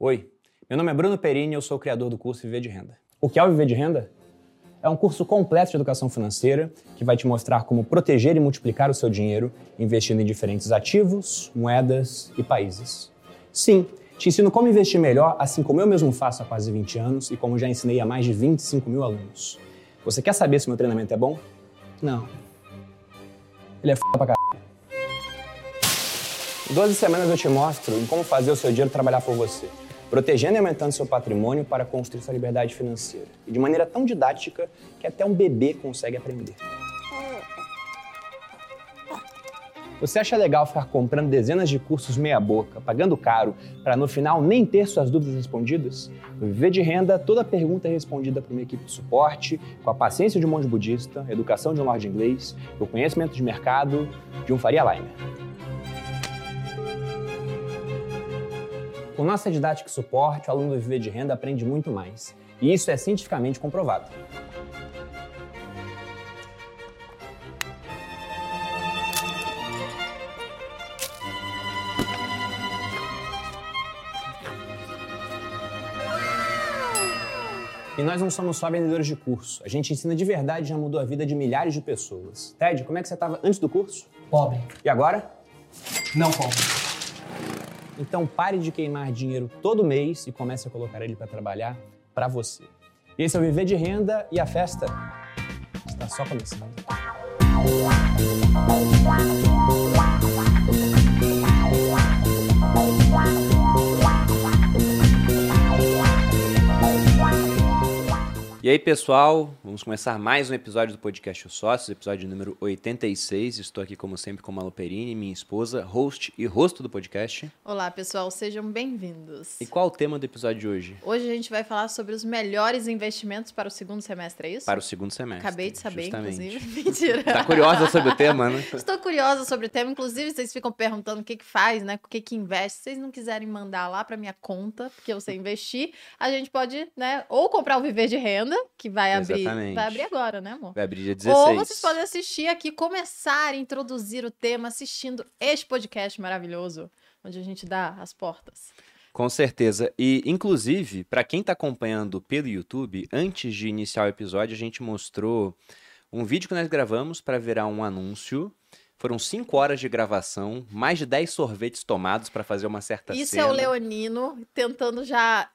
Oi, meu nome é Bruno Perini e eu sou o criador do curso Viver de Renda. O que é o Viver de Renda? É um curso completo de educação financeira que vai te mostrar como proteger e multiplicar o seu dinheiro investindo em diferentes ativos, moedas e países. Sim, te ensino como investir melhor, assim como eu mesmo faço há quase 20 anos e como já ensinei a mais de 25 mil alunos. Você quer saber se meu treinamento é bom? Não. Ele é f pra caralho. Em 12 semanas eu te mostro em como fazer o seu dinheiro trabalhar por você, protegendo e aumentando seu patrimônio para construir sua liberdade financeira. E de maneira tão didática que até um bebê consegue aprender. Você acha legal ficar comprando dezenas de cursos meia-boca, pagando caro, para no final nem ter suas dúvidas respondidas? Viver de Renda, toda pergunta é respondida por uma equipe de suporte, com a paciência de um monge budista, educação de um lord inglês, o conhecimento de mercado de um Faria Limer. Com nossa didática e suporte, o aluno do Viver de Renda aprende muito mais. E isso é cientificamente comprovado. E nós não somos só vendedores de curso. A gente ensina de verdade e já mudou a vida de milhares de pessoas. Ted, como é que você estava antes do curso? Pobre. E agora? Não pobre. Então pare de queimar dinheiro todo mês e comece a colocar ele para trabalhar para você. Esse é o Viver de Renda e a festa está só começando. E aí, pessoal, vamos começar mais um episódio do podcast Os Sócios, episódio número 86. Estou aqui, como sempre, com Malu Perini, minha esposa, host e rosto do podcast. Olá, pessoal, sejam bem-vindos. E qual o tema do episódio de hoje? Hoje a gente vai falar sobre os melhores investimentos para o segundo semestre, é isso? Para o segundo semestre. Acabei de saber, justamente. inclusive. Mentira. Tá curiosa sobre o tema, né? Estou curiosa sobre o tema. Inclusive, vocês ficam perguntando o que que faz, né? O que que investe. Se vocês não quiserem mandar lá para minha conta, porque eu sei investir, a gente pode, né? Ou comprar o Viver de Renda, que vai abrir. Vai abrir agora, né, amor? Vai abrir dia 16. Ou vocês podem assistir aqui, começar a introduzir o tema assistindo este podcast maravilhoso, onde a gente dá as portas. Com certeza. E, inclusive, para quem está acompanhando pelo YouTube, antes de iniciar o episódio, a gente mostrou um vídeo que nós gravamos para virar um anúncio. Foram cinco horas de gravação, mais de 10 sorvetes tomados para fazer uma certa Isso cena. é o Leonino tentando já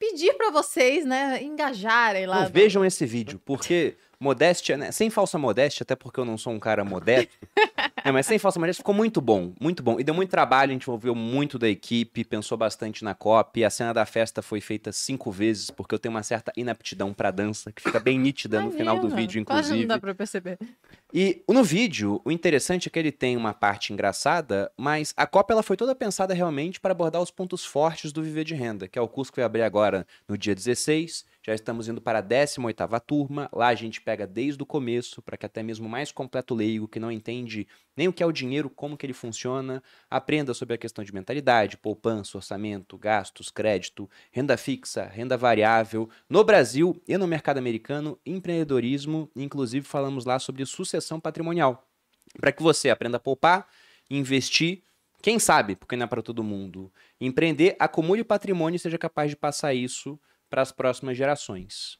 pedir pra vocês, né, engajarem lá. Não, no- vejam esse vídeo, porque modéstia, né? Sem falsa modéstia, até porque eu não sou um cara modesto. né, mas sem falsa modéstia ficou muito bom, muito bom. E deu muito trabalho, a gente envolveu muito da equipe, pensou bastante na copy. A cena da festa foi feita cinco vezes, porque eu tenho uma certa inaptidão pra dança, que fica bem nítida no final do vídeo, Quase inclusive. não dá pra perceber. E no vídeo, o interessante é que ele tem uma parte engraçada, mas a cópia ela foi toda pensada realmente para abordar os pontos fortes do Viver de Renda, que é o curso que vai abrir agora no dia 16. Já estamos indo para a 18ª turma. Lá a gente pega desde o começo, para que até mesmo o mais completo leigo, que não entende nem o que é o dinheiro, como que ele funciona, aprenda sobre a questão de mentalidade, poupança, orçamento, gastos, crédito, renda fixa, renda variável, no Brasil e no mercado americano, empreendedorismo, inclusive falamos lá sobre sucessão patrimonial. Para que você aprenda a poupar, investir, quem sabe, porque não é para todo mundo, empreender, acumule patrimônio e seja capaz de passar isso para as próximas gerações.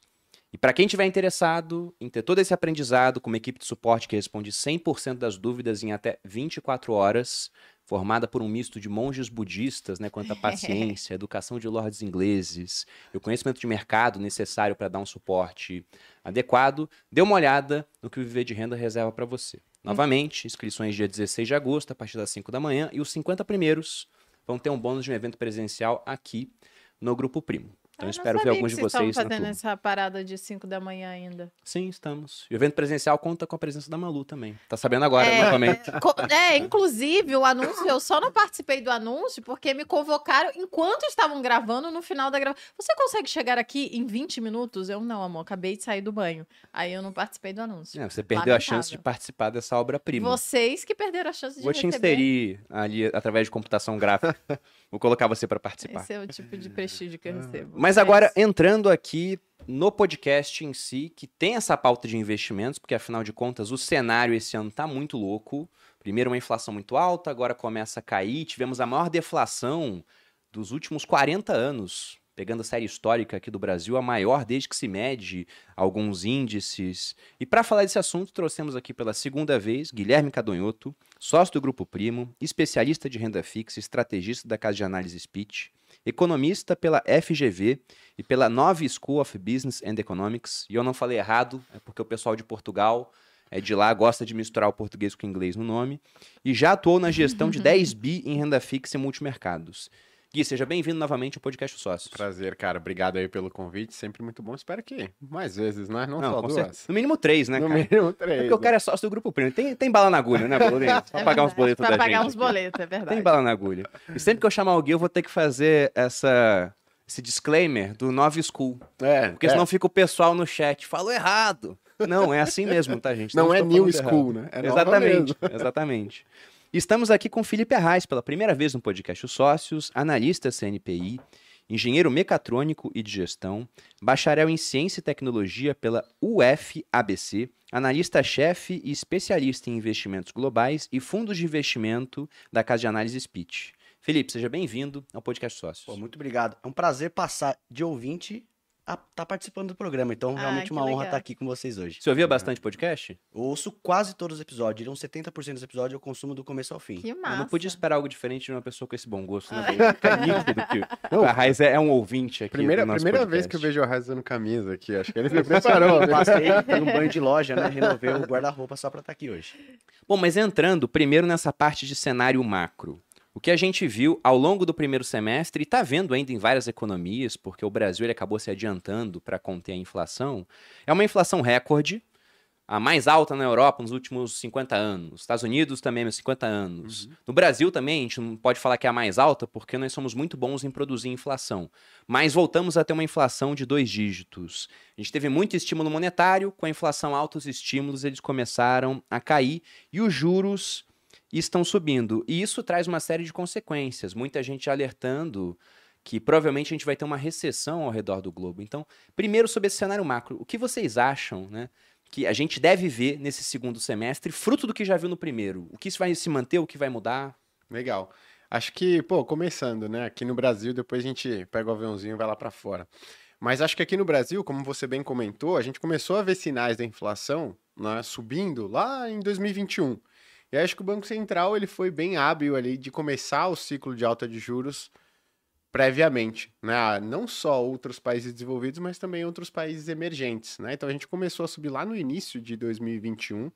E para quem estiver interessado em ter todo esse aprendizado com uma equipe de suporte que responde 100% das dúvidas em até 24 horas, formada por um misto de monges budistas, né, quanto à paciência, educação de lords ingleses e o conhecimento de mercado necessário para dar um suporte adequado, dê uma olhada no que o Viver de Renda reserva para você. Novamente, inscrições dia 16 de agosto, a partir das 5 da manhã, e os 50 primeiros vão ter um bônus de um evento presencial aqui no Grupo Primo. Então, Ah, eu não espero ver alguns de vocês na fazendo essa parada de 5 da manhã ainda. Sim, estamos. E o evento presencial conta com a presença da Malu também. Tá sabendo agora, é, novamente. é, é, inclusive o anúncio, eu só não participei do anúncio porque me convocaram enquanto estavam gravando no final da gravação. Você consegue chegar aqui em 20 minutos? Eu não, amor, acabei de sair do banho. Aí eu não participei do anúncio. É, você perdeu a Lamentável. chance de participar dessa obra-prima. Vocês que perderam a chance de Vou te receber. inserir ali através de computação gráfica. Vou colocar você para participar. Esse é o tipo de prestígio que eu recebo. Mas agora, entrando aqui no podcast em si, que tem essa pauta de investimentos, porque afinal de contas o cenário esse ano tá muito louco. Primeiro uma inflação muito alta, agora começa a cair. Tivemos a maior deflação dos últimos 40 anos, pegando a série histórica aqui do Brasil, a maior desde que se mede alguns índices. E para falar desse assunto, trouxemos aqui pela segunda vez Guilherme Cadonhoto, sócio do Grupo Primo, especialista de renda fixa, estrategista da casa de análise Speech, economista pela FGV e pela Nova School of Business and Economics. E eu não falei errado, é porque o pessoal de Portugal é de lá, gosta de misturar o português com o inglês no nome, e já atuou na gestão de 10 bi em renda fixa e multimercados. Gui, seja bem-vindo novamente ao podcast Sócios. Prazer, cara. Obrigado aí pelo convite. Sempre muito bom. Espero que mais vezes, né? Não, Não só duas. Certeza. No mínimo três, né, no cara? No mínimo três. É porque o cara é sócio do Grupo Prêmio. Tem, tem bala na agulha, né, Bolinha? Só é pagar uns boletos da gente. pagar uns boletos, é verdade. Tem bala na agulha. E sempre que eu chamar o Gui, eu vou ter que fazer essa, esse disclaimer do Nova School. É, Porque é. senão fica o pessoal no chat, falou errado. Não, é assim mesmo, tá, gente? Não, Não é New School, errado. né? É exatamente, exatamente. Estamos aqui com Felipe Arraes, pela primeira vez no podcast Os Sócios, analista CNPI, engenheiro mecatrônico e de gestão, bacharel em ciência e tecnologia pela UFABC, analista-chefe e especialista em investimentos globais e fundos de investimento da casa de análise Speech. Felipe, seja bem-vindo ao podcast Sócios. Pô, muito obrigado. É um prazer passar de ouvinte a estar tá participando do programa. Então, Ah, realmente que uma honra legal. estar aqui com vocês hoje. Você ouvia bastante podcast? Eu ouço quase todos os episódios. Uns 70% dos episódios eu consumo do começo ao fim. Que Eu massa. não podia esperar algo diferente de uma pessoa com esse bom gosto, né? Ah. Fica nítido que Não. a Raiz é, é um ouvinte aqui. Primeira, do nosso primeira podcast. vez que eu vejo o Arraiz usando camisa aqui. Acho que ele se preparou. Eu passei um banho de loja, né? Renovei o guarda-roupa só pra estar aqui hoje. Bom, mas entrando primeiro nessa parte de cenário macro. O que a gente viu ao longo do primeiro semestre, e está vendo ainda em várias economias, porque o Brasil ele acabou se adiantando para conter a inflação, é uma inflação recorde, a mais alta na Europa nos últimos 50 anos. Estados Unidos também nos 50 anos. No Brasil também, a gente não pode falar que é a mais alta, porque nós somos muito bons em produzir inflação. Mas voltamos a ter uma inflação de dois dígitos. A gente teve muito estímulo monetário, com a inflação alta, os estímulos eles começaram a cair, e os juros estão subindo. E isso traz uma série de consequências. Muita gente alertando que provavelmente a gente vai ter uma recessão ao redor do globo. Então, primeiro sobre esse cenário macro, o que vocês acham, né? Que a gente deve ver nesse segundo semestre, fruto do que já viu no primeiro. O que isso vai se manter, o que vai mudar? Legal. Acho que, pô, começando, né? Aqui no Brasil, depois a gente pega o aviãozinho e vai lá para fora. Mas acho que aqui no Brasil, como você bem comentou, a gente começou a ver sinais da inflação né, subindo lá em 2021. E acho que o Banco Central ele foi bem hábil ali de começar o ciclo de alta de juros previamente, né? a Não só outros países desenvolvidos, mas também outros países emergentes, né? Então a gente começou a subir lá no início de 2021.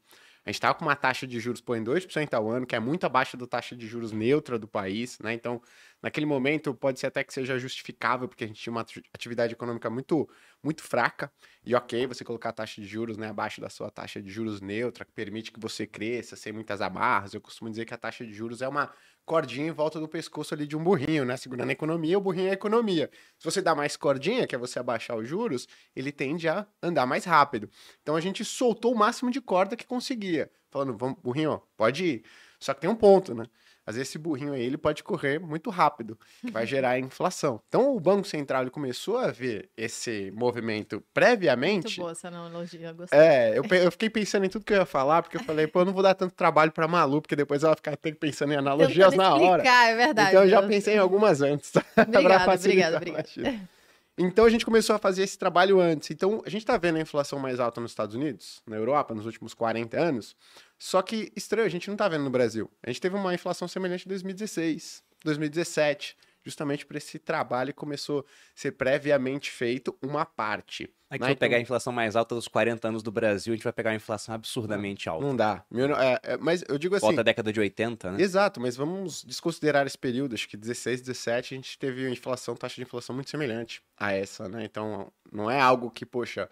A gente estava com uma taxa de juros pô, em 2% ao ano, que é muito abaixo da taxa de juros neutra do país, né? Então, naquele momento, pode ser até que seja justificável, porque a gente tinha uma ati- atividade econômica muito, muito fraca. E ok, você colocar a taxa de juros né, abaixo da sua taxa de juros neutra, que permite que você cresça sem muitas amarras. Eu costumo dizer que a taxa de juros é uma cordinha em volta do pescoço ali de um burrinho, né? Segurando a economia, o burrinho é a economia. Se você dá mais cordinha, que é você abaixar os juros, ele tende a andar mais rápido. Então a gente soltou o máximo de corda que conseguia. Falando, vamos, burrinho, ó, pode ir. Só que tem um ponto, né? Às vezes esse burrinho aí ele pode correr muito rápido, que vai gerar inflação. Então o Banco Central ele começou a ver esse movimento Muito previamente. boa essa analogia, gostei. É, eu, eu fiquei pensando em tudo que eu ia falar, porque eu falei, pô, eu não vou dar tanto trabalho pra Malu, porque depois ela ficar até pensando em analogias na hora. explicar, é verdade. Então eu já pensei em algumas antes. Obrigada, obrigada, obrigada. Então a gente começou a fazer esse trabalho antes. Então a gente está vendo a inflação mais alta nos Estados Unidos, na Europa, nos últimos 40 anos. Só que estranho, a gente não está vendo no Brasil. A gente teve uma inflação semelhante em 2016, 2017, justamente por esse trabalho que começou a ser previamente feito uma parte. Aí que né? Então, pegar a inflação mais alta dos 40 anos do Brasil, a gente vai pegar uma inflação absurdamente alta. Não dá. É, é, mas eu digo assim. Volta a década de 80, né? Exato, mas vamos desconsiderar esse período. Acho que 16, 17, a gente teve uma inflação, taxa de inflação muito semelhante a essa, né? Então, não é algo que, poxa,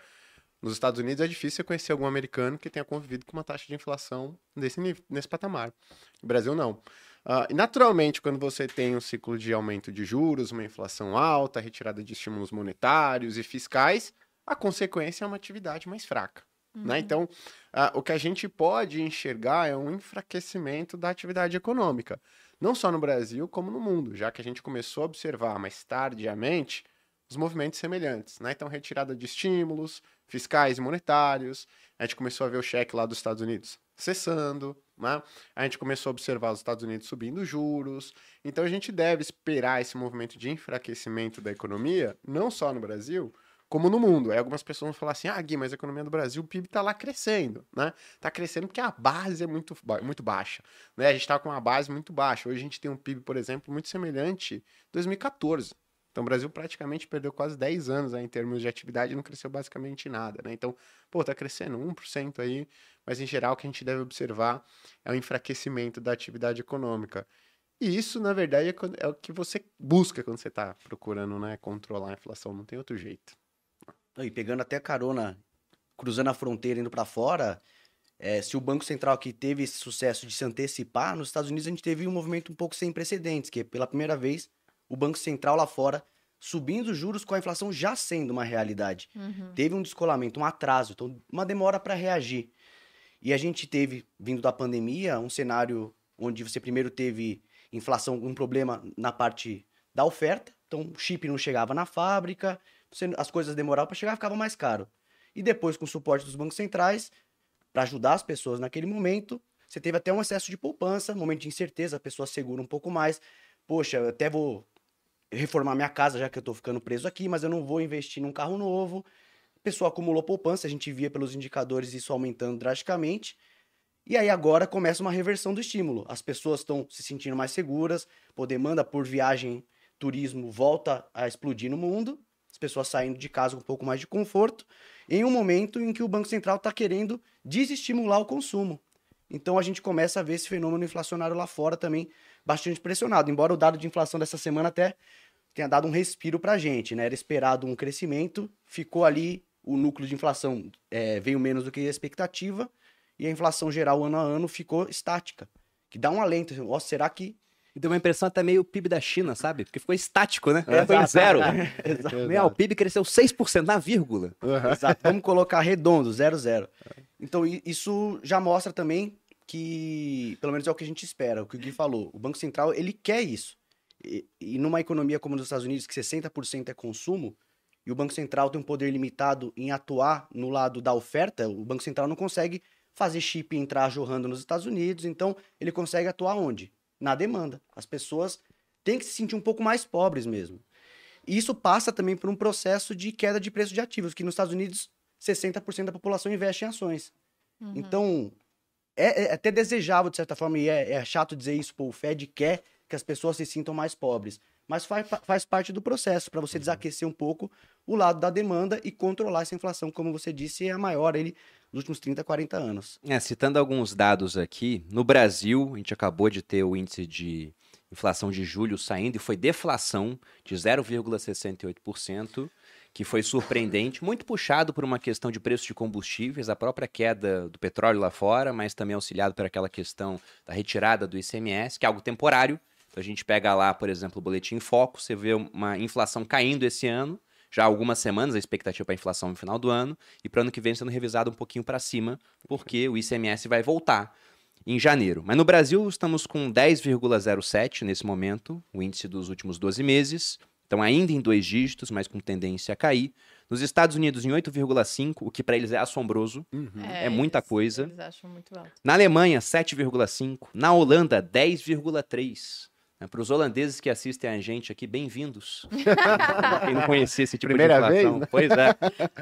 nos Estados Unidos é difícil você conhecer algum americano que tenha convivido com uma taxa de inflação desse, nível- nesse patamar. No Brasil, não. Ah, e naturalmente, quando você tem um ciclo de aumento de juros, uma inflação alta, retirada de estímulos monetários e fiscais, a consequência é uma atividade mais fraca. Né? Então, ah, o que a gente pode enxergar é um enfraquecimento da atividade econômica, não só no Brasil, como no mundo, já que a gente começou a observar mais tardiamente os movimentos semelhantes. Né? Então, retirada de estímulos fiscais e monetários, a gente começou a ver o cheque lá dos Estados Unidos cessando, né? A gente começou a observar os Estados Unidos subindo juros. Então a gente deve esperar esse movimento de enfraquecimento da economia, não só no Brasil, como no mundo. Aí algumas pessoas vão falar assim: ah, Gui, mas a economia do Brasil, o PIB tá lá crescendo, né? Tá crescendo porque a base é muito, ba- muito baixa. Né? A gente tá com uma base muito baixa. Hoje a gente tem um PIB, por exemplo, muito semelhante a 2014. Então o Brasil praticamente perdeu quase 10 anos aí, em termos de atividade e não cresceu basicamente nada, né? Então, pô, tá crescendo 1% aí, mas em geral o que a gente deve observar é o enfraquecimento da atividade econômica. E isso, na verdade, é é o que você busca quando você está procurando né, controlar a inflação, não tem outro jeito. E pegando até carona, cruzando a fronteira, indo para fora, é, se o Banco Central aqui teve esse sucesso de se antecipar, nos Estados Unidos a gente teve um movimento um pouco sem precedentes, que pela primeira vez o Banco Central lá fora subindo os juros com a inflação já sendo uma realidade. Uhum. Teve um descolamento, um atraso, então uma demora para reagir. E a gente teve, vindo da pandemia, um cenário onde você primeiro teve inflação, um problema na parte da oferta, então o chip não chegava na fábrica, as coisas demoravam para chegar, ficava mais caro. E depois, com o suporte dos bancos centrais, para ajudar as pessoas naquele momento, você teve até um excesso de poupança, momento de incerteza, a pessoa segura um pouco mais. Poxa, eu até vou reformar minha casa, já que eu tô ficando preso aqui, mas eu não vou investir num carro novo. A pessoa acumulou poupança, a gente via pelos indicadores isso aumentando drasticamente. E aí agora começa uma reversão do estímulo. As pessoas estão se sentindo mais seguras, pô, demanda por viagem, turismo volta a explodir no mundo, as pessoas saindo de casa com um pouco mais de conforto, em um momento em que o Banco Central está querendo desestimular o consumo. Então a gente começa a ver esse fenômeno inflacionário lá fora também bastante pressionado, embora o dado de inflação dessa semana até tenha dado um respiro para a gente, né? Era esperado um crescimento, ficou ali, o núcleo de inflação eh, veio menos do que a expectativa, e a inflação geral ano a ano ficou estática. Que dá um alento. Ó, será que. E deu uma impressão até meio PIB da China, sabe? Porque ficou estático, né? É, Foi zero. Exato. Meu, o PIB cresceu 6% na vírgula. Exato. Vamos colocar redondo, zero, zero. Então, isso já mostra também que, pelo menos é o que a gente espera, o que o Gui falou. O Banco Central, ele quer isso. E, e numa economia como nos Estados Unidos, que 60% é consumo, e o Banco Central tem um poder limitado em atuar no lado da oferta, o Banco Central não consegue fazer chip entrar jorrando nos Estados Unidos, então ele consegue atuar onde? Na demanda. As pessoas têm que se sentir um pouco mais pobres mesmo. E isso passa também por um processo de queda de preço de ativos, que nos Estados Unidos 60% da população investe em ações. Uhum. Então, é, é até desejável, de certa forma, e é, é chato dizer isso, pô, o Fed quer que as pessoas se sintam mais pobres. Mas faz, faz parte do processo, para você desaquecer um pouco o lado da demanda e controlar essa inflação, como você disse, é a maior ele, nos últimos 30, 40 anos. É, citando alguns dados aqui, no Brasil, a gente acabou de ter o índice de inflação de julho saindo e foi deflação de 0,68%, que foi surpreendente, muito puxado por uma questão de preço de combustíveis, a própria queda do petróleo lá fora, mas também auxiliado por aquela questão da retirada do ICMS, que é algo temporário. Então a gente pega lá, por exemplo, o boletim Foco, você vê uma inflação caindo esse ano, já há algumas semanas a expectativa para a inflação no final do ano, e para o ano que vem sendo revisado um pouquinho para cima, porque o ICMS vai voltar em janeiro. Mas no Brasil estamos com 10,07 nesse momento, o índice dos últimos 12 meses. Então ainda em dois dígitos, mas com tendência a cair. Nos Estados Unidos em 8,5, o que para eles é assombroso. É muita eles- coisa. Eles acham muito alto. Na Alemanha, 7,5. Na Holanda, 10,3. Para os holandeses que assistem a gente aqui, bem-vindos. Quem não conhecia esse tipo Primeira de inflação. vez, né? Pois é.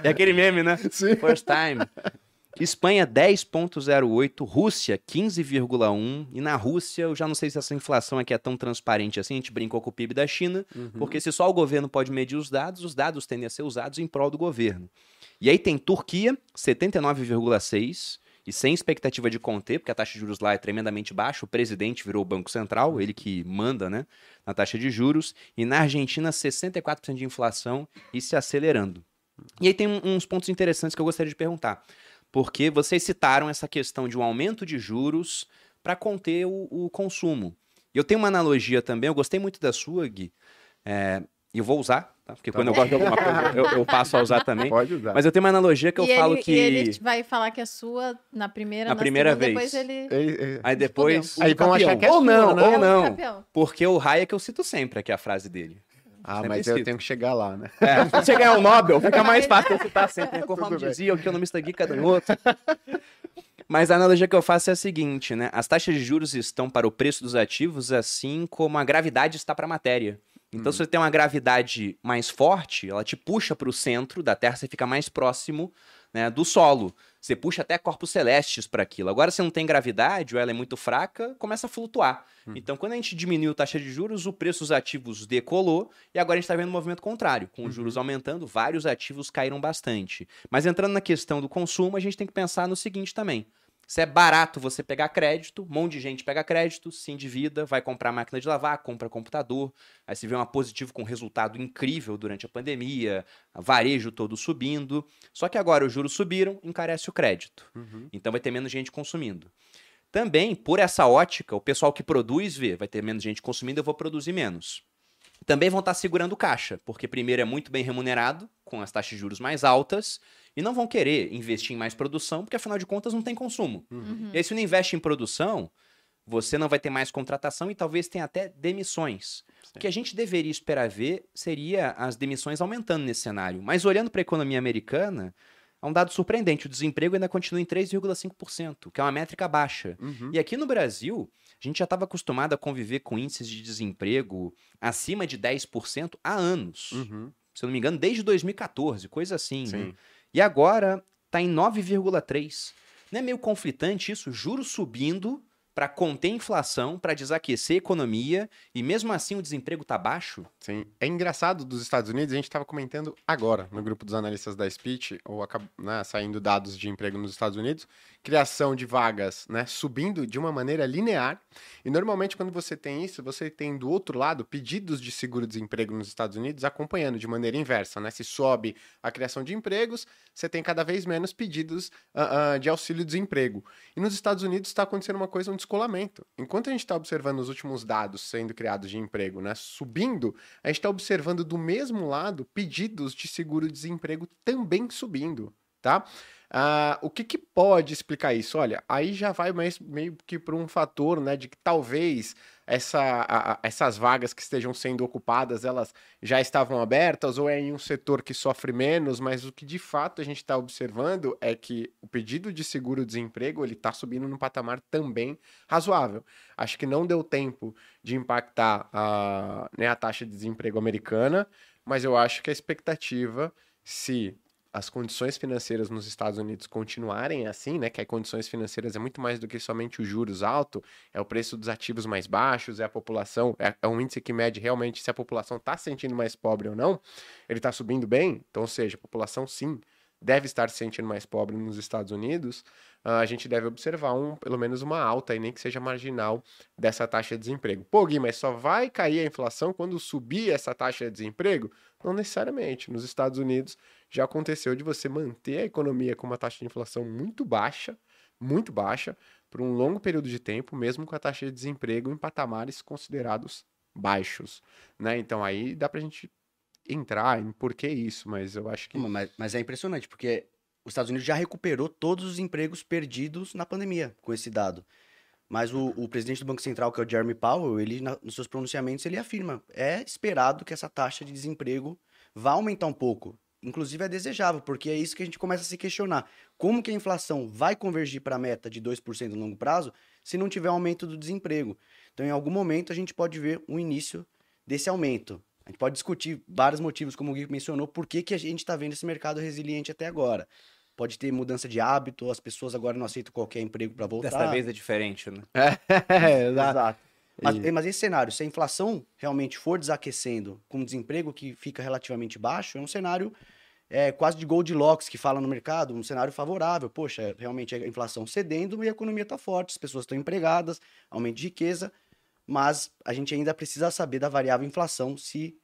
É aquele meme, né? Sim. First time. Espanha 10,08, Rússia 15,1. E na Rússia, eu já não sei se essa inflação aqui é tão transparente assim. A gente brincou com o PIB da China, porque se só o governo pode medir os dados, os dados tendem a ser usados em prol do governo. E aí tem Turquia, 79,6. E sem expectativa de conter, porque a taxa de juros lá é tremendamente baixa, o presidente virou o Banco Central, ele que manda né, na taxa de juros. E na Argentina, 64% de inflação e se acelerando. E aí tem uns pontos interessantes que eu gostaria de perguntar. Porque vocês citaram essa questão de um aumento de juros para conter o, o consumo. E eu tenho uma analogia também, eu gostei muito da sua, Gui, é, e eu vou usar, tá? porque quando eu gosto de alguma coisa eu, eu passo a usar também. Pode usar. Mas eu tenho uma analogia que eu e falo ele, que. e ele vai falar que é sua na primeira, Na na, primeira segunda, vez. depois ele... Ei, ei, Aí depois. Aí vão achar que é ou não, né? ou É o não. Porque o Hayek eu cito sempre aqui a frase dele. Ah, Sempre mas eu tenho que chegar lá, né? É, se você ganhar o Nobel, fica mais fácil eu citar sempre, né? Conforme Tudo bem. dizia o economista Gui Cadanhoto. Mas a analogia que eu faço é a seguinte, né? As taxas de juros estão para o preço dos ativos, assim como a gravidade está para a matéria. Então, se você tem uma gravidade mais forte, ela te puxa para o centro da Terra, você fica mais próximo né, do solo. Você puxa até corpos celestes para aquilo. Agora, se não tem gravidade ou ela é muito fraca, começa a flutuar. Então, quando a gente diminuiu a taxa de juros, o preço dos ativos decolou e agora a gente está vendo um movimento contrário. Com os juros aumentando, vários ativos caíram bastante. Mas entrando na questão do consumo, a gente tem que pensar no seguinte também. Se é barato você pegar crédito, um monte de gente pega crédito, se endivida, vai comprar máquina de lavar, compra computador, aí se vê uma positivo com resultado incrível durante a pandemia, varejo todo subindo. Só que agora os juros subiram, encarece o crédito. Então vai ter menos gente consumindo. Também, por essa ótica, o pessoal que produz vê, vai ter menos gente consumindo, eu vou produzir menos. Também vão estar segurando caixa, porque primeiro é muito bem remunerado, com as taxas de juros mais altas, e não vão querer investir em mais produção, porque afinal de contas não tem consumo. E aí, se não investe em produção, você não vai ter mais contratação e talvez tenha até demissões. O que a gente deveria esperar ver seria as demissões aumentando nesse cenário. Mas olhando para a economia americana, há um dado surpreendente: o desemprego ainda continua em 3,5%, que é uma métrica baixa. Uhum. E aqui no Brasil, a gente já estava acostumado a conviver com índices de desemprego acima de 10% há anos. Uhum. Se eu não me engano, desde 2014, coisa assim. né? E agora está em 9,3. Não é meio conflitante isso? Juros subindo para conter inflação, para desaquecer a economia, e mesmo assim o desemprego tá baixo? Sim. É engraçado dos Estados Unidos, a gente estava comentando agora no grupo dos analistas da Speech, ou né, saindo dados de emprego nos Estados Unidos, criação de vagas né, subindo de uma maneira linear. E normalmente, quando você tem isso, você tem do outro lado pedidos de seguro-desemprego nos Estados Unidos acompanhando de maneira inversa. Né? Se sobe a criação de empregos, você tem cada vez menos pedidos ah, ah, de auxílio-desemprego. E nos Estados Unidos está acontecendo uma coisa, um descolamento. Enquanto a gente está observando os últimos dados sendo criados de emprego né, subindo, a gente está observando do mesmo lado pedidos de seguro-desemprego também subindo, tá? Ah, o que, que pode explicar isso? Olha, aí já vai mais, meio que por um fator, né, de que talvez essa, a- essas vagas que estejam sendo ocupadas, elas já estavam abertas ou é em um setor que sofre menos, mas o que de fato a gente está observando é que o pedido de seguro-desemprego ele está subindo num patamar também razoável. Acho que não deu tempo de impactar a, né, a taxa de desemprego americana, mas eu acho que a expectativa, se as condições financeiras nos Estados Unidos continuarem assim, né, que as condições financeiras é muito mais do que somente os juros altos, é o preço dos ativos mais baixos, é a população, é, é um índice que mede realmente se a população está se sentindo mais pobre ou não, ele está subindo bem, então, ou seja, a população sim deve estar se sentindo mais pobre nos Estados Unidos, ah, a gente deve observar um, pelo menos uma alta, e nem que seja marginal, dessa taxa de desemprego. Pô, Gui, mas só vai cair a inflação quando subir essa taxa de desemprego? Não necessariamente. Nos Estados Unidos já aconteceu de você manter a economia com uma taxa de inflação muito baixa, muito baixa, por um longo período de tempo, mesmo com a taxa de desemprego em patamares considerados baixos, né? Então aí dá pra gente entrar em por que isso, mas eu acho que Mas, mas é impressionante, porque os Estados Unidos já recuperou todos os empregos perdidos na pandemia com esse dado. Mas o, o presidente do Banco Central, que é o Jeremy Powell, ele, na- nos seus pronunciamentos, ele afirma: é esperado que essa taxa de desemprego vá aumentar um pouco. Inclusive é desejável, porque é isso que a gente começa a se questionar. Como que a inflação vai convergir para a meta de 2% no longo prazo se não tiver aumento do desemprego? Então, em algum momento, a gente pode ver um início desse aumento. A gente pode discutir vários motivos, como o Gui mencionou, por que, que a gente está vendo esse mercado resiliente até agora. Pode ter mudança de hábito, as pessoas agora não aceitam qualquer emprego para voltar. Desta vez é diferente, né? é, exato. Exato. Mas, mas esse cenário, se a inflação realmente for desaquecendo com o desemprego que fica relativamente baixo, é um cenário é, quase de Goldilocks que fala no mercado, um cenário favorável. Poxa, realmente a inflação cedendo e a economia está forte, as pessoas estão empregadas, aumento de riqueza, mas a gente ainda precisa saber da variável inflação se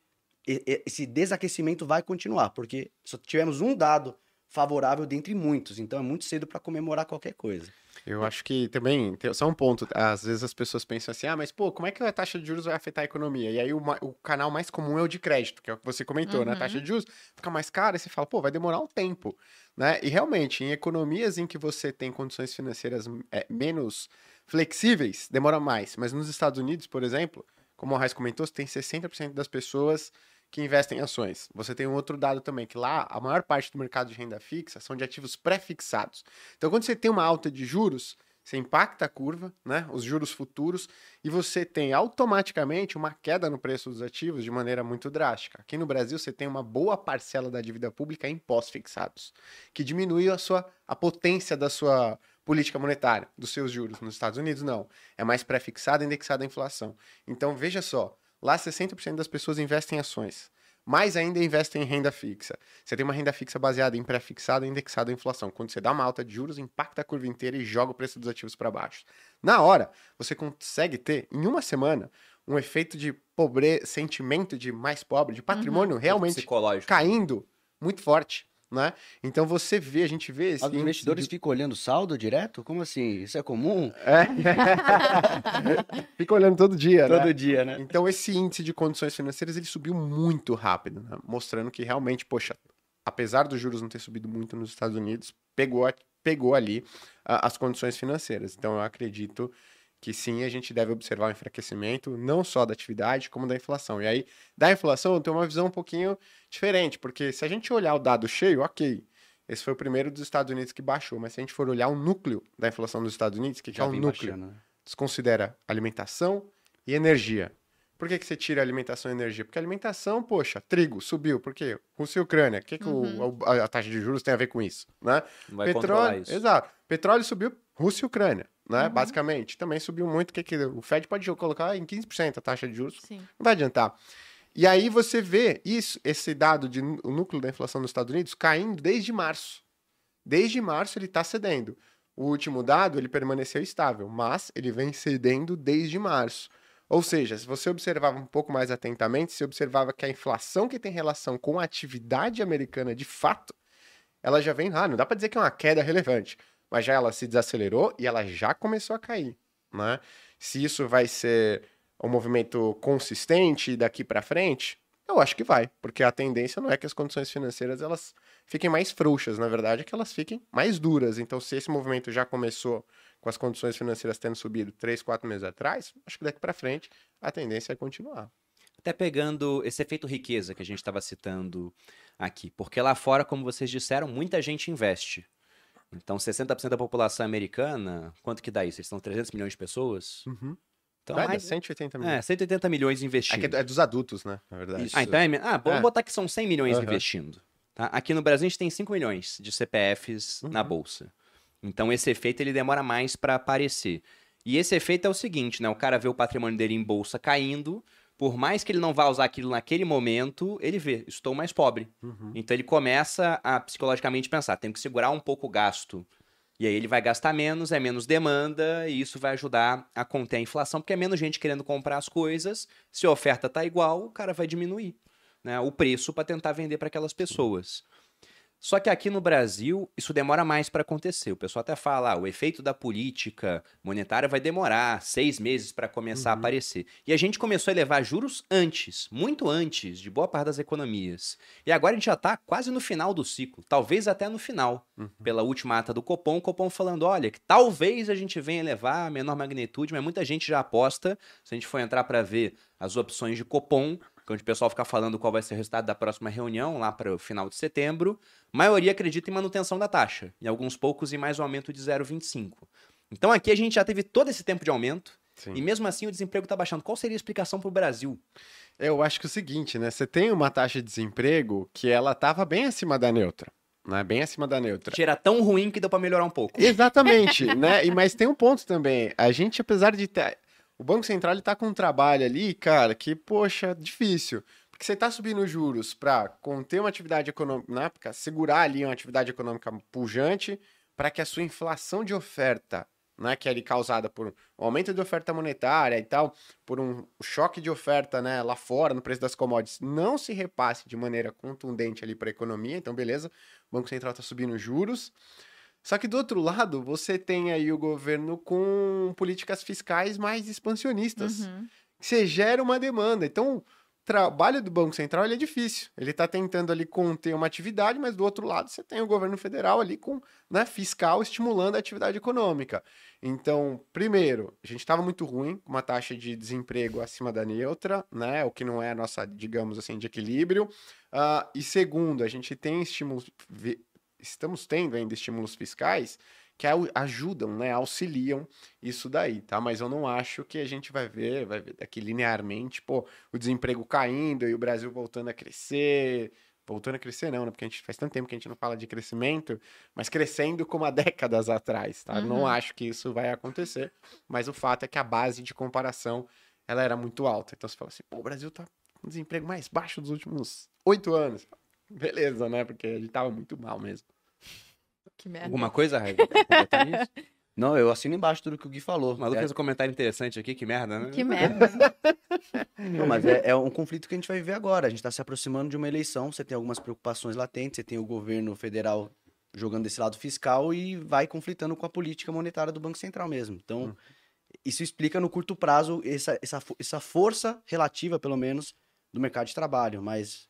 esse desaquecimento vai continuar, porque só tivemos um dado favorável dentre muitos, então é muito cedo para comemorar qualquer coisa. Eu acho que também, tem- só um ponto, às vezes as pessoas pensam assim, ah, mas pô, como é que a taxa de juros vai afetar a economia? E aí o, o canal mais comum é o de crédito, que é o que você comentou, né? A taxa de juros fica mais cara e você fala, pô, vai demorar um tempo, né? E realmente, em economias em que você tem condições financeiras é, menos flexíveis, demora mais. Mas nos Estados Unidos, por exemplo, como o Raiz comentou, você tem 60% das pessoas que investem em ações. Você tem um outro dado também, que lá a maior parte do mercado de renda fixa são de ativos pré-fixados. Então, quando você tem uma alta de juros, você impacta a curva, né, os juros futuros, e você tem automaticamente uma queda no preço dos ativos de maneira muito drástica. Aqui no Brasil, você tem uma boa parcela da dívida pública em pós-fixados, que diminui a, sua, a potência da sua política monetária, dos seus juros. Nos Estados Unidos, não. É mais pré-fixada, indexada à inflação. Então, veja só, lá 60% das pessoas investem em ações mais ainda investem em renda fixa. Você tem uma renda fixa baseada em pré-fixada e indexada à inflação. Quando você dá uma alta de juros, impacta a curva inteira e joga o preço dos ativos para baixo. Na hora, você consegue ter, em uma semana, um efeito de pobre, sentimento de mais pobre, de patrimônio Uhum. realmente caindo muito forte. Né? Então você vê, a gente vê Os índice investidores ficam olhando saldo direto? Como assim? Isso é comum? É. Fica olhando todo dia, né? Todo dia, né? Então, esse índice de condições financeiras ele subiu muito rápido, né? mostrando que realmente, poxa, apesar dos juros não ter subido muito nos Estados Unidos, pegou, pegou ali ah, as condições financeiras. Então, eu acredito que sim, a gente deve observar o enfraquecimento, não só da atividade, como da inflação. E aí, da inflação, eu tenho uma visão um pouquinho diferente, porque se a gente olhar o dado cheio, ok. Esse foi o primeiro dos Estados Unidos que baixou, mas se a gente for olhar o núcleo da inflação dos Estados Unidos, o que, que é o núcleo? baixando, né? desconsidera alimentação e energia. Por que, que você tira alimentação e energia? Porque a alimentação, poxa, trigo subiu. Por quê? Rússia e Ucrânia. O que, que o- a, a taxa de juros tem a ver com isso? Né? Não vai Petróleo, isso. exato. Petróleo subiu, Rússia e Ucrânia, né? Basicamente. Também subiu muito. O que, que o Fed pode colocar em 15% a taxa de juros. Sim. Não vai adiantar. E aí você vê isso, esse dado de o núcleo da inflação nos Estados Unidos caindo desde março. Desde março ele está cedendo. O último dado ele permaneceu estável, mas ele vem cedendo desde março. Ou seja, se você observava um pouco mais atentamente, você observava que a inflação que tem relação com a atividade americana de fato, ela já vem, ah, não dá para dizer que é uma queda relevante, mas já ela se desacelerou e ela já começou a cair, né? Se isso vai ser um movimento consistente daqui para frente, eu acho que vai, porque a tendência não é que as condições financeiras elas fiquem mais frouxas, na verdade é que elas fiquem mais duras. Então, se esse movimento já começou com as condições financeiras tendo subido três, quatro meses atrás, acho que daqui para frente a tendência é continuar. Até pegando esse efeito riqueza que a gente estava citando aqui. Porque lá fora, como vocês disseram, muita gente investe. Então, 60% da população americana, quanto que dá isso? Eles são 300 milhões de pessoas? Então, Vai, mais, 180 é, milhões. 180 milhões É, investindo. que é dos adultos, né? Na verdade. Isso. Ah, então é. Ah, vamos É. botar que são 100 milhões Aham. investindo. tá? Aqui no Brasil a gente tem 5 milhões de CPFs na Uhum. bolsa. Então esse efeito ele demora mais para aparecer. E esse efeito é o seguinte, né? O cara vê o patrimônio dele em bolsa caindo, por mais que ele não vá usar aquilo naquele momento, ele vê, estou mais pobre. Uhum. Então ele começa a psicologicamente pensar, tenho que segurar um pouco o gasto. E aí ele vai gastar menos, é menos demanda, e isso vai ajudar a conter a inflação, porque é menos gente querendo comprar as coisas. Se a oferta tá igual, o cara vai diminuir né, o preço para tentar vender para aquelas pessoas. Só que aqui no Brasil, isso demora mais para acontecer. O pessoal até fala, ah, o efeito da política monetária vai demorar seis meses para começar a Uhum. aparecer. E a gente começou a elevar juros antes, muito antes, de boa parte das economias. E agora a gente já está quase no final do ciclo, talvez até no final, Uhum. pela última ata do Copom, o Copom falando, olha, que talvez a gente venha elevar a menor magnitude, mas muita gente já aposta, se a gente for entrar para ver as opções de Copom, onde o pessoal fica falando qual vai ser o resultado da próxima reunião, lá para o final de setembro, a maioria acredita em manutenção da taxa, em alguns poucos em mais um aumento de 0,25. Então aqui a gente já teve todo esse tempo de aumento, Sim. e mesmo assim o desemprego está baixando. Qual seria a explicação para o Brasil? Eu acho que é o seguinte, né? Você tem uma taxa de desemprego que ela estava bem acima da neutra, né? Bem acima da neutra. Era tão ruim que deu para melhorar um pouco. Exatamente, né? E, mas tem um ponto também. A gente, apesar de ter. O Banco Central ele tá com um trabalho ali, cara, que, poxa, difícil. Porque você tá subindo juros para conter uma atividade econômica, né? Segurar ali uma atividade econômica pujante, para que a sua inflação de oferta, né, que é ali causada por um aumento de oferta monetária e tal, por um choque de oferta, né, lá fora, no preço das commodities, não se repasse de maneira contundente ali para a economia. Então, beleza, o Banco Central tá subindo juros. Só que do outro lado, você tem aí o governo com políticas fiscais mais expansionistas. Uhum. Você gera uma demanda. Então, trabalho do Banco Central ele é difícil. Ele está tentando ali conter uma atividade, mas do outro lado você tem o governo federal ali com né, fiscal estimulando a atividade econômica. Então, primeiro, a gente estava muito ruim, com uma taxa de desemprego acima da neutra, né? O que não é a nossa, digamos assim, de equilíbrio. Uh, e segundo, a gente tem estímulos, estamos tendo ainda estímulos fiscais que ajudam, né, auxiliam isso daí, tá? Mas eu não acho que a gente vai ver, vai ver daqui linearmente, pô, o desemprego caindo e o Brasil voltando a crescer, voltando a crescer não, né? Porque a gente faz tanto tempo que a gente não fala de crescimento, mas crescendo como há décadas atrás, tá? Uhum. Não acho que isso vai acontecer, mas o fato é que a base de comparação, ela era muito alta. Então você fala assim, pô, o Brasil tá com desemprego mais baixo dos últimos oito anos. Beleza, né? Porque a gente tava muito mal mesmo. Que merda. Alguma coisa, Raio? Não, eu assino embaixo tudo que o Gui falou. O maluco é. fez um comentário interessante aqui, que merda, né? Que merda. Não, mas é, é, um conflito que a gente vai viver agora. A gente está se aproximando de uma eleição, você tem algumas preocupações latentes, você tem o governo federal jogando desse lado fiscal e vai conflitando com a política monetária do Banco Central mesmo. Então, hum. isso explica no curto prazo essa, essa, essa força relativa, pelo menos, do mercado de trabalho. Mas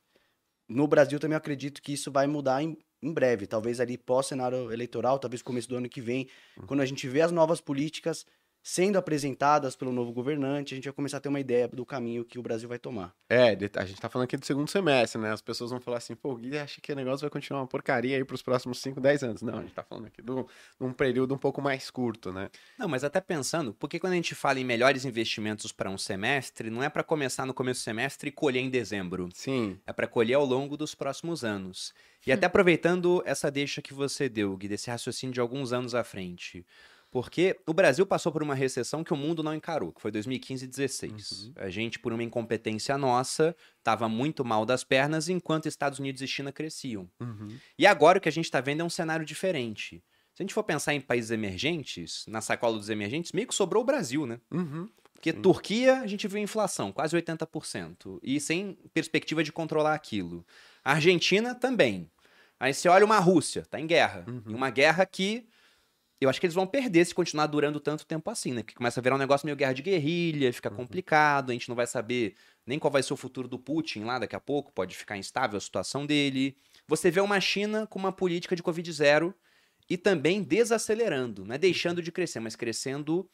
no Brasil também acredito que isso vai mudar em, em breve, talvez ali pós-cenário eleitoral, talvez começo do ano que vem, uhum. quando a gente vê as novas políticas sendo apresentadas pelo novo governante, a gente vai começar a ter uma ideia do caminho que o Brasil vai tomar. É, a gente tá falando aqui do segundo semestre, né? As pessoas vão falar assim, pô, o Gui acha que o negócio vai continuar uma porcaria aí pros próximos 5, 10 anos. Não, a gente tá falando aqui de um período um pouco mais curto, né? Não, mas até pensando, porque quando a gente fala em melhores investimentos para um semestre, não é para começar no começo do semestre e colher em dezembro. Sim. É para colher ao longo dos próximos anos. E até aproveitando essa deixa que você deu, Gui, desse raciocínio de alguns anos à frente. Porque o Brasil passou por uma recessão que o mundo não encarou, que foi 2015 e 2016. Uhum. A gente, por uma incompetência nossa, estava muito mal das pernas, enquanto Estados Unidos e China cresciam. Uhum. E agora o que a gente está vendo é um cenário diferente. Se a gente for pensar em países emergentes, na sacola dos emergentes, meio que sobrou o Brasil, né? Uhum. Porque Sim. Turquia, a gente viu inflação, quase 80%, e sem perspectiva de controlar aquilo. A Argentina também. Aí você olha uma Rússia, tá em guerra. Uhum. Em uma guerra que eu acho que eles vão perder se continuar durando tanto tempo assim, né? Porque começa a virar um negócio meio guerra de guerrilha, fica uhum. complicado, a gente não vai saber nem qual vai ser o futuro do Putin lá daqui a pouco, pode ficar instável a situação dele. Você vê uma China com uma política de Covid zero e também desacelerando, não é deixando de crescer, mas crescendo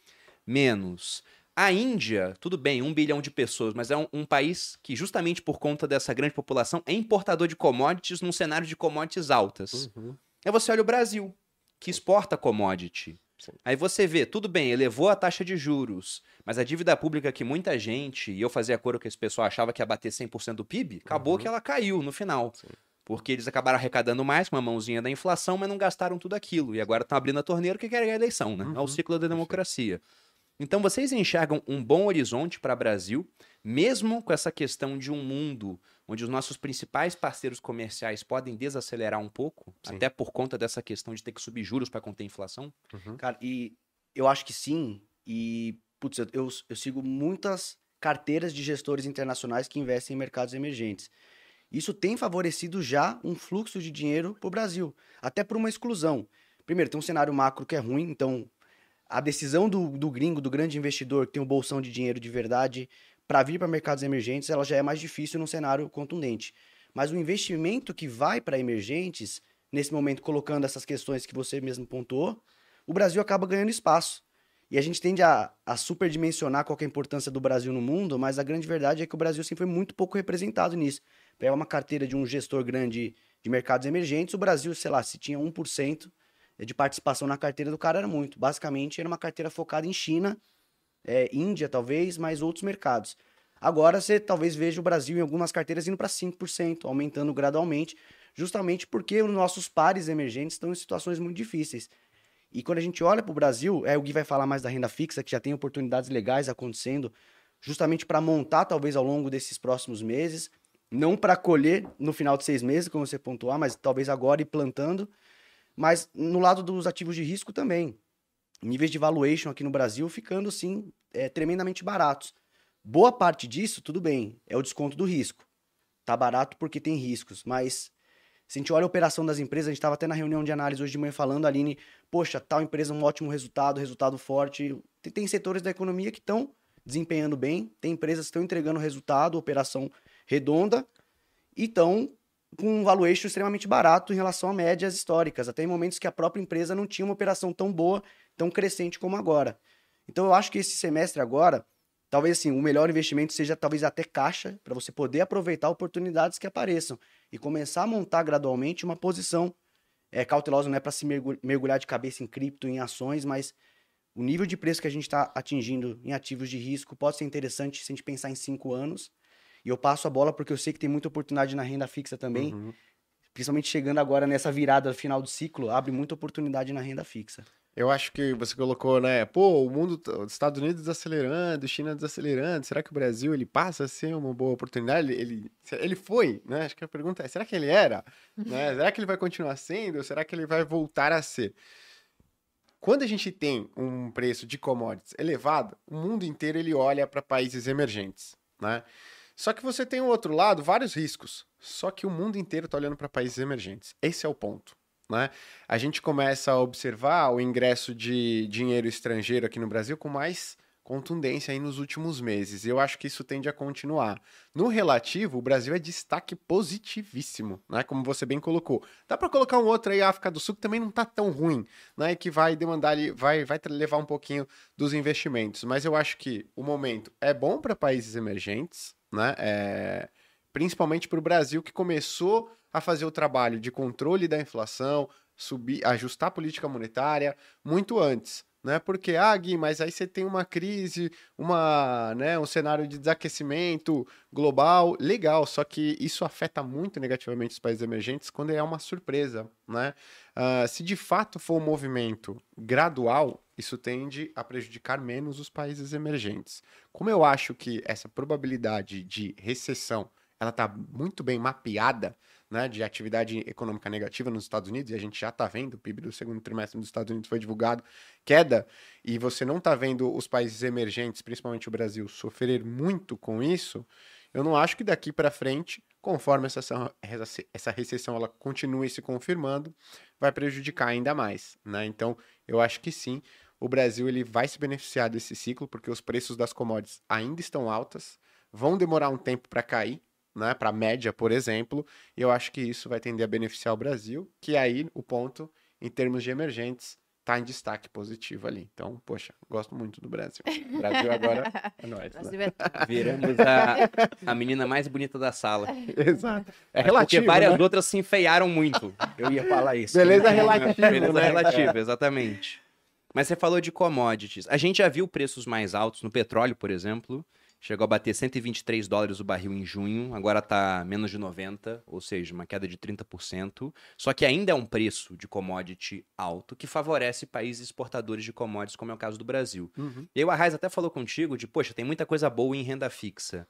menos. A Índia, tudo bem, um bilhão de pessoas, mas é um, um, país que, justamente por conta dessa grande população, é importador de commodities num cenário de commodities altas. Uhum. Aí você olha o Brasil que exporta commodity. Sim. Aí você vê, tudo bem, elevou a taxa de juros, mas a dívida pública que muita gente, e eu fazia coro que esse pessoal achava que ia bater 100% do PIB, acabou uhum. que ela caiu no final. Sim. Porque eles acabaram arrecadando mais com uma mãozinha da inflação, mas não gastaram tudo aquilo. E agora estão abrindo a torneira que querem a eleição, né? Uhum. É o uhum. ciclo da democracia. Então vocês enxergam um bom horizonte para o Brasil, mesmo com essa questão de um mundo onde os nossos principais parceiros comerciais podem desacelerar um pouco, sim. até por conta dessa questão de ter que subir juros para conter a inflação? Uhum. Cara, e eu acho que sim. E, putz, eu, eu, eu sigo muitas carteiras de gestores internacionais que investem em mercados emergentes. Isso tem favorecido já um fluxo de dinheiro para o Brasil, até por uma exclusão. Primeiro, tem um cenário macro que é ruim, então a decisão do, do gringo, do grande investidor que tem um bolsão de dinheiro de verdade, para vir para mercados emergentes, ela já é mais difícil num cenário contundente. Mas o investimento que vai para emergentes, nesse momento colocando essas questões que você mesmo pontuou, o Brasil acaba ganhando espaço. E a gente tende a, a superdimensionar qual é a importância do Brasil no mundo, mas a grande verdade é que o Brasil sempre foi muito pouco representado nisso. Pega uma carteira de um gestor grande de mercados emergentes, o Brasil, sei lá, se tinha 1% de participação na carteira do cara era muito. Basicamente, era uma carteira focada em China é, Índia, talvez, mas outros mercados. Agora você talvez veja o Brasil em algumas carteiras indo para 5%, aumentando gradualmente, justamente porque os nossos pares emergentes estão em situações muito difíceis. E quando a gente olha para o Brasil, é, o Gui vai falar mais da renda fixa, que já tem oportunidades legais acontecendo, justamente para montar talvez ao longo desses próximos meses, não para colher no final de seis meses, como você pontuar, mas talvez agora ir plantando. Mas no lado dos ativos de risco também níveis de valuation aqui no Brasil ficando, sim, é, tremendamente baratos. Boa parte disso, tudo bem, é o desconto do risco. Tá barato porque tem riscos, mas se a gente olha a operação das empresas, a gente estava até na reunião de análise hoje de manhã falando, Aline, poxa, tal empresa um ótimo resultado, resultado forte. Tem, tem setores da economia que estão desempenhando bem, tem empresas que estão entregando resultado, operação redonda e estão com um valuation extremamente barato em relação a médias históricas, até em momentos que a própria empresa não tinha uma operação tão boa, tão crescente como agora. Então eu acho que esse semestre agora, talvez assim, o melhor investimento seja talvez até caixa, para você poder aproveitar oportunidades que apareçam e começar a montar gradualmente uma posição é, cautelosa, não é para se mergu- mergulhar de cabeça em cripto, em ações, mas o nível de preço que a gente está atingindo em ativos de risco pode ser interessante se a gente pensar em cinco anos. E eu passo a bola porque eu sei que tem muita oportunidade na renda fixa também. Uhum. Principalmente chegando agora nessa virada final do ciclo, abre muita oportunidade na renda fixa. Eu acho que você colocou, né? Pô, o mundo, os Estados Unidos desacelerando, China desacelerando. Será que o Brasil ele passa a ser uma boa oportunidade? Ele, ele, ele foi, né? Acho que a pergunta é: será que ele era? né? Será que ele vai continuar sendo? Ou será que ele vai voltar a ser? Quando a gente tem um preço de commodities elevado, o mundo inteiro ele olha para países emergentes, né? Só que você tem o outro lado, vários riscos. Só que o mundo inteiro está olhando para países emergentes. Esse é o ponto. Né? A gente começa a observar o ingresso de dinheiro estrangeiro aqui no Brasil com mais contundência aí nos últimos meses. E eu acho que isso tende a continuar. No relativo, o Brasil é destaque positivíssimo, né? Como você bem colocou. Dá para colocar um outro aí, a África do Sul, que também não tá tão ruim, né? Que vai demandar vai, vai levar um pouquinho dos investimentos. Mas eu acho que o momento é bom para países emergentes, né? É, principalmente para o Brasil, que começou a fazer o trabalho de controle da inflação, subir, ajustar a política monetária muito antes. Né? Porque, ah, Gui, mas aí você tem uma crise, uma, né, um cenário de desaquecimento global, legal, só que isso afeta muito negativamente os países emergentes quando é uma surpresa. Né? Uh, se de fato for um movimento gradual, isso tende a prejudicar menos os países emergentes. Como eu acho que essa probabilidade de recessão ela está muito bem mapeada, né, de atividade econômica negativa nos Estados Unidos, e a gente já está vendo, o PIB do segundo trimestre dos Estados Unidos foi divulgado, queda, e você não está vendo os países emergentes, principalmente o Brasil, sofrer muito com isso, eu não acho que daqui para frente, conforme essa, essa recessão ela continue se confirmando, vai prejudicar ainda mais. Né? Então, eu acho que sim, o Brasil ele vai se beneficiar desse ciclo, porque os preços das commodities ainda estão altas, vão demorar um tempo para cair, né, para a média, por exemplo, e eu acho que isso vai tender a beneficiar o Brasil, que aí o ponto, em termos de emergentes, está em destaque positivo ali. Então, poxa, gosto muito do Brasil. O Brasil agora é nóis. Brasil Né? é Viramos a, a menina mais bonita da sala. Exato. É Porque relativo, várias né? outras se enfeiaram muito. Eu ia falar isso. Beleza relativa, Beleza né? relativa, exatamente. Mas você falou de commodities. A gente já viu preços mais altos no petróleo, por exemplo. Chegou a bater 123 dólares o barril em junho, agora está menos de 90, ou seja, uma queda de 30%. Só que ainda é um preço de commodity alto que favorece países exportadores de commodities, como é o caso do Brasil. Uhum. E aí o Arraiz até falou contigo de, poxa, tem muita coisa boa em renda fixa.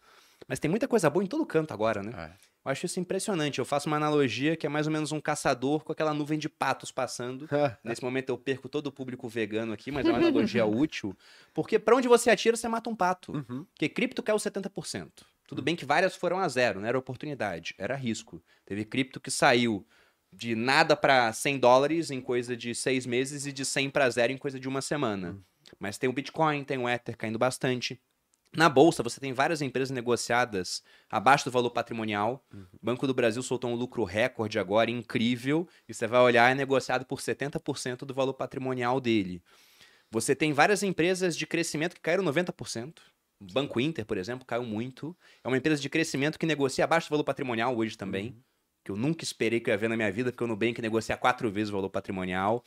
Mas tem muita coisa boa em todo canto agora, né? É. Eu acho isso impressionante. Eu faço uma analogia que é mais ou menos um caçador com aquela nuvem de patos passando. Nesse momento eu perco todo o público vegano aqui, mas é uma analogia útil. Porque pra onde você atira, você mata um pato. Uhum. Porque cripto caiu 70%. Tudo bem que várias foram a zero, não era oportunidade, era risco. Teve cripto que saiu de nada pra 100 dólares em coisa de seis meses e de 100 para zero em coisa de uma semana. Mas tem o Bitcoin, tem o Ether caindo bastante. Na bolsa, você tem várias empresas negociadas abaixo do valor patrimonial. O Banco do Brasil soltou um lucro recorde agora, incrível. E você vai olhar, é negociado por 70% do valor patrimonial dele. Você tem várias empresas de crescimento que caíram 90%. O Banco Inter, por exemplo, caiu muito. É uma empresa de crescimento que negocia abaixo do valor patrimonial hoje também. Que eu nunca esperei que eu ia ver na minha vida, porque o Nubank negocia quatro vezes o valor patrimonial.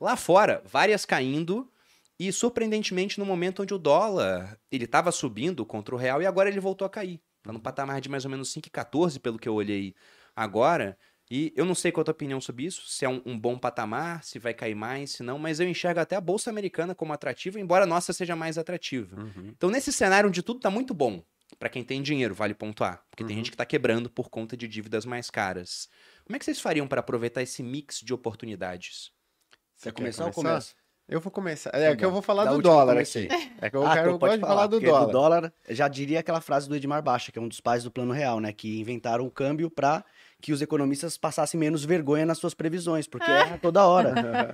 Lá fora, várias caindo. E surpreendentemente, no momento onde o dólar ele estava subindo contra o real e agora ele voltou a cair. Está no patamar de mais ou menos 5,14, pelo que eu olhei agora. E eu não sei qual a tua opinião sobre isso, se é um, um bom patamar, se vai cair mais, se não, mas eu enxergo até a Bolsa Americana como atrativa, embora a nossa seja mais atrativa. Uhum. Então, nesse cenário onde tudo está muito bom, para quem tem dinheiro, vale pontuar, porque tem Uhum. gente que está quebrando por conta de dívidas mais caras. Como é que vocês fariam para aproveitar esse mix de oportunidades? Você Quer começar ou começa? Eu vou começar. É Tá que eu vou falar Da do dólar aqui. É que eu Ah, quero então eu gosto de falar do dólar. do dólar, já diria aquela frase do Edmar Baixa, que é um dos pais do Plano Real, né? Que inventaram o câmbio para que os economistas passassem menos vergonha nas suas previsões, porque erra toda hora.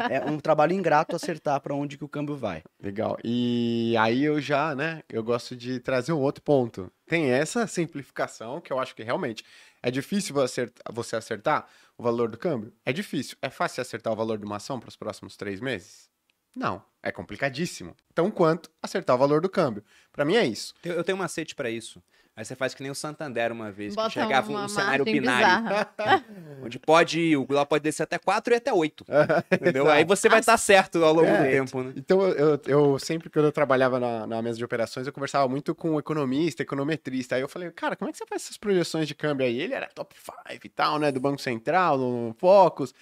é um trabalho ingrato acertar para onde que o câmbio vai. Legal. E aí eu já, né, eu gosto de trazer um outro ponto. Tem essa simplificação que eu acho que realmente é difícil você acertar o valor do câmbio? É difícil. É fácil acertar o valor de uma ação para os próximos três meses? Não. É complicadíssimo. Então, quanto acertar o valor do câmbio? Para mim é isso. Eu tenho um macete pra isso. Aí você faz que nem o Santander uma vez, Bota que chegava um, cenário binário, onde pode, o dólar pode descer até 4 e até 8. Entendeu? Aí você vai estar certo ao longo do É. tempo, né? Então, eu, eu sempre que eu trabalhava na, na mesa de operações, eu conversava muito com o economista, econometrista. Aí eu falei, cara, como é que você faz essas projeções de câmbio aí? Ele era top 5 e tal, né? Do Banco Central, no Focus.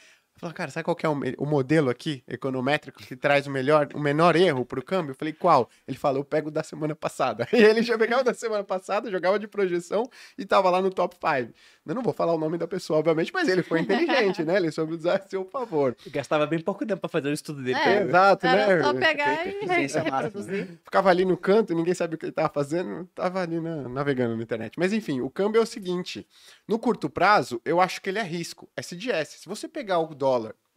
Eu falei, cara, sabe qual que é o, o modelo aqui, econométrico, que traz o melhor, o menor erro pro câmbio? Eu falei, qual? Ele falou, eu pego o da semana passada. E ele já pegava da semana passada, jogava de projeção e tava lá no top 5. Eu não vou falar o nome da pessoa, obviamente, mas ele foi inteligente, né? Ele soube usar a seu favor. Gastava bem pouco tempo pra fazer o estudo dele. É. Exato, Era né? só pegar e reproduzir. ficava ali no canto, ninguém sabia o que ele estava fazendo, tava ali na- navegando na internet. Mas enfim, o câmbio é o seguinte: no curto prazo, eu acho que ele é risco, SDS. Se você pegar o dólar,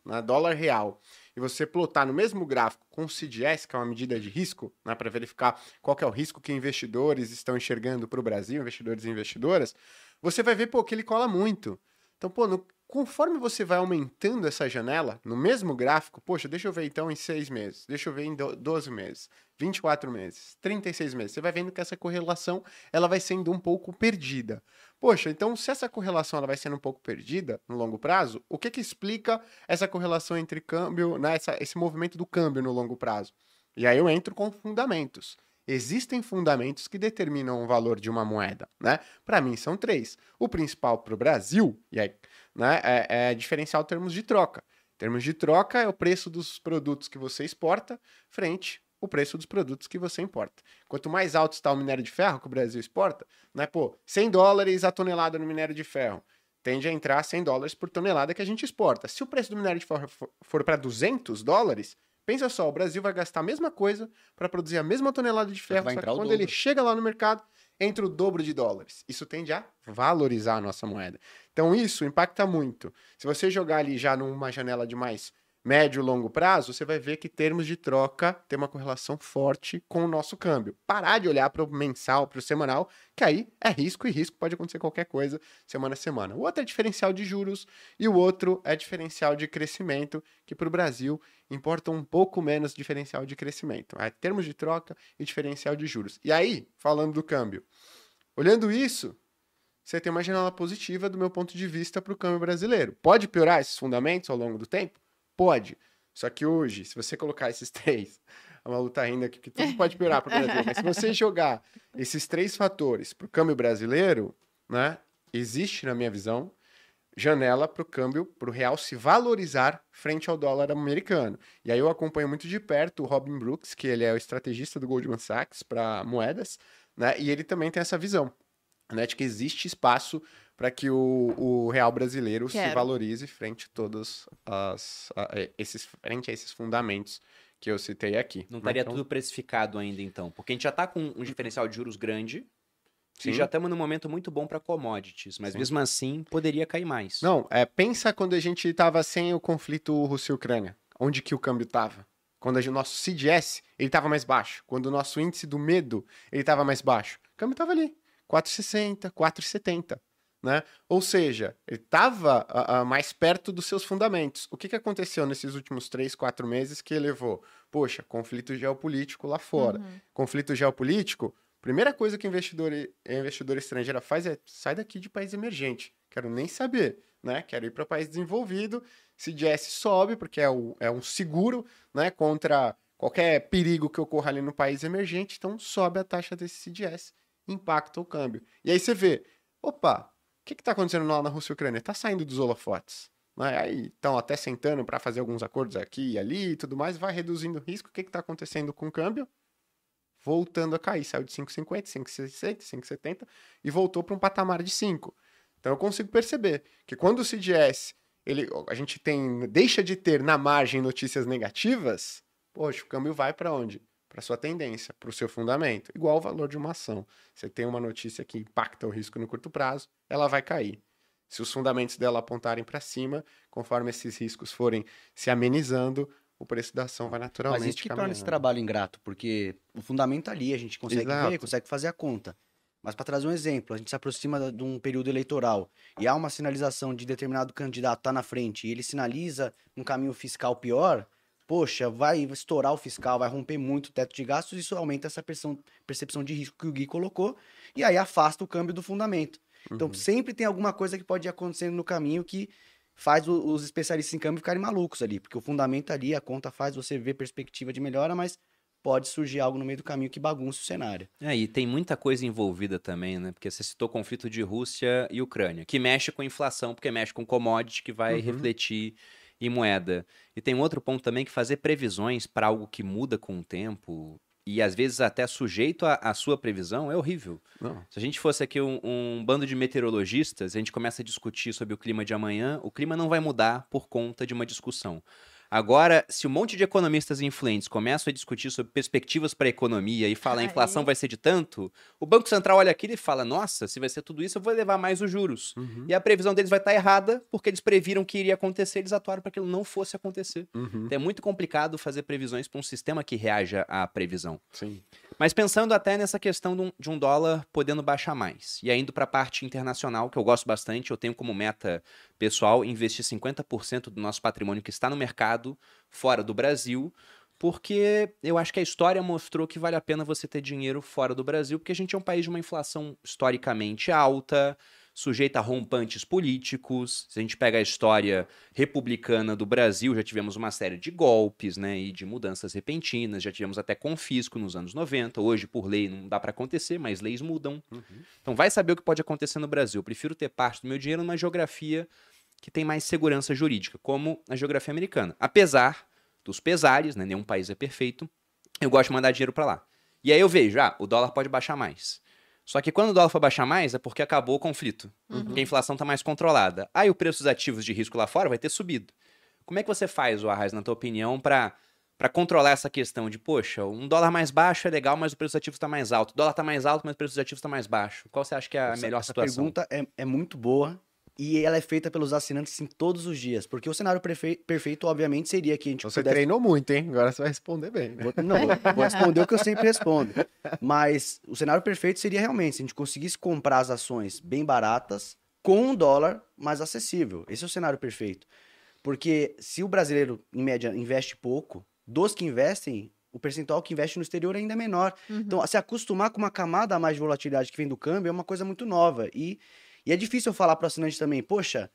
né, dólar real, e você plotar no mesmo gráfico com o CDS, que é uma medida de risco, né, para verificar qual é o risco que investidores estão enxergando para o Brasil, investidores e investidoras, você vai ver pô, que ele cola muito. Então, pô, no- conforme você vai aumentando essa janela, no mesmo gráfico, poxa, deixa eu ver então em seis meses, deixa eu ver em do- 12 meses, 24 meses, 36 meses, você vai vendo que essa correlação ela vai sendo um pouco perdida. Poxa, então se essa correlação ela vai sendo um pouco perdida no longo prazo, o que que explica essa correlação entre câmbio, né, essa- esse movimento do câmbio no longo prazo? E aí eu entro com fundamentos. Existem fundamentos que determinam o valor de uma moeda, né? Para mim são três. O principal para o Brasil, e aí, né, é, é diferencial termos de troca. Termos de troca é o preço dos produtos que você exporta frente o preço dos produtos que você importa. Quanto mais alto está o minério de ferro que o Brasil exporta, né, pô, 100 dólares a tonelada no minério de ferro, tende a entrar 100 dólares por tonelada que a gente exporta. Se o preço do minério de ferro for, para 200 dólares, pensa só, o Brasil vai gastar a mesma coisa para produzir a mesma tonelada de ferro, só que quando dobro. ele chega lá no mercado, entra o dobro de dólares. Isso tende a valorizar a nossa moeda. Então isso impacta muito. Se você jogar ali já numa janela de mais médio e longo prazo, você vai ver que termos de troca tem uma correlação forte com o nosso câmbio. Parar de olhar para o mensal, para o semanal, que aí é risco e risco pode acontecer qualquer coisa semana a semana. O outro é diferencial de juros e o outro é diferencial de crescimento, que para o Brasil importa um pouco menos diferencial de crescimento. É termos de troca e diferencial de juros. E aí, falando do câmbio, olhando isso, você tem uma janela positiva do meu ponto de vista para o câmbio brasileiro. Pode piorar esses fundamentos ao longo do tempo? Pode. Só que hoje, se você colocar esses três, a Malu tá rindo aqui, que tudo pode piorar para o Brasil, mas se você jogar esses três fatores para o câmbio brasileiro, né, existe, na minha visão, janela para o câmbio, para o real se valorizar frente ao dólar americano. E aí eu acompanho muito de perto o Robin Brooks, que ele é o estrategista do Goldman Sachs para moedas, né, e ele também tem essa visão, né, de que existe espaço para que o, o real brasileiro se Quero. valorize frente a todos as, a- esses, frente a esses fundamentos que eu citei aqui. Não né? estaria Então, tudo precificado ainda, então. Porque a gente já tá com um diferencial de juros grande Sim. e já estamos num momento muito bom para commodities. Mas Sim. mesmo assim, poderia cair mais. Não, é, pensa quando a gente estava sem o conflito Rússia e Ucrânia. Onde que o câmbio estava? Quando gente- o nosso CDS ele estava mais baixo. Quando o nosso índice do medo ele estava mais baixo. O câmbio estava ali. 4,60, 4,70. Né? Ou seja, ele estava mais perto dos seus fundamentos. O que, que aconteceu nesses últimos três, quatro meses que elevou? Poxa, conflito geopolítico lá fora. Uhum. Conflito geopolítico, primeira coisa que o investidor, investidor estrangeiro faz é sai daqui de país emergente. Quero nem saber, né? Quero ir para país desenvolvido. CDS sobe, porque é, o- é um seguro né, contra qualquer perigo que ocorra ali no país emergente. Então sobe a taxa desse CDS, impacta o câmbio. E aí você vê, opa, que está acontecendo lá na Rússia e Ucrânia? Está saindo dos holofotes. Né? Aí estão até sentando para fazer alguns acordos aqui e ali e tudo mais, vai reduzindo o risco. O que está acontecendo com o câmbio? Voltando a cair. Saiu de 5,50, 5,60, 5,70 e voltou para um patamar de 5. Então eu consigo perceber que quando o CDS ele, a gente tem, deixa de ter na margem notícias negativas, poxa, o câmbio vai para onde? Para sua tendência, para o seu fundamento. Igual o valor de uma ação. Você tem uma notícia que impacta o risco no curto prazo, ela vai cair. Se os fundamentos dela apontarem para cima, conforme esses riscos forem se amenizando, o preço da ação vai naturalmente Mas isso que torna esse caminhando. trabalho ingrato, porque o fundamento tá ali, a gente consegue ver, Exato. consegue fazer a conta. Mas para trazer um exemplo, a gente se aproxima de um período eleitoral e há uma sinalização de determinado candidato tá na frente e ele sinaliza um caminho fiscal pior, poxa, vai estourar o fiscal, vai romper muito o teto de gastos, isso aumenta essa percepção, de risco que o Gui colocou e aí afasta o câmbio do fundamento. Então Uhum. sempre tem alguma coisa que pode ir acontecendo no caminho que faz os especialistas em câmbio ficarem malucos ali, porque o fundamento ali, a conta faz você ver perspectiva de melhora, mas pode surgir algo no meio do caminho que bagunça o cenário. É, e tem muita coisa envolvida também, né? Porque você citou o conflito de Rússia e Ucrânia, que mexe com inflação, porque mexe com commodity, que vai Uhum. refletir em moeda. E tem outro ponto também que fazer previsões para algo que muda com o tempo e às vezes até sujeito à à sua previsão é horrível. Não. Se a gente fosse aqui um, um bando de meteorologistas, a gente começa a discutir sobre o clima de amanhã, o clima não vai mudar por conta de uma discussão. Agora, se um monte de economistas influentes começam a discutir sobre perspectivas para a economia e falam a inflação vai ser de tanto, o Banco Central olha aquilo e fala: nossa, se vai ser tudo isso, eu vou levar mais os juros. Uhum. E a previsão deles vai estar errada, porque eles previram que iria acontecer, eles atuaram para que aquilo não fosse acontecer. Uhum. Então é muito complicado fazer previsões para um sistema que reaja à previsão. Sim. Mas pensando até nessa questão de um, de um dólar podendo baixar mais. E indo para a parte internacional, que eu gosto bastante, eu tenho como meta pessoal investir 50% do nosso patrimônio que está no mercado fora do Brasil, porque eu acho que a história mostrou que vale a pena você ter dinheiro fora do Brasil, porque a gente é um país de uma inflação historicamente alta, sujeita a rompantes políticos. Se a gente pega a história republicana do Brasil, já tivemos uma série de golpes, né, e de mudanças repentinas, já tivemos até confisco nos anos 90. Hoje, por lei, não dá para acontecer, mas leis mudam. Então vai saber o que pode acontecer no Brasil. Eu prefiro ter parte do meu dinheiro numa geografia que tem mais segurança jurídica, como a geografia americana. Apesar dos pesares, né, nenhum país é perfeito, eu gosto de mandar dinheiro para lá. E aí eu vejo, ah, o dólar pode baixar mais. Só que quando o dólar for baixar mais é porque acabou o conflito. Porque a inflação está mais controlada. Aí o preço dos ativos de risco lá fora vai ter subido. Como é que você faz, o Arraiz, na tua opinião, para para controlar essa questão de, poxa, um dólar mais baixo é legal, mas o preço dos ativos está mais alto. O dólar está mais alto, mas o preço dos ativos está mais baixo. Qual você acha que é a Essa- melhor essa situação? pergunta é, é muito boa e ela é feita pelos assinantes em todos os dias, porque o cenário perfe- perfeito, obviamente, seria que a gente Você pudesse treinou muito, hein? Agora você vai responder bem. Né? Vou, não, vou- vou responder o que eu sempre respondo. Mas o cenário perfeito seria realmente se a gente conseguisse comprar as ações bem baratas com um dólar mais acessível. Esse é o cenário perfeito. Porque se o brasileiro, em média, investe pouco, dos que investem, o percentual que investe no exterior ainda é menor. Uhum. Então, se acostumar com uma camada a mais de volatilidade que vem do câmbio é uma coisa muito nova. E, e é difícil eu falar para o assinante também, poxa,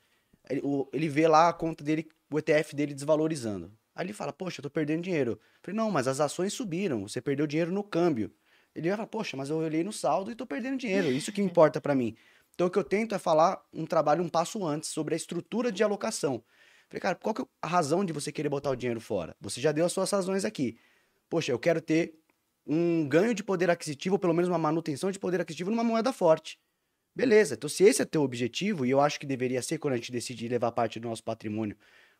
ele, o- ele vê lá a conta dele, o ETF dele desvalorizando. Aí ele fala, poxa, eu tô perdendo dinheiro. Eu falei, não, mas as ações subiram, você perdeu dinheiro no câmbio. Ele vai falar, poxa, mas eu olhei no saldo e tô perdendo dinheiro, isso que importa para mim. Então o que eu tento é falar um trabalho um passo antes sobre a estrutura de alocação. Falei, cara, qual que é a razão de você querer botar o dinheiro fora? Você já deu as suas razões aqui. Poxa, eu quero ter um ganho de poder aquisitivo, ou pelo menos uma manutenção de poder aquisitivo numa moeda forte. Beleza, então se esse é teu objetivo, e eu acho que deveria ser quando a gente decidir levar parte do nosso patrimônio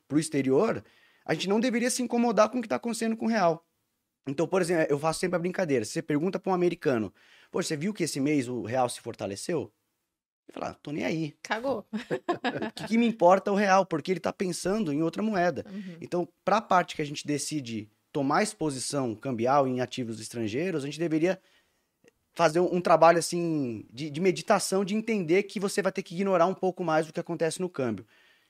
para o exterior, a gente não deveria se incomodar com o que está acontecendo com o real. Então, por exemplo, eu faço sempre a brincadeira. Se você pergunta para um americano, Poxa, você viu que esse mês o real se fortaleceu? Ele fala, ah, tô nem aí. Cagou. O que, que me importa é o real? Porque ele tá pensando em outra moeda. Uhum. Então, para a parte que a gente decide tomar exposição cambial em ativos estrangeiros, a gente deveria fazer um, trabalho assim de, de meditação, de entender que você vai ter que ignorar um pouco mais o que acontece no câmbio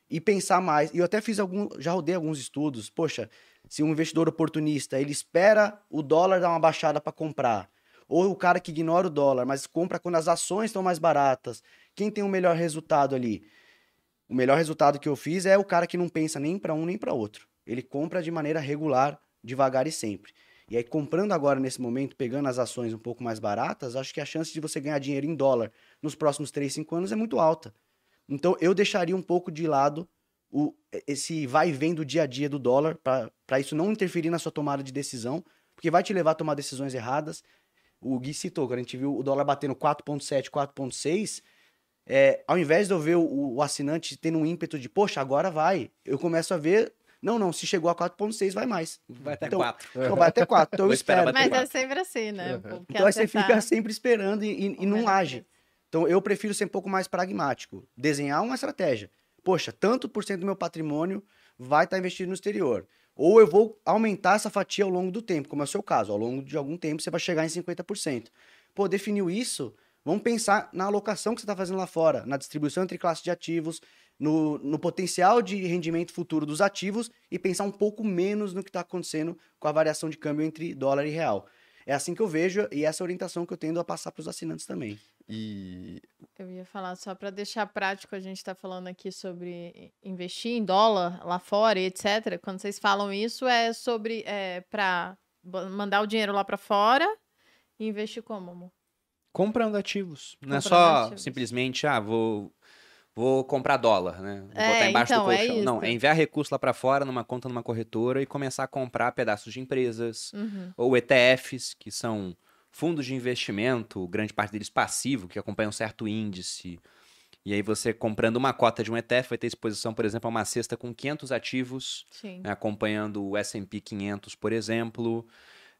e pensar mais. E eu até fiz algum, já rodei alguns estudos. Poxa, se um investidor oportunista ele espera o dólar dar uma baixada para comprar, ou o cara que ignora o dólar, mas compra quando as ações estão mais baratas, quem tem o melhor resultado ali? O melhor resultado que eu fiz é o cara que não pensa nem para um nem para outro. Ele compra de maneira regular, devagar e sempre. E aí, comprando agora nesse momento, pegando as ações um pouco mais baratas, acho que a chance de você ganhar dinheiro em dólar nos próximos 3, 5 anos é muito alta. Então, eu deixaria um pouco de lado o, esse vai e vem do dia a dia do dólar, para isso não interferir na sua tomada de decisão, porque vai te levar a tomar decisões erradas. O Gui citou, quando a gente viu o dólar batendo 4,7, 4,6, é, ao invés de eu ver o, o, assinante tendo um ímpeto de, poxa, agora vai, eu começo a ver, não, não, se chegou a 4,6, vai mais. Vai até Então, 4. Então vai até 4, então eu espero. Mas é quatro. sempre assim, né? Uhum. Então aí você acertar fica sempre esperando e, e- e não melhor age. Então eu prefiro ser um pouco mais pragmático, desenhar uma estratégia. Poxa, tanto por cento do meu patrimônio vai estar investido no exterior. Ou eu vou aumentar essa fatia ao longo do tempo, como é o seu caso. Ao longo de algum tempo você vai chegar em 50%. Pô, definiu isso? Vamos pensar na alocação que você está fazendo lá fora, na distribuição entre classes de ativos, no, no potencial de rendimento futuro dos ativos e pensar um pouco menos no que está acontecendo com a variação de câmbio entre dólar e real. É assim que eu vejo e essa é a orientação que eu tendo a passar para os assinantes também. E Eu ia falar só para deixar prático, a gente está falando aqui sobre investir em dólar lá fora e etc. Quando vocês falam isso, é sobre é, para mandar o dinheiro lá para fora e investir como? amor? Comprando ativos. Não é Comprando só ativos. simplesmente, ah, vou, vou comprar dólar, né? Vou É, botar embaixo então, do é colchão. Não, isso. é enviar recurso lá pra fora numa conta numa corretora e começar a comprar pedaços de empresas Uhum. ou ETFs, que são fundos de investimento, grande parte deles passivo, que acompanham um certo índice. E aí você comprando uma cota de um ETF vai ter exposição, por exemplo, a uma cesta com 500 ativos, né, acompanhando o S&P 500, por exemplo.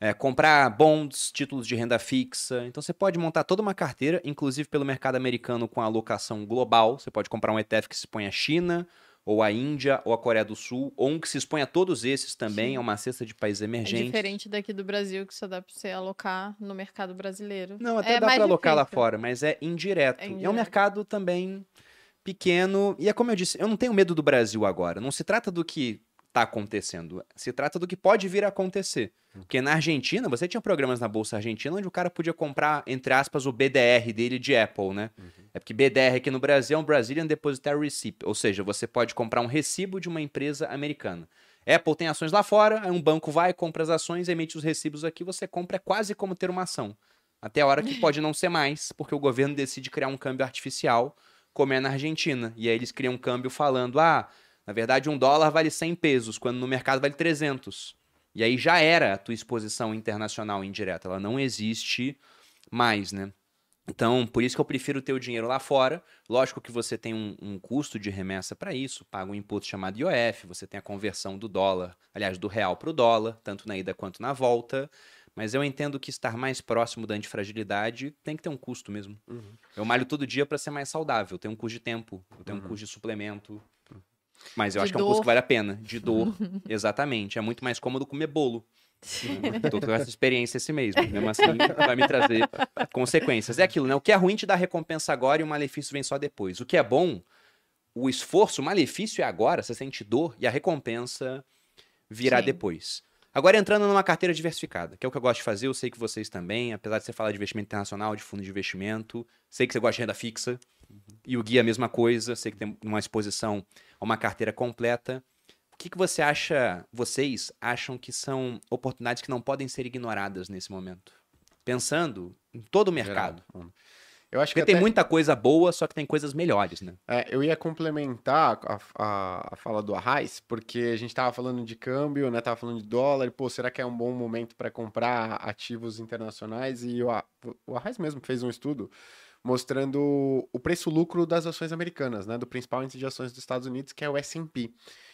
É, comprar bonds, títulos de renda fixa. Então você pode montar toda uma carteira, inclusive pelo mercado americano com alocação global. Você pode comprar um ETF que se expõe à China, ou à Índia, ou à Coreia do Sul, ou um que se expõe a todos esses também, Sim. é uma cesta de países É emergentes. diferente daqui do Brasil, que só dá para você alocar no mercado brasileiro. Não, até é dá pra alocar lá fora, mas é indireto. É E é um indireto. mercado também pequeno. E é como eu disse, eu não tenho medo do Brasil agora. Não se trata do que tá acontecendo, se trata do que pode vir a acontecer. Porque na Argentina, você tinha programas na Bolsa Argentina onde o cara podia comprar, entre aspas, o BDR dele de Apple, né? É porque BDR aqui no Brasil é um Brazilian Depositary Receipt, ou seja, você pode comprar um recibo de uma empresa americana. Apple tem ações lá fora, aí um banco vai, compra as ações, emite os recibos aqui, você compra, é quase como ter uma ação. Até a hora que pode não ser mais, porque o governo decide criar um câmbio artificial, como é na Argentina. E aí eles criam um câmbio falando, ah, na verdade um dólar vale 100 pesos, quando no mercado vale 300. E aí já era a tua exposição internacional indireta, ela não existe mais, né? Então, por isso que eu prefiro ter o dinheiro lá fora. Lógico que você tem um, um custo de remessa para isso, paga um imposto chamado IOF, você tem a conversão do dólar, aliás, do real para o dólar, tanto na ida quanto na volta. Mas eu entendo que estar mais próximo da antifragilidade tem que ter um custo mesmo. Eu malho todo dia para ser mais saudável. Tem um custo de tempo, eu tenho um custo de suplemento. Mas eu De acho que é um dor. que vale a pena. De dor, exatamente. É muito mais cômodo comer bolo. Tô com essa experiência esse mês, mesmo assim vai me trazer consequências. É aquilo, né? O que é ruim te dá recompensa agora e o malefício vem só depois. O que é bom, o esforço, o malefício é agora, você sente dor e a recompensa virá Sim. depois. Agora entrando numa carteira diversificada, que é o que eu gosto de fazer, eu sei que vocês também, apesar de você falar de investimento internacional, de fundo de investimento, sei que você gosta de renda fixa, e o guia a mesma coisa, sei que tem uma exposição a uma carteira completa. O que, que você acha, vocês acham que são oportunidades que não podem ser ignoradas nesse momento? Pensando em todo o mercado. Eu acho que Porque tem até- muita coisa boa, só que tem coisas melhores, né? É, eu ia complementar a, a, a fala do Arraiz, porque a gente tava falando de câmbio, né? Tava falando de dólar, e, pô, será que é um bom momento para comprar ativos internacionais? E o, o Arraiz mesmo fez um estudo mostrando o preço-lucro das ações americanas, né? Do principal índice de ações dos Estados Unidos, que é o S&P.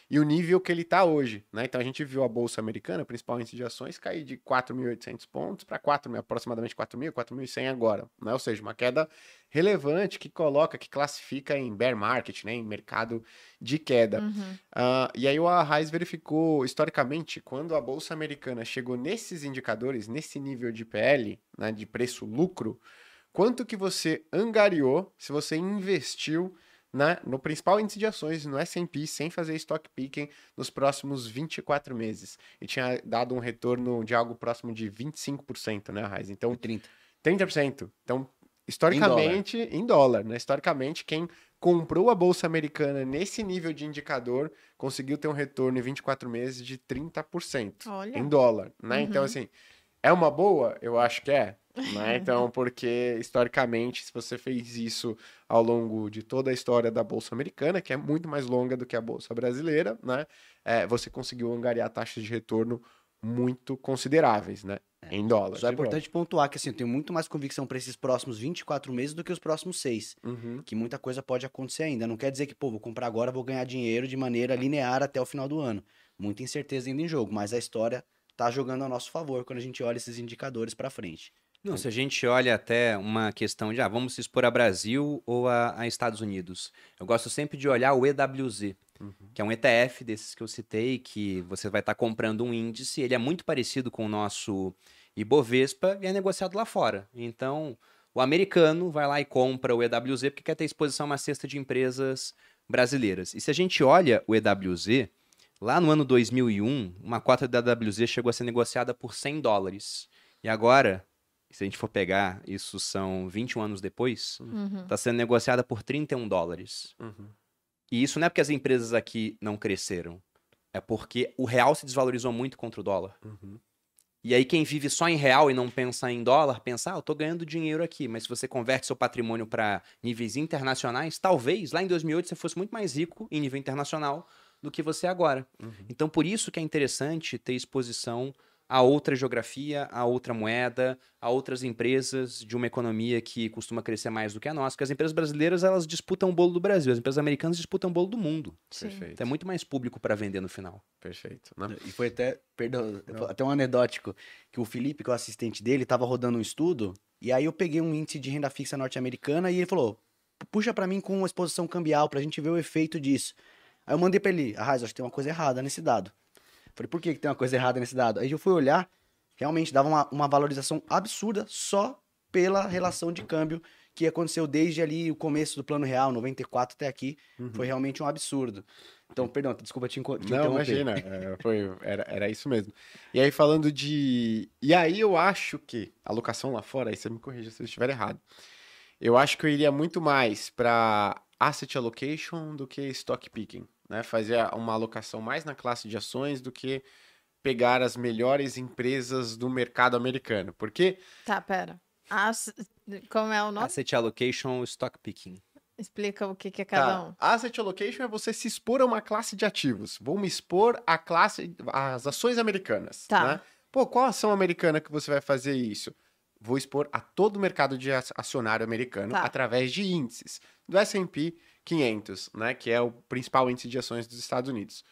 E o nível que ele está hoje, né? Então a gente viu a bolsa americana, o principal índice de ações, cair de 4.800 pontos para 4.000, aproximadamente 4.000, 4.100 agora, né? Ou seja, uma queda relevante que coloca, que classifica em bear market, né? Em mercado de queda. Uhum. Ah, e aí o Arraiz verificou historicamente quando a bolsa americana chegou nesses indicadores, nesse nível de PL, né, de preço-lucro, quanto que você angariou se você investiu né, no principal índice de ações, no S&P, sem fazer stock picking nos próximos 24 meses. E tinha dado um retorno de algo próximo de 25%, né, Arraiz? Então, 30. 30%. Então, historicamente, em dólar, né? Historicamente, quem comprou a bolsa americana nesse nível de indicador conseguiu ter um retorno em 24 meses de 30% Olha. em dólar, né? Então, Uhum. assim, é uma boa? Eu acho que é. Né? Então, porque historicamente, se você fez isso ao longo de toda a história da Bolsa Americana, que é muito mais longa do que a Bolsa Brasileira, né? É, você conseguiu angariar taxas de retorno muito consideráveis, né? Em dólar. Só é volta. importante pontuar que assim, eu tenho muito mais convicção para esses próximos 24 meses do que os próximos seis. Uhum. Que muita coisa pode acontecer ainda. Não quer dizer que, pô, vou comprar agora, vou ganhar dinheiro de maneira linear até o final do ano. Muita incerteza ainda em jogo, mas a história tá jogando a nosso favor quando a gente olha esses indicadores para frente. Não, se a gente olha até uma questão de, ah, vamos se expor a Brasil ou a, a Estados Unidos. Eu gosto sempre de olhar o EWZ, que é um ETF desses que eu citei, que você vai estar comprando um índice, ele é muito parecido com o nosso Ibovespa e é negociado lá fora. Então, o americano vai lá e compra o EWZ porque quer ter exposição a uma cesta de empresas brasileiras. E se a gente olha o EWZ, lá no ano 2001, uma cota da EWZ chegou a ser negociada por 100 dólares. E agora, se a gente for pegar, isso são 21 anos depois, Uhum. está sendo negociada por 31 dólares. Uhum. E isso não é porque as empresas aqui não cresceram. É porque o real se desvalorizou muito contra o dólar. Uhum. E aí quem vive só em real e não pensa em dólar, pensa, ah, eu tô ganhando dinheiro aqui. Mas se você converte seu patrimônio para níveis internacionais, talvez lá em 2008 você fosse muito mais rico em nível internacional do que você é agora. Uhum. Então por isso que é interessante ter exposição a outra geografia, a outra moeda, a outras empresas de uma economia que costuma crescer mais do que a nossa. Porque as empresas brasileiras, elas disputam o bolo do Brasil, as empresas americanas disputam o bolo do mundo. Sim. Perfeito. Então é muito mais público para vender no final. Perfeito. né? E foi até, perdão, até um anedótico, que o Felipe, que é o assistente dele, tava rodando um estudo, e aí eu peguei um índice de renda fixa norte-americana e ele falou, puxa pra mim com uma exposição cambial pra gente ver o efeito disso. Aí eu mandei pra ele, ah, acho que tem uma coisa errada nesse dado. Falei, por que, que tem uma coisa errada nesse dado? Aí eu fui olhar, realmente dava uma, uma valorização absurda só pela relação de câmbio que aconteceu desde ali o começo do plano real, 94 até aqui, foi realmente um absurdo. Então, perdão, desculpa te, te Não, imagina, é, foi, era, era isso mesmo. E aí, falando de. E aí, eu acho que a alocação lá fora, aí você me corrija se eu estiver errado. Eu acho que eu iria muito mais para asset allocation do que stock picking, né? Fazer uma alocação mais na classe de ações do que pegar as melhores empresas do mercado americano. Porque Tá, pera. As- Como é o nome? Asset allocation, stock picking. Explica o que, que é cada Tá. um. Asset allocation é você se expor a uma classe de ativos. Vou me expor à classe, às ações americanas. Tá. Né? Pô, qual ação americana que você vai fazer isso? Vou expor a todo o mercado de ac- acionário americano Tá. através de índices do S&P 500, né, que é o principal índice de ações dos Estados Unidos.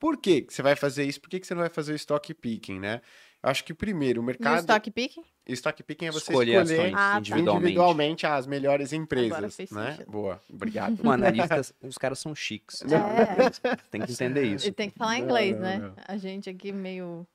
Por que você vai fazer isso? Por que você não vai fazer o stock picking, né? Eu acho que primeiro o mercado stock picking? stock picking é você Escolher escolher ações Ah, tá. individualmente. individualmente as melhores empresas, Agora fez né? sentido. Boa, obrigado. Um analista, os caros são chiques. É. Tem que entender isso. E tem que falar Não, inglês, não, né? não. A gente aqui meio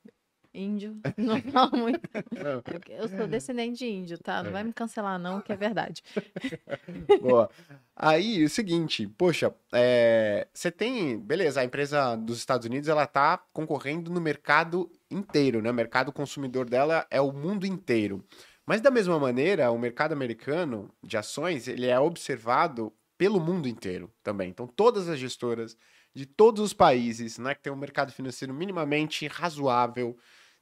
índio, não fala muito. Não. Eu- Eu sou descendente de índio, tá? Não vai me cancelar não, que é verdade. Boa. Aí, o seguinte, poxa, é, você tem, beleza, a empresa dos Estados Unidos, ela tá concorrendo no mercado inteiro, né? O mercado consumidor dela é o mundo inteiro. Mas da mesma maneira, o mercado americano de ações, ele é observado pelo mundo inteiro também. Então, todas as gestoras de todos os países, né, que tem um mercado financeiro minimamente razoável,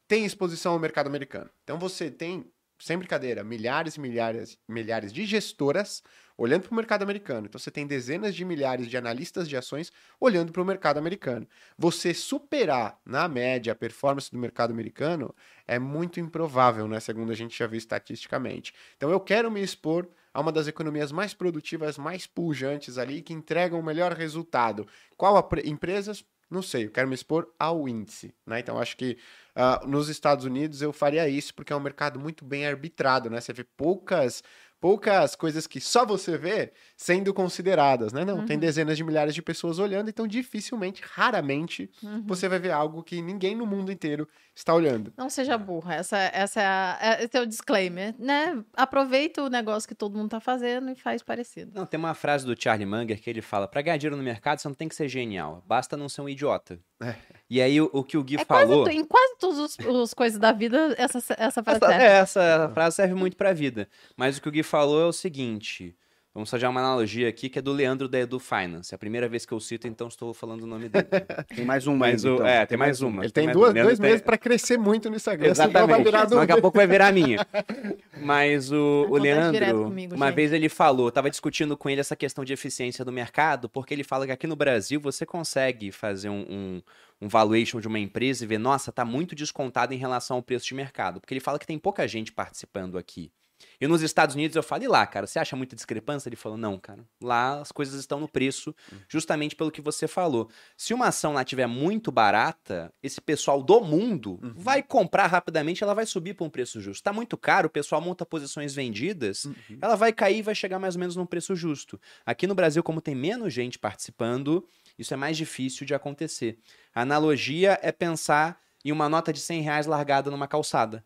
têm exposição ao mercado americano. Então, você tem, sem brincadeira, milhares e milhares, milhares de gestoras olhando para o mercado americano. Então você tem dezenas de milhares de analistas de ações olhando para o mercado americano. Você superar na média a performance do mercado americano é muito improvável, né? Segundo a gente já viu estatisticamente. Então eu quero me expor a uma das economias mais produtivas, mais pujantes ali, que entregam o melhor resultado. Qual a pre- empresas? Não sei, eu quero me expor ao índice, né? Então acho que ah, nos Estados Unidos eu faria isso porque é um mercado muito bem arbitrado, né? Você vê poucas poucas coisas que só você vê sendo consideradas, né? Não, tem dezenas de milhares de pessoas olhando, então dificilmente, raramente, você vai ver algo que ninguém no mundo inteiro está olhando. Não seja burra, essa, essa é, a, é, esse é o disclaimer, né? Aproveita o negócio que todo mundo tá fazendo e faz parecido. Não, tem uma frase do Charlie Munger que ele fala: pra ganhar dinheiro no mercado, você não tem que ser genial, basta não ser um idiota. É. E aí, o, o que o Gui É quase, falou. tu- em quase todas os, os coisas da vida, essa, essa frase Essa, serve. é, essa frase serve muito pra vida. Mas o que o Gui falou é o seguinte: vamos fazer uma analogia aqui que é do Leandro da Edu Finance. É a primeira vez que eu cito, então estou falando o nome dele. Tem mais um Mas o, então. é, tem mais uma. Ele tem mais duas, uma. Leandro dois tem- meses para crescer muito no Instagram, vai Exatamente. virar Senão do... daqui a pouco vai virar minha. Mas o, o Leandro, comigo, uma gente. vez ele falou, tava discutindo com ele essa questão de eficiência do mercado, porque ele fala que aqui no Brasil você consegue fazer um, um, um valuation de uma empresa e ver, nossa, tá muito descontado em relação ao preço de mercado. Porque ele fala que tem pouca gente participando aqui. E nos Estados Unidos eu falei lá, cara, você acha muita discrepância? Ele falou, não, cara. Lá as coisas estão no preço, justamente pelo que você falou. Se uma ação lá tiver muito barata, esse pessoal do mundo Uhum. vai comprar rapidamente, ela vai subir para um preço justo. Tá muito caro, o pessoal monta posições vendidas, Uhum. ela vai cair e vai chegar mais ou menos num preço justo. Aqui no Brasil, como tem menos gente participando, isso é mais difícil de acontecer. A analogia é pensar em uma nota de 100 reais largada numa calçada.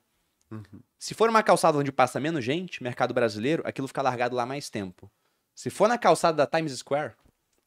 Uhum. Se for uma calçada onde passa menos gente, mercado brasileiro, aquilo fica largado lá mais tempo. Se for na calçada da Times Square,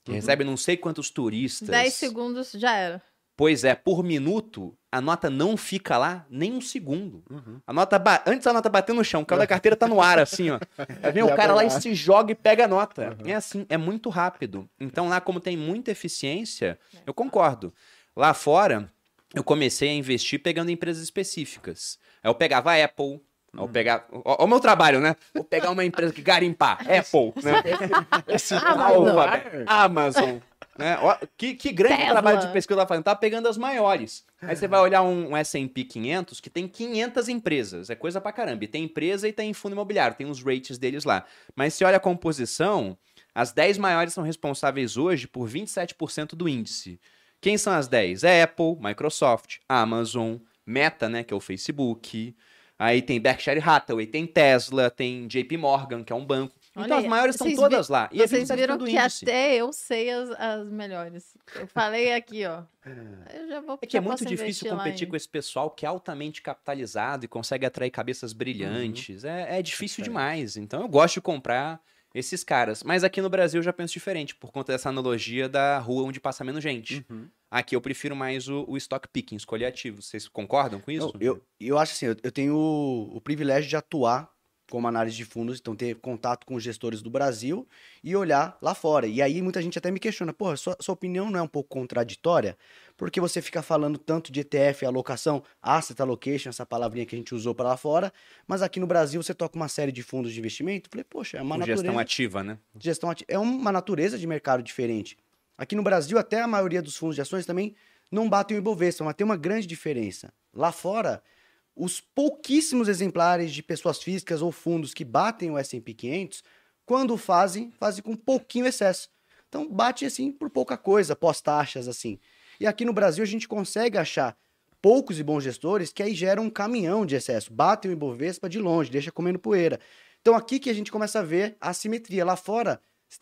que Uhum. recebe não sei quantos turistas. 10 segundos já era. Pois é, por minuto, a nota não fica lá nem um segundo. Uhum. A nota ba- Antes a nota bater no chão, o cara da carteira tá no ar, assim, ó. Aí vem o cara lá e se joga e pega a nota. É assim, é muito rápido. Então lá, como tem muita eficiência, eu concordo. Lá fora, eu comecei a investir pegando empresas específicas. Aí eu pegava a Apple. aí Eu pegava... Ó, ó o meu trabalho, né? Vou pegar uma empresa que garimpar. Apple, né? Esse Amazon. Alphabet, Amazon. Né? Ó, que, que grande Tesla. trabalho de pesquisa ela fazendo. Tá pegando as maiores. Aí você vai olhar um, um S&P 500 que tem 500 empresas. É coisa pra caramba. E tem empresa e tem fundo imobiliário. Tem os rates deles lá. Mas se olha a composição, as 10 maiores são responsáveis hoje por 27% do índice. Quem são as 10? É Apple, Microsoft, Amazon, Meta, né, que é o Facebook. Aí tem Berkshire Hathaway, tem Tesla, tem JP Morgan, que é um banco. Então Olha as maiores estão todas lá. E é Vocês 27% viram que índice. até eu sei as, as melhores. Eu falei aqui, ó. Eu já vou É que é muito difícil competir com esse pessoal que é altamente capitalizado e consegue atrair cabeças brilhantes. É, é difícil Certo. demais. Então eu gosto de comprar esses caras. Mas aqui no Brasil eu já penso diferente, por conta dessa analogia da rua onde passa menos gente. Uhum. Aqui eu prefiro mais o, o stock picking, escolher ativos. Vocês concordam com isso? Eu, eu, eu acho assim, eu, eu tenho o, o privilégio de atuar como análise de fundos, então ter contato com os gestores do Brasil e olhar lá fora. E aí muita gente até me questiona, porra, sua, sua opinião não é um pouco contraditória? Porque você fica falando tanto de ETF, alocação, asset allocation, essa palavrinha que a gente usou para lá fora, mas aqui no Brasil você toca uma série de fundos de investimento. Eu Falei, poxa, é uma Com natureza gestão ativa, né? gestão ati- é uma natureza de mercado diferente. Aqui no Brasil, até a maioria dos fundos de ações também não batem o Ibovespa, mas tem uma grande diferença. Lá fora, os pouquíssimos exemplares de pessoas físicas ou fundos que batem o S&P 500, quando fazem, fazem com pouquinho excesso. Então bate assim por pouca coisa, pós-taxas assim. E aqui no Brasil a gente consegue achar poucos e bons gestores que aí geram um caminhão de excesso, batem o Ibovespa de longe, deixa comendo poeira. Então aqui que a gente começa a ver a assimetria. Lá fora,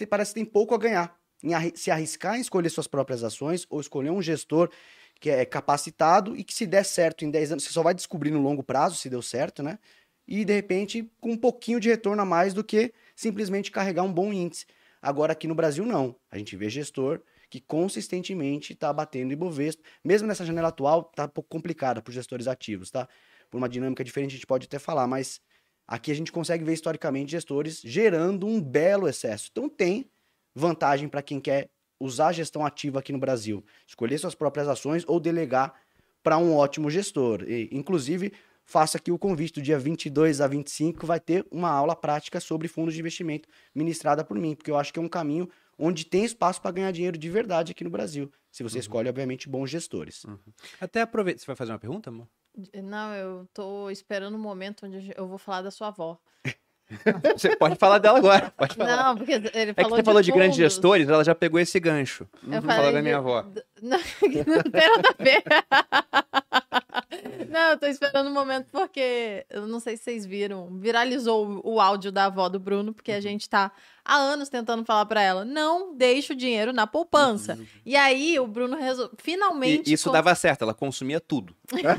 parece que tem pouco a ganhar. Em se arriscar em escolher suas próprias ações ou escolher um gestor que é capacitado e que se der certo em 10 anos, você só vai descobrir no longo prazo se deu certo, né? E de repente com um pouquinho de retorno a mais do que simplesmente carregar um bom índice. Agora aqui no Brasil não. A gente vê gestor que consistentemente está batendo Ibovespa. Mesmo nessa janela atual, tá um pouco complicada para os gestores ativos, tá? Por uma dinâmica diferente a gente pode até falar, mas aqui a gente consegue ver historicamente gestores gerando um belo excesso. Então tem vantagem para quem quer usar a gestão ativa aqui no Brasil, escolher suas próprias ações ou delegar para um ótimo gestor. E, inclusive, faço aqui o convite do dia 22 a 25 vai ter uma aula prática sobre fundos de investimento ministrada por mim, porque eu acho que é um caminho onde tem espaço para ganhar dinheiro de verdade aqui no Brasil, se você escolhe obviamente bons gestores. Até aproveita. Você vai fazer uma pergunta, amor? Não, eu tô esperando o momento onde eu vou falar da sua avó. Você pode falar dela agora. Pode falar. Não, porque ele é que falou você falou de grandes gestores, ela já pegou esse gancho. Eu Falar falei da minha de- avó. Não, não tem nada a ver. Não, eu tô esperando o momento porque eu não sei se vocês viram, viralizou o áudio da avó do Bruno, porque Uhum. a gente tá há anos tentando falar pra ela, não deixe o dinheiro na poupança. E aí o Bruno resolveu, finalmente Uhum. E isso con- dava certo, ela consumia tudo.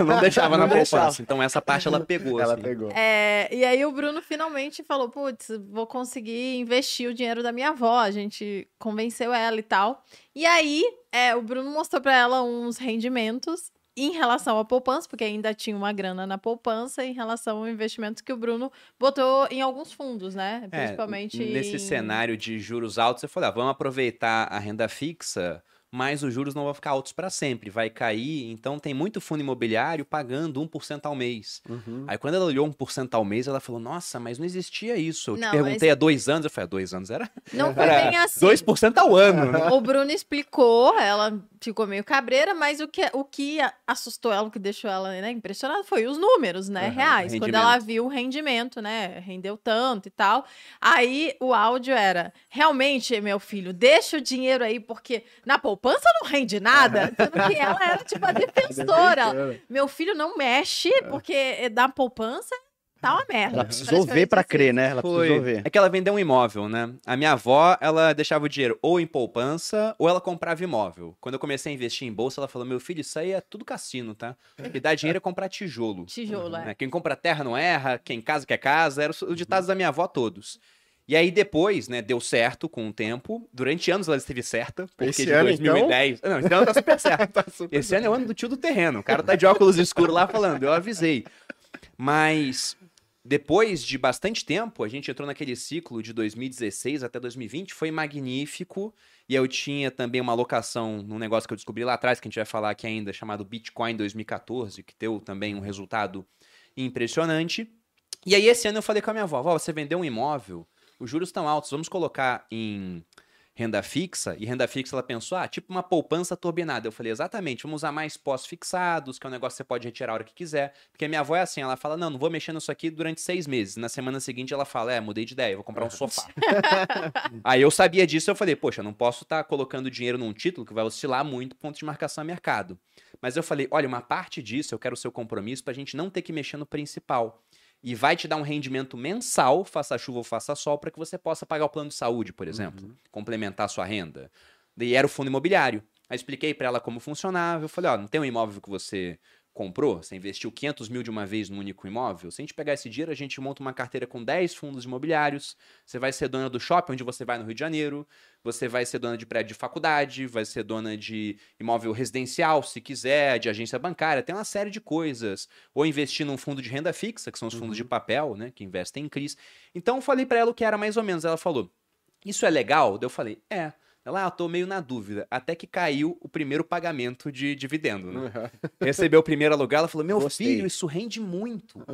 Não deixava na deixava. poupança. Então essa parte ela pegou. Ela assim. pegou. É, e aí o Bruno finalmente falou, putz, vou conseguir investir o dinheiro da minha avó. A gente convenceu ela e tal. E aí, é, o Bruno mostrou pra ela uns rendimentos em relação à poupança, porque ainda tinha uma grana na poupança, em relação ao investimento que o Bruno botou em alguns fundos, né? É, Principalmente nesse em- cenário de juros altos, você falou, ah, vamos aproveitar a renda fixa mas os juros não vão ficar altos para sempre, vai cair. Então tem muito fundo imobiliário pagando 1% ao mês. Uhum. Aí quando ela olhou 1% ao mês, ela falou: Nossa, mas não existia isso. Eu te Não, perguntei mas- há dois anos. Eu falei: Há dois anos era, Não foi era bem assim. 2% ao ano. né? O Bruno explicou, ela ficou meio cabreira, mas o que, o que assustou ela, o que deixou ela né, impressionada foi os números, né, Aham, reais. Quando ela viu o rendimento, né, rendeu tanto e tal. Aí o áudio era, realmente, meu filho, deixa o dinheiro aí, porque na poupança não rende nada. Sendo que ela era, tipo, a defensora. Meu filho não mexe, porque da poupança tá uma merda. Ela precisou ver assim. crer, né? Ela precisou Foi. ver. É que ela vendeu um imóvel, né? A minha avó, ela deixava o dinheiro ou em poupança ou ela comprava imóvel. Quando eu comecei a investir em bolsa, ela falou: Meu filho, isso aí é tudo cassino, tá? Que dá dinheiro é comprar tijolo. Tijolo, é. né? Quem compra terra não erra, quem casa quer casa. Eram os ditados da minha avó todos. E aí depois, né, deu certo com o tempo. Durante anos ela esteve certa, porque Esse de ano, 2010... Não, esse ano tá super certo. Esse ano é o ano do tio do terreno. O cara tá de óculos escuros lá falando, eu avisei. Mas depois de bastante tempo, a gente entrou naquele ciclo de 2016 até 2020, foi magnífico. E eu tinha também uma alocação num negócio que eu descobri lá atrás, que a gente vai falar aqui ainda, chamado Bitcoin 2014, que deu também um resultado impressionante. E aí esse ano eu falei com a minha avó, vó, você vendeu um imóvel, os juros estão altos, vamos colocar em renda fixa, e renda fixa ela pensou, ah, tipo uma poupança turbinada. Eu falei, exatamente, vamos usar mais pós-fixados, que é um negócio que você pode retirar a hora que quiser. Porque minha avó é assim, ela fala, não, não vou mexer nisso aqui durante seis meses. Na semana seguinte ela fala, é, mudei de ideia, vou comprar um sofá. Aí eu sabia disso, eu falei, poxa, não posso estar colocando dinheiro num título que vai oscilar muito ponto de marcação a mercado. Mas eu falei, olha, uma parte disso eu quero o seu compromisso pra gente não ter que mexer no principal. E vai te dar um rendimento mensal, faça chuva ou faça sol, para que você possa pagar o plano de saúde, por exemplo, complementar a sua renda. E era o fundo imobiliário. Aí expliquei para ela como funcionava. Eu falei: ó, não tem um imóvel que você comprou? Você investiu 500 mil de uma vez num único imóvel? Se a gente pegar esse dinheiro, a gente monta uma carteira com 10 fundos imobiliários. Você vai ser dona do shopping onde você vai no Rio de Janeiro. Você vai ser dona de prédio de faculdade. Vai ser dona de imóvel residencial, se quiser, de agência bancária. Tem uma série de coisas. Ou investir num fundo de renda fixa, que são os fundos de papel, né? Que investem em CRIs. Então eu falei para ela o que era mais ou menos. Ela falou: Isso é legal? Eu falei: É. Ela, ah, eu tô meio na dúvida. Até que caiu o primeiro pagamento de dividendo, né? Recebeu o primeiro aluguel, ela falou: Meu Gostei. filho, isso rende muito.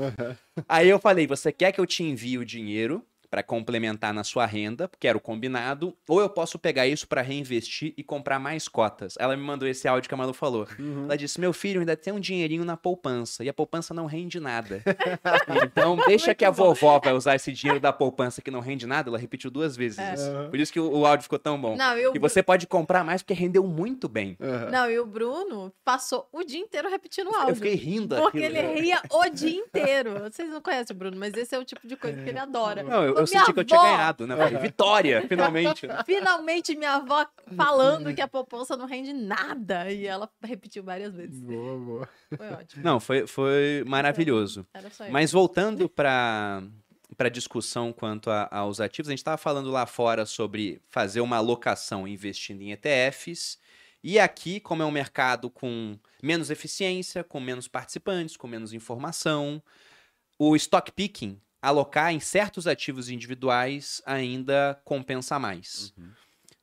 Aí eu falei: Você quer que eu te envie o dinheiro para complementar na sua renda, porque era o combinado, ou eu posso pegar isso para reinvestir e comprar mais cotas? Ela me mandou esse áudio que a Malu falou. Ela disse: Meu filho, ainda tem um dinheirinho na poupança e a poupança não rende nada. então, deixa que a vovó vai usar esse dinheiro da poupança que não rende nada. Ela repetiu duas vezes É. isso. Por isso que o, o áudio ficou tão bom. Não, eu, E você pode comprar mais porque rendeu muito bem. não, e o Bruno passou o dia inteiro repetindo o Eu áudio. fiquei rindo Porque aquilo. ele ria o dia inteiro. Vocês não conhecem o Bruno, mas esse é o tipo de coisa que ele adora. Não, eu, eu senti que eu tinha ganhado, né? Falei, Vitória, finalmente. Finalmente minha avó falando que a poupança não rende nada. E ela repetiu várias vezes. Boa, boa. Foi ótimo. Não, foi, foi maravilhoso. Era só isso. Mas voltando para para discussão quanto a- aos ativos, a gente estava falando lá fora sobre fazer uma alocação investindo em ETFs. E aqui, como é um mercado com menos eficiência, com menos participantes, com menos informação, o stock picking, alocar em certos ativos individuais, ainda compensa mais.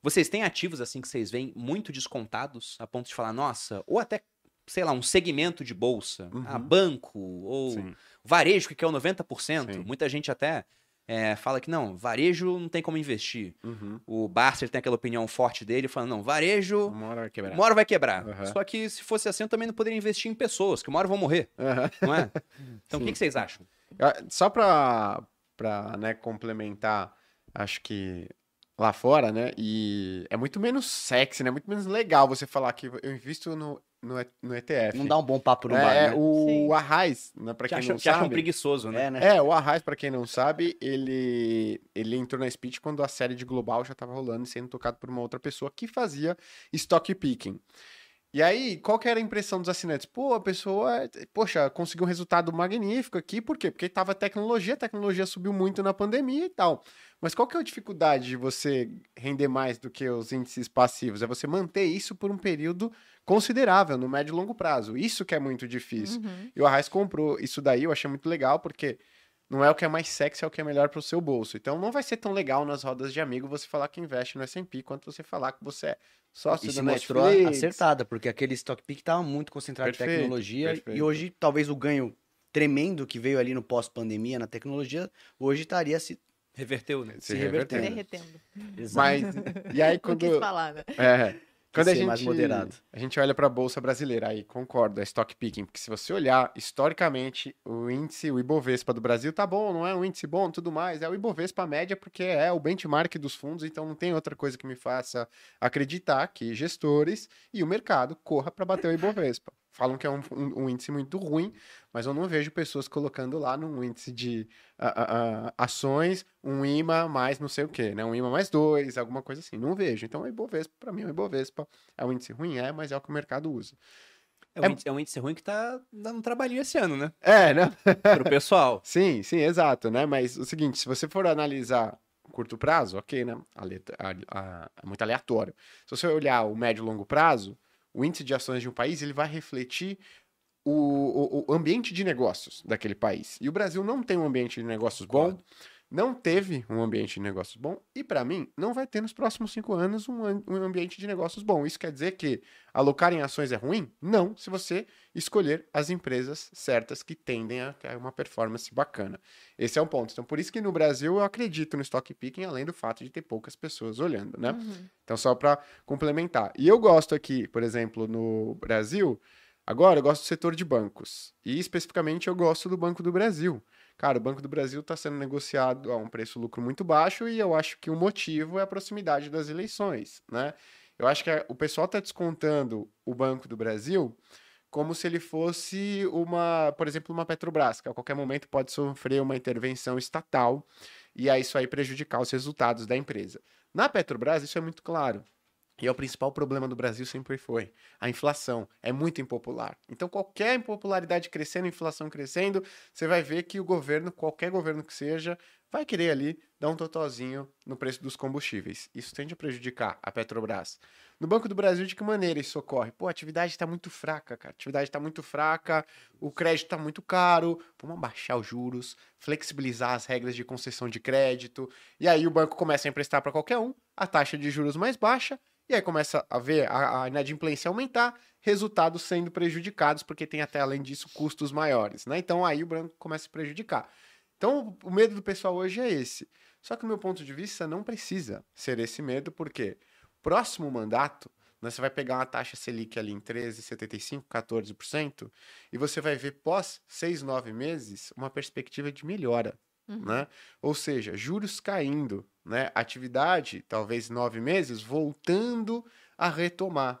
Vocês têm ativos assim que vocês veem muito descontados, a ponto de falar, nossa, ou até, sei lá, um segmento de bolsa, Uhum. ah, banco, ou Sim. varejo, que é o 90%. Sim. Muita gente até é, fala que não, varejo não tem como investir. Uhum. O Barça tem aquela opinião forte dele, falando, não, varejo, Uma vai quebrar. uma vai quebrar. Aham. Só que se fosse assim, eu também não poderia investir em pessoas, que uma hora vão morrer, não é? Então, o que, que vocês acham? Ah, Só pra, pra né, complementar, acho que lá fora, né? E é muito menos sexy, né? Muito menos legal você falar que eu invisto no, no, no ETF. Não dá um bom papo no é, bar, é, né? o Sim. Arraiz, né, pra Que quem acham, não que sabe. preguiçoso, né? É, né? É, o Arraiz, pra quem não sabe, ele, ele entrou na Speech quando a série de Global já tava rolando e sendo tocado por uma outra pessoa que fazia stock picking. E aí, qual que era a impressão dos assinantes? Pô, a pessoa, poxa, conseguiu um resultado magnífico aqui, por quê? Porque tava tecnologia, a tecnologia subiu muito na pandemia e tal. Mas qual que é a dificuldade de você render mais do que os índices passivos? É você manter isso por um período considerável, no médio e longo prazo. Isso que é muito difícil. Uhum. E o Arraiz comprou isso daí, eu achei muito legal, porque não é o que é mais sexy, é o que é melhor pro seu bolso. Então não vai ser tão legal nas rodas de amigo você falar que investe no S&P quanto você falar que você é sócio E se mostrou Netflix. acertada, porque aquele stock pick estava muito concentrado Perfeito, em tecnologia. perfeito. E hoje, talvez o ganho tremendo que veio ali no pós-pandemia na tecnologia, hoje estaria se. Reverteu, né? Se se revertendo. revertendo. Derretendo. Mas, e aí Não quando... quis falar, né? É. Quando a gente, mais moderado. a gente olha para a bolsa brasileira, aí concordo, é stock picking, porque se você olhar historicamente o índice, o Ibovespa do Brasil tá bom, não é um índice bom, tudo mais, é o Ibovespa média porque é o benchmark dos fundos, então não tem outra coisa que me faça acreditar que gestores e o mercado corra para bater o Ibovespa. Falam que é um, um- um índice muito ruim, mas eu não vejo pessoas colocando lá num índice de ações, um IMA mais não sei o quê, né? Um IMA mais dois, alguma coisa assim. Não vejo. Então, o Ibovespa, para mim, o Ibovespa é um índice ruim, é, mas é o que o mercado usa. É um, índice, é um índice ruim que tá dando um trabalhinho esse ano, né? É, né? Pro pessoal. Sim, sim, exato, né? Mas o seguinte, se você for analisar curto prazo, ok, né? Ale- a- a- É muito aleatório. Se você olhar o médio e longo prazo, o índice de ações de um país, ele vai refletir o, o- o ambiente de negócios daquele país. E o Brasil não tem um ambiente de negócios bom, Concordo. Não teve um ambiente de negócios bom, e para mim, não vai ter nos próximos cinco anos um, um ambiente de negócios bom. Isso quer dizer que alocar em ações é ruim? Não, se você escolher as empresas certas que tendem a ter uma performance bacana. Esse é um ponto. Então, por isso que no Brasil eu acredito no stock picking, além do fato de ter poucas pessoas olhando, né? Uhum. Então, só para complementar. E eu gosto aqui, por exemplo, no Brasil, agora eu gosto do setor de bancos. E especificamente eu gosto do Banco do Brasil. Cara, o Banco do Brasil está sendo negociado a um preço-lucro muito baixo e eu acho que o motivo é a proximidade das eleições, né? Eu acho que o pessoal está descontando o Banco do Brasil como se ele fosse uma, por exemplo, uma Petrobras, que a qualquer momento pode sofrer uma intervenção estatal e aí isso aí prejudicar os resultados da empresa. Na Petrobras, isso é muito claro. E é o principal problema do Brasil sempre foi a inflação. É muito impopular. Então, qualquer impopularidade crescendo, inflação crescendo, você vai ver que o governo, qualquer governo que seja, vai querer ali dar um totozinho no preço dos combustíveis. Isso tende a prejudicar a Petrobras. No Banco do Brasil, de que maneira isso ocorre? Pô, a atividade está muito fraca, cara. A atividade está muito fraca, o crédito está muito caro. Vamos abaixar os juros, flexibilizar as regras de concessão de crédito. E aí o banco começa a emprestar para qualquer um, a taxa de juros mais baixa, e aí começa a ver a, a inadimplência aumentar, resultados sendo prejudicados, porque tem até além disso custos maiores, né? Então aí o banco começa a prejudicar. Então o medo do pessoal hoje é esse. Só que do meu ponto de vista não precisa ser esse medo, porque próximo mandato né, você vai pegar uma taxa Selic ali em 13,75%, 14%, e você vai ver pós seis, nove meses uma perspectiva de melhora Uhum. né? Ou seja, juros caindo, né? Atividade, talvez nove meses, voltando a retomar.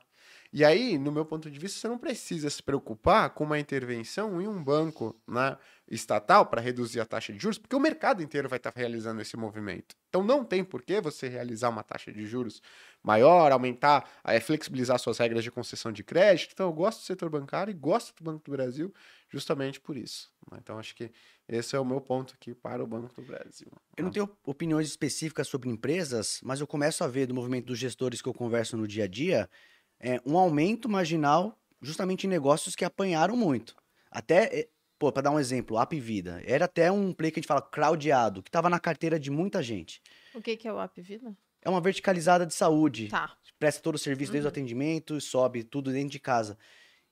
E aí, no meu ponto de vista, você não precisa se preocupar com uma intervenção em um banco né, estatal para reduzir a taxa de juros, porque o mercado inteiro vai estar realizando esse movimento. Então não tem por que você realizar uma taxa de juros maior, aumentar, eh, flexibilizar suas regras de concessão de crédito. Então eu gosto do setor bancário e gosto do Banco do Brasil justamente por isso. né? Então acho que esse é o meu ponto aqui para o Banco do Brasil. Eu não tenho opiniões específicas sobre empresas, mas eu começo a ver do movimento dos gestores que eu converso no dia a dia é, um aumento marginal justamente em negócios que apanharam muito. Até, é, pô, para dar um exemplo, App Vida. Era até um play que a gente fala crowdado, que estava na carteira de muita gente. O que, que é o App Vida? É uma verticalizada de saúde. Tá. Presta todo o serviço desde o Uhum. atendimento, sobe tudo dentro de casa.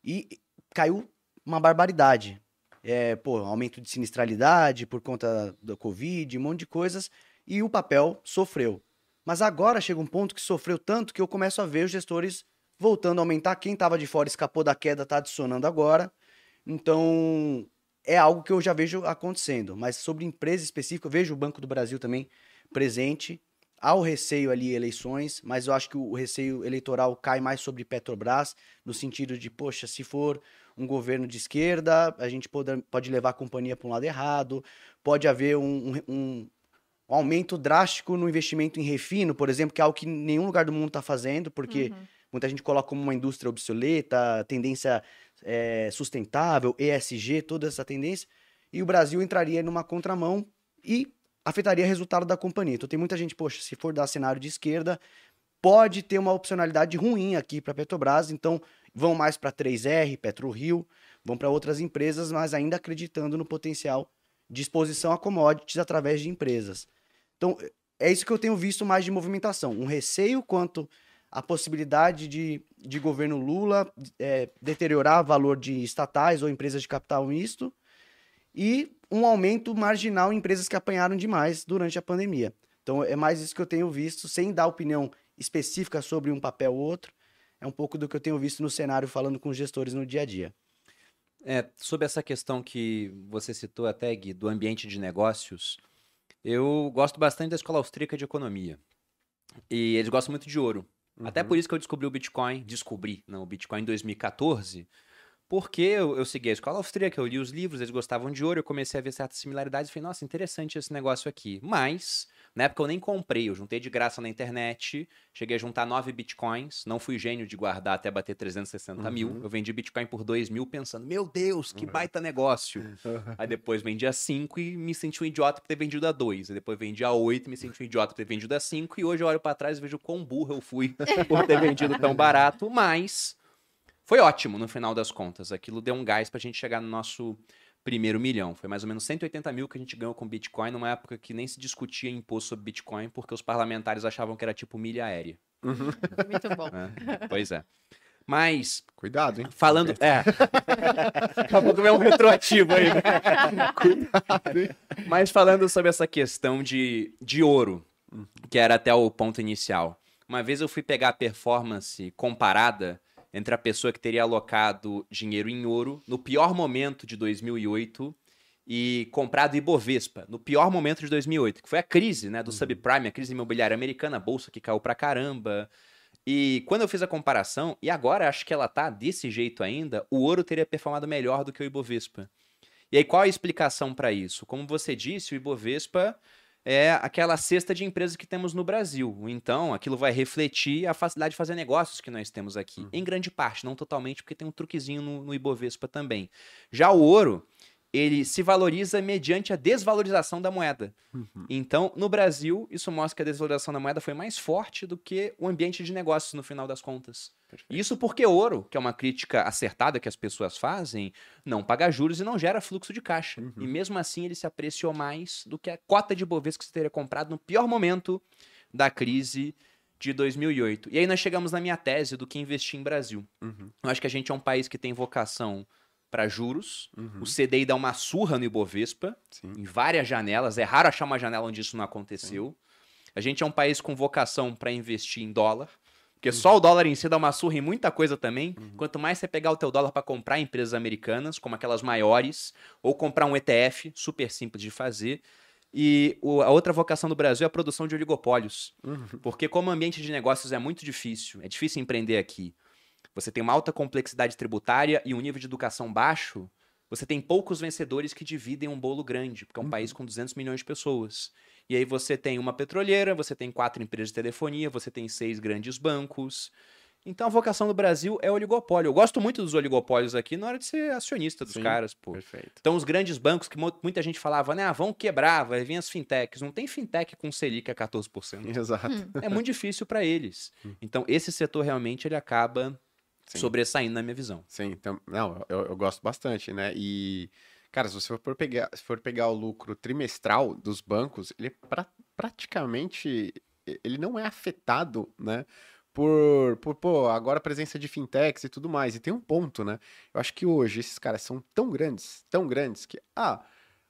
E caiu uma barbaridade. É, pô, aumento de sinistralidade por conta da Covid, um monte de coisas. E o papel sofreu. Mas agora chega um ponto que sofreu tanto que eu começo a ver os gestores voltando a aumentar. Quem estava de fora escapou da queda, está adicionando agora. Então, é algo que eu já vejo acontecendo. Mas sobre empresa específica, eu vejo o Banco do Brasil também presente. Há o receio ali eleições, mas eu acho que o receio eleitoral cai mais sobre Petrobras, no sentido de, poxa, se for um governo de esquerda, a gente pode, pode levar a companhia para um lado errado, pode haver um, um, um aumento drástico no investimento em refino, por exemplo, que é algo que nenhum lugar do mundo está fazendo, porque Uhum. muita gente coloca como uma indústria obsoleta, tendência é, sustentável, ESG, toda essa tendência, e o Brasil entraria numa contramão e afetaria o resultado da companhia. Então tem muita gente, poxa, se for dar cenário de esquerda, pode ter uma opcionalidade ruim aqui para Petrobras, então vão mais para 3R, PetroRio, vão para outras empresas, mas ainda acreditando no potencial de exposição a commodities através de empresas. Então, é isso que eu tenho visto mais de movimentação, um receio quanto a possibilidade de, de governo Lula é, deteriorar valor de estatais ou empresas de capital misto e um aumento marginal em empresas que apanharam demais durante a pandemia. Então é mais isso que eu tenho visto, sem dar opinião específica sobre um papel ou outro, é um pouco do que eu tenho visto no cenário falando com os gestores no dia a dia. É, sobre essa questão que você citou até, Gui, do ambiente de negócios, eu gosto bastante da Escola Austríaca de Economia. E eles gostam muito de ouro. Uhum. Até por isso que eu descobri o Bitcoin, descobri, não, o Bitcoin em 2014, porque eu, eu segui a escola austríaca, eu li os livros, eles gostavam de ouro, eu comecei a ver certas similaridades e falei, nossa, interessante esse negócio aqui. Mas, na época eu nem comprei, eu juntei de graça na internet, cheguei a juntar 9 bitcoins, não fui gênio de guardar até bater 360 uhum. mil, eu vendi bitcoin por 2 mil pensando, meu Deus, que uhum. baita negócio. Uhum. Aí depois vendi a 5 e me senti um idiota por ter vendido a 2, aí depois vendi a 8 e me senti um idiota por ter vendido a 5, e hoje eu olho para trás e vejo quão burro eu fui por ter vendido tão barato, mas foi ótimo no final das contas. Aquilo deu um gás para a gente chegar no nosso primeiro milhão. Foi mais ou menos 180 mil que a gente ganhou com Bitcoin numa época que nem se discutia imposto sobre Bitcoin porque os parlamentares achavam que era tipo milha aérea. Uhum. Muito bom. É, pois é. Mas. Cuidado, hein? Falando. É. Daqui a pouco vem um retroativo aí. Né? Cuidado, hein? Mas falando sobre essa questão de, de ouro, uhum. que era até o ponto inicial. Uma vez eu fui pegar a performance comparada entre a pessoa que teria alocado dinheiro em ouro no pior momento de 2008 e comprado Ibovespa no pior momento de 2008, que foi a crise né, do uhum. subprime, a crise imobiliária americana, a bolsa que caiu pra caramba. E quando eu fiz a comparação, e agora acho que ela tá desse jeito ainda, o ouro teria performado melhor do que o Ibovespa. E aí qual a explicação para isso? Como você disse, o Ibovespa é aquela cesta de empresas que temos no Brasil. Então, aquilo vai refletir a facilidade de fazer negócios que nós temos aqui. Uhum. Em grande parte, não totalmente, porque tem um truquezinho no, no Ibovespa também. Já o ouro, ele se valoriza mediante a desvalorização da moeda. Uhum. Então, no Brasil, isso mostra que a desvalorização da moeda foi mais forte do que o ambiente de negócios no final das contas. Isso porque ouro, que é uma crítica acertada que as pessoas fazem, não paga juros e não gera fluxo de caixa. Uhum. E mesmo assim, ele se apreciou mais do que a cota de Bovespa que você teria comprado no pior momento da crise de 2008. E aí nós chegamos na minha tese do que investir em Brasil. Uhum. Eu acho que a gente é um país que tem vocação para juros. Uhum. O CDI dá uma surra no Ibovespa, Sim. em várias janelas. É raro achar uma janela onde isso não aconteceu. Sim. A gente é um país com vocação para investir em dólar. Porque uhum. só o dólar em si dá uma surra em muita coisa também. Uhum. Quanto mais você pegar o teu dólar para comprar empresas americanas, como aquelas maiores, ou comprar um ETF, super simples de fazer. E o, a outra vocação do Brasil é a produção de oligopólios. Uhum. Porque como o ambiente de negócios é muito difícil, é difícil empreender aqui você tem uma alta complexidade tributária e um nível de educação baixo, você tem poucos vencedores que dividem um bolo grande, porque é um uhum. país com 200 milhões de pessoas. E aí você tem uma petroleira, você tem quatro empresas de telefonia, você tem seis grandes bancos. Então a vocação do Brasil é oligopólio. Eu gosto muito dos oligopólios aqui na hora de ser acionista dos Sim, caras, pô. Perfeito. Então os grandes bancos que muita gente falava, né, ah, vão quebrar, vai vir as fintechs. Não tem fintech com Selic a 14%. Exato. Hum. É muito difícil para eles. Hum. Então esse setor realmente ele acaba Sim. sobressaindo na minha visão. Sim, então, não, eu, eu, gosto bastante, né? E, cara, se você for pegar, se for pegar o lucro trimestral dos bancos, ele é pra, praticamente, ele não é afetado, né? Por, por, pô, agora a presença de fintechs e tudo mais. E tem um ponto, né? Eu acho que hoje esses caras são tão grandes, tão grandes, que, ah,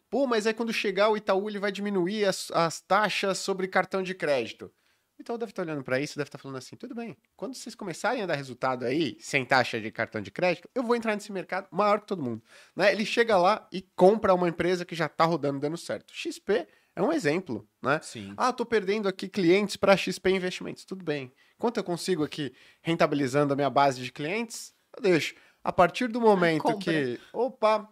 pô, mas aí quando chegar o Itaú, ele vai diminuir as, as taxas sobre cartão de crédito. Então deve estar olhando para isso, deve estar falando assim: tudo bem, quando vocês começarem a dar resultado aí, sem taxa de cartão de crédito, eu vou entrar nesse mercado maior que todo mundo. Né? Ele chega lá e compra uma empresa que já está rodando, dando certo. XP é um exemplo, né? Sim. Ah, estou perdendo aqui clientes para XP Investimentos. Tudo bem. Quanto eu consigo aqui rentabilizando a minha base de clientes? Eu deixo. A partir do momento que, opa,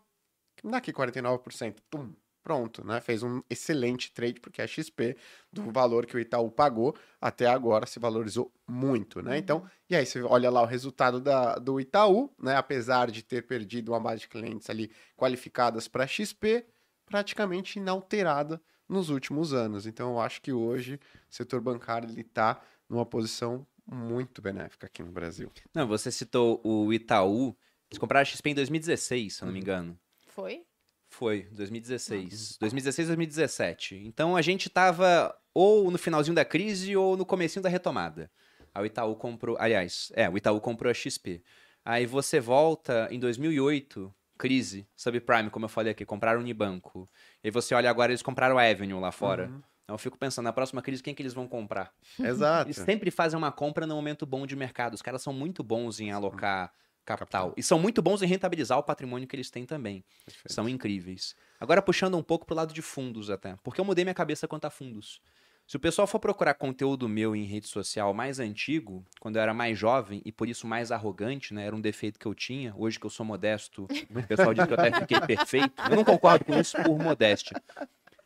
dá aqui 49%, pum, pronto, né? Fez um excelente trade, porque a XP, do valor que o Itaú pagou, até agora se valorizou muito, né? Então, uhum. e aí você olha lá o resultado da, do Itaú, né? Apesar de ter perdido uma base de clientes ali qualificadas para XP, praticamente inalterada nos últimos anos. Então, eu acho que hoje o setor bancário ele está numa posição muito benéfica aqui no Brasil. Não, você citou o Itaú. Eles compraram a XP em 2016, se eu não me uhum. engano. Foi? Foi, 2016. 2016, 2017. Então a gente tava ou no finalzinho da crise ou no comecinho da retomada. Aí o Itaú comprou. Aliás, é, o Itaú comprou a XP. Aí você volta em 2008, crise, subprime, como eu falei aqui, compraram o Unibanco. E aí você olha agora, eles compraram a Avenue lá fora. Uhum. Então eu fico pensando, na próxima crise, quem que eles vão comprar? Exato. Eles sempre fazem uma compra no momento bom de mercado. Os caras são muito bons em alocar capital. Capital. E são muito bons em rentabilizar o patrimônio que eles têm também. Perfeito. São incríveis. Agora puxando um pouco pro lado de fundos até. Porque eu mudei minha cabeça quanto a fundos. Se o pessoal for procurar conteúdo meu em rede social mais antigo, quando eu era mais jovem e por isso mais arrogante, né? Era um defeito que eu tinha. Hoje que eu sou modesto, o pessoal diz que eu até fiquei perfeito. Eu não concordo com isso por modéstia.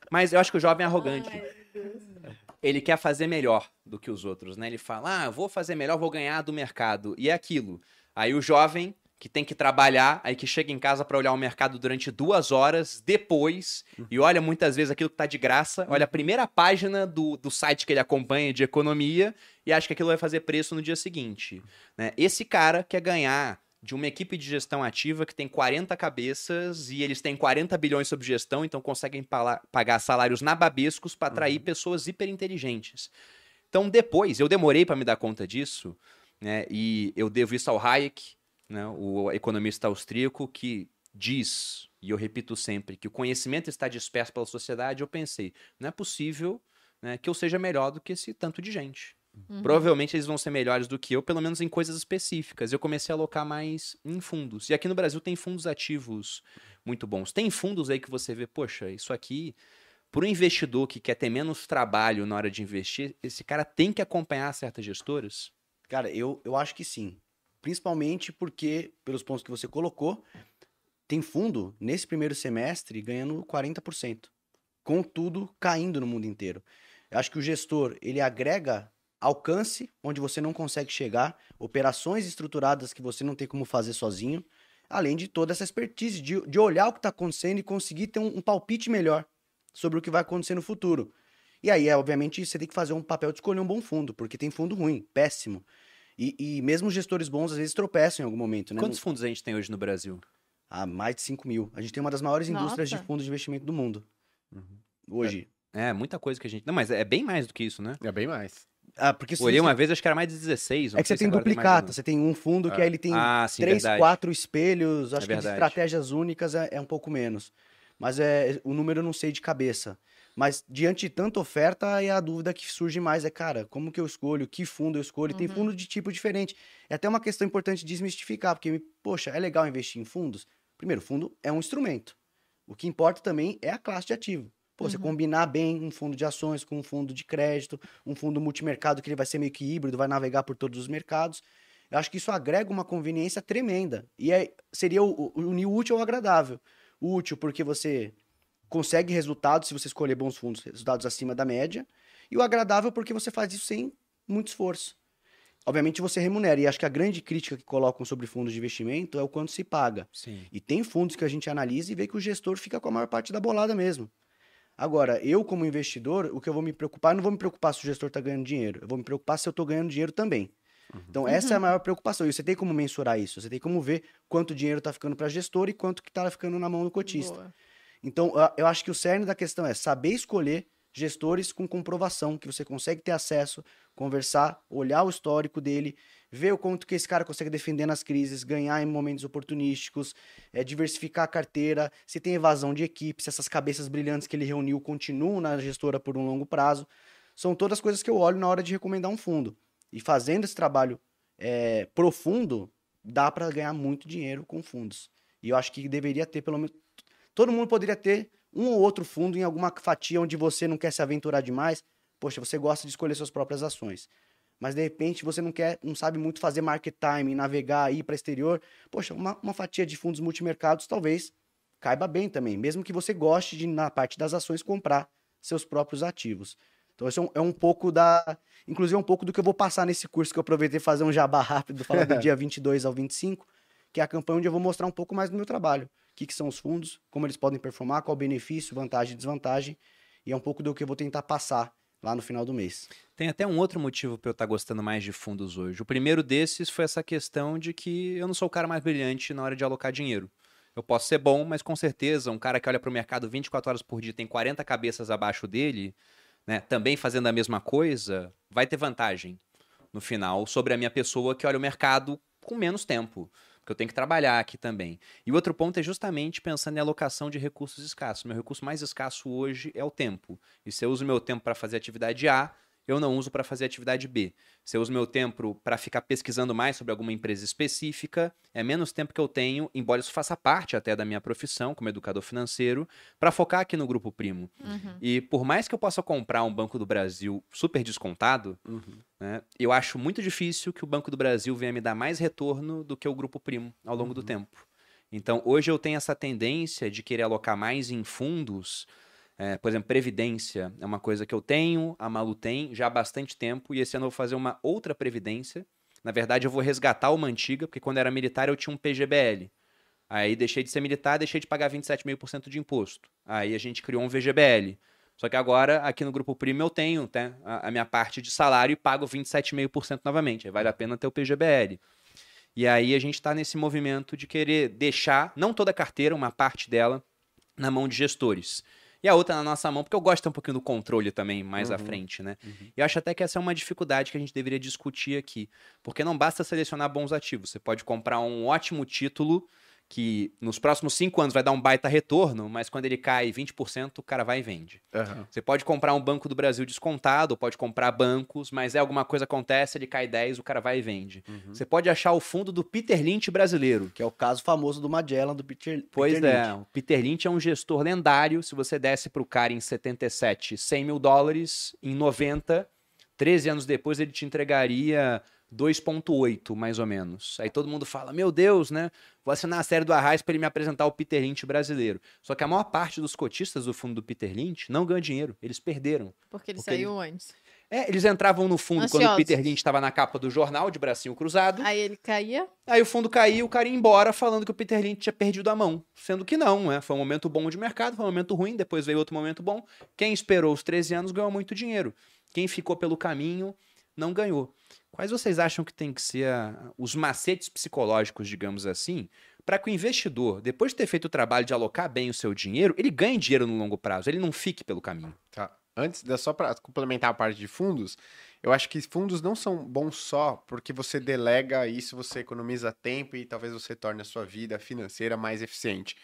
Mas eu acho que o jovem é arrogante. Ele quer fazer melhor do que os outros, né? Ele fala, ah, vou fazer melhor, vou ganhar do mercado. E é aquilo. Aí o jovem que tem que trabalhar, aí que chega em casa para olhar o mercado durante duas horas depois e olha muitas vezes aquilo que tá de graça, olha a primeira página do, do site que ele acompanha de economia e acha que aquilo vai fazer preço no dia seguinte. né? Esse cara quer ganhar de uma equipe de gestão ativa que tem 40 cabeças e eles têm 40 bilhões sob gestão, então conseguem pagar salários nababescos para atrair pessoas hiperinteligentes. Então, depois, eu demorei para me dar conta disso, né? E eu devo isso ao Hayek, né? o economista austríaco, que diz, e eu repito sempre, que o conhecimento está disperso pela sociedade. Eu pensei, não é possível né, que eu seja melhor do que esse tanto de gente. Uhum. Provavelmente eles vão ser melhores do que eu, pelo menos em coisas específicas. Eu comecei a alocar mais em fundos. E aqui no Brasil tem fundos ativos muito bons. Tem fundos aí que você vê, poxa, isso aqui, para o investidor que quer ter menos trabalho na hora de investir, esse cara tem que acompanhar certas gestoras? Cara, eu, eu acho que sim. Principalmente porque, pelos pontos que você colocou, tem fundo nesse primeiro semestre ganhando 40%. Com tudo caindo no mundo inteiro. Eu acho que o gestor, ele agrega alcance onde você não consegue chegar, operações estruturadas que você não tem como fazer sozinho, além de toda essa expertise de, de olhar o que está acontecendo e conseguir ter um, um palpite melhor sobre o que vai acontecer no futuro. E aí, é, obviamente, você tem que fazer um papel de escolher um bom fundo, porque tem fundo ruim, péssimo. E, e mesmo gestores bons, às vezes, tropeçam em algum momento, né? Quantos fundos a gente tem hoje no Brasil? Ah, mais de 5 mil. A gente tem uma das maiores indústrias de Nossa. fundos de investimento do mundo. Hoje. É, muita coisa que a gente. Não, mas é bem mais do que isso, né? É bem mais. Ah, porque se Olhei uma vez, acho que era mais de 16. não É que você se tem duplicata, você tem um fundo que É. aí ele tem Ah, sim, três, verdade. quatro espelhos, acho que de estratégias únicas é, é um pouco menos. Mas é o número eu não sei de cabeça. Mas diante de tanta oferta, aí a dúvida que surge mais é, cara, como que eu escolho? Que fundo eu escolho? E Tem Uhum. fundo de tipo diferente. É até uma questão importante de desmistificar, porque, poxa, é legal investir em fundos? Primeiro, fundo é um instrumento. O que importa também é a classe de ativo. Pô, você Uhum. combinar bem um fundo de ações com um fundo de crédito, um fundo multimercado que ele vai ser meio que híbrido, vai navegar por todos os mercados. Eu acho que isso agrega uma conveniência tremenda. E é, seria o, o, unir o útil ao agradável. O útil porque você consegue resultados se você escolher bons fundos, resultados acima da média. E o agradável porque você faz isso sem muito esforço. Obviamente você remunera. E acho que a grande crítica que colocam sobre fundos de investimento é o quanto se paga. Sim. E tem fundos que a gente analisa e vê que o gestor fica com a maior parte da bolada mesmo. Agora, eu como investidor, o que eu vou me preocupar, eu não vou me preocupar se o gestor está ganhando dinheiro. Eu vou me preocupar se eu estou ganhando dinheiro também. Então, essa é a maior preocupação. E você tem como mensurar isso. Você tem como ver quanto dinheiro está ficando para gestor e quanto que está ficando na mão do cotista. Boa. Então, eu- acho que o cerne da questão é saber escolher gestores com comprovação, que você consegue ter acesso, conversar, olhar o histórico dele, ver o quanto que esse cara consegue defender nas crises, ganhar em momentos oportunísticos, é, diversificar a carteira, se tem evasão de equipe, se essas cabeças brilhantes que ele reuniu continuam na gestora por um longo prazo. São todas coisas que eu olho na hora de recomendar um fundo. E fazendo esse trabalho é, profundo, dá para ganhar muito dinheiro com fundos. E eu acho que deveria ter pelo menos todo mundo poderia ter um ou outro fundo em alguma fatia onde você não quer se aventurar demais. Poxa, você gosta de escolher suas próprias ações. Mas de repente você não quer, não sabe muito fazer market timing, navegar, ir para exterior. Poxa, uma, uma fatia de fundos multimercados talvez caiba bem também, mesmo que você goste de, na parte das ações, comprar seus próprios ativos. Então, isso é um, é um pouco da. Inclusive, é um pouco do que eu vou passar nesse curso que eu aproveitei fazer um jabá rápido, falar do dia 22 ao 25, que é a campanha onde eu vou mostrar um pouco mais do meu trabalho. O que, que são os fundos, como eles podem performar, qual o benefício, vantagem e desvantagem. E é um pouco do que eu vou tentar passar lá no final do mês. Tem até um outro motivo para eu estar gostando mais de fundos hoje. O primeiro desses foi essa questão de que eu não sou o cara mais brilhante na hora de alocar dinheiro. Eu posso ser bom, mas com certeza um cara que olha para o mercado 24 horas por dia tem 40 cabeças abaixo dele, né, também fazendo a mesma coisa, vai ter vantagem. no final sobre a minha pessoa que olha o mercado com menos tempo. Porque eu tenho que trabalhar aqui também. E o outro ponto é justamente pensando em alocação de recursos escassos. Meu recurso mais escasso hoje é o tempo. E se eu uso meu tempo para fazer atividade A, eu não uso para fazer atividade B. Se eu uso meu tempo para ficar pesquisando mais sobre alguma empresa específica, é menos tempo que eu tenho, embora isso faça parte até da minha profissão como educador financeiro, para focar aqui no grupo primo. Uhum. E por mais que eu possa comprar um Banco do Brasil super descontado, né, eu acho muito difícil que o Banco do Brasil venha me dar mais retorno do que o grupo primo ao longo do tempo. Então, hoje eu tenho essa tendência de querer alocar mais em fundos. É, por exemplo, previdência é uma coisa que eu tenho, a Malu tem já há bastante tempo, e esse ano eu vou fazer uma outra previdência. Na verdade, eu vou resgatar uma antiga, porque quando era militar eu tinha um PGBL. Aí deixei de ser militar, deixei de pagar 27,5% de imposto. Aí a gente criou um VGBL. Só que agora, aqui no Grupo Primo, eu tenho né, a, minha parte de salário e pago 27,5% novamente. Aí vale a pena ter o PGBL. E aí a gente está nesse movimento de querer deixar, não toda a carteira, uma parte dela, na mão de gestores. E a outra na nossa mão, porque eu gosto um pouquinho do controle também mais à frente, né? E eu acho até que essa é uma dificuldade que a gente deveria discutir aqui. Porque não basta selecionar bons ativos. Você pode comprar um ótimo título que nos próximos cinco anos vai dar um baita retorno, mas quando ele cai 20%, o cara vai e vende. Aham. Você pode comprar um Banco do Brasil descontado, pode comprar bancos, mas é alguma coisa acontece, ele cai 10, o cara vai e vende. Você pode achar o fundo do Peter Lynch brasileiro. Que é o caso famoso do Magellan, do Peter, Pois Peter é, Lynch. o Peter Lynch é um gestor lendário. Se você desse pro cara em 77 100 mil dólares, em 90, 13 anos depois ele te entregaria 2,8 mais ou menos. Aí todo mundo fala: Meu Deus, né? Vou assinar a série do Arraiz para ele me apresentar o Peter Lynch brasileiro. Só que a maior parte dos cotistas do fundo do Peter Lynch não ganhou dinheiro, eles perderam. Porque ele Porque saiu antes. É, eles entravam no fundo quando o Ansiosos. Peter Lynch estava na capa do jornal, de bracinho cruzado. Aí ele caía. Aí o fundo caiu, o cara ia embora falando que o Peter Lynch tinha perdido a mão. Sendo que não, né? Foi um momento bom de mercado, foi um momento ruim, depois veio outro momento bom. Quem esperou os 13 anos ganhou muito dinheiro. Quem ficou pelo caminho não ganhou. Quais vocês acham que tem que ser a- os macetes psicológicos, digamos assim, para que o investidor, depois de ter feito o trabalho de alocar bem o seu dinheiro, ele ganhe dinheiro no longo prazo, ele não fique pelo caminho? Tá. Antes, só para complementar a parte de fundos, eu acho que fundos não são bons só porque você delega isso, você economiza tempo e talvez você torne a sua vida financeira mais eficiente.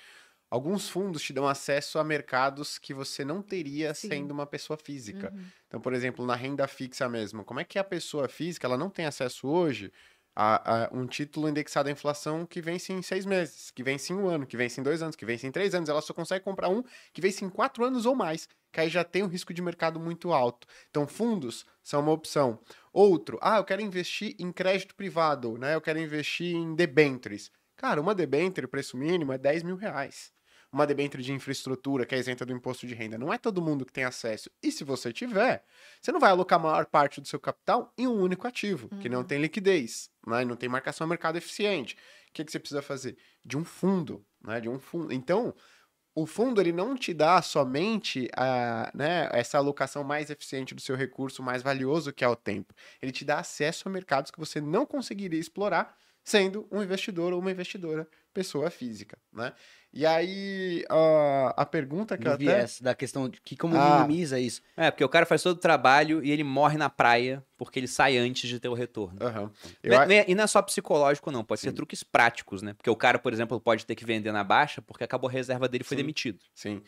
Alguns fundos te dão acesso a mercados que você não teria Sim. sendo uma pessoa física. Uhum. Então, por exemplo, na renda fixa mesmo, como é que a pessoa física ela não tem acesso hoje a, a um título indexado à inflação que vence em seis meses, que vence em um ano, que vence em dois anos, que vence em três anos? Ela só consegue comprar um que vence em quatro anos ou mais, que aí já tem um risco de mercado muito alto. Então, fundos são uma opção. Outro, ah, eu quero investir em crédito privado, né? Eu quero investir em debentures. Cara, uma debenture, preço mínimo, é 10 mil reais uma debênture de infraestrutura que é isenta do imposto de renda. Não é todo mundo que tem acesso. E se você tiver, você não vai alocar a maior parte do seu capital em um único ativo, que não tem liquidez, né? não tem marcação a mercado eficiente. O que, que você precisa fazer? De um fundo, né? De um fundo. Então, o fundo ele não te dá somente a, né, essa alocação mais eficiente do seu recurso mais valioso que é o tempo. Ele te dá acesso a mercados que você não conseguiria explorar sendo um investidor ou uma investidora pessoa física, né? E aí a, a pergunta que eu Do até viés, da questão de que como Ah. minimiza isso. É, porque o cara faz todo o trabalho e ele morre na praia porque ele sai antes de ter o retorno. Aham. Eu é- E não é só psicológico, não. Pode ser truques práticos, né? Porque o cara, por exemplo, pode ter que vender na baixa porque acabou a reserva dele e foi Sim. demitido. Sim.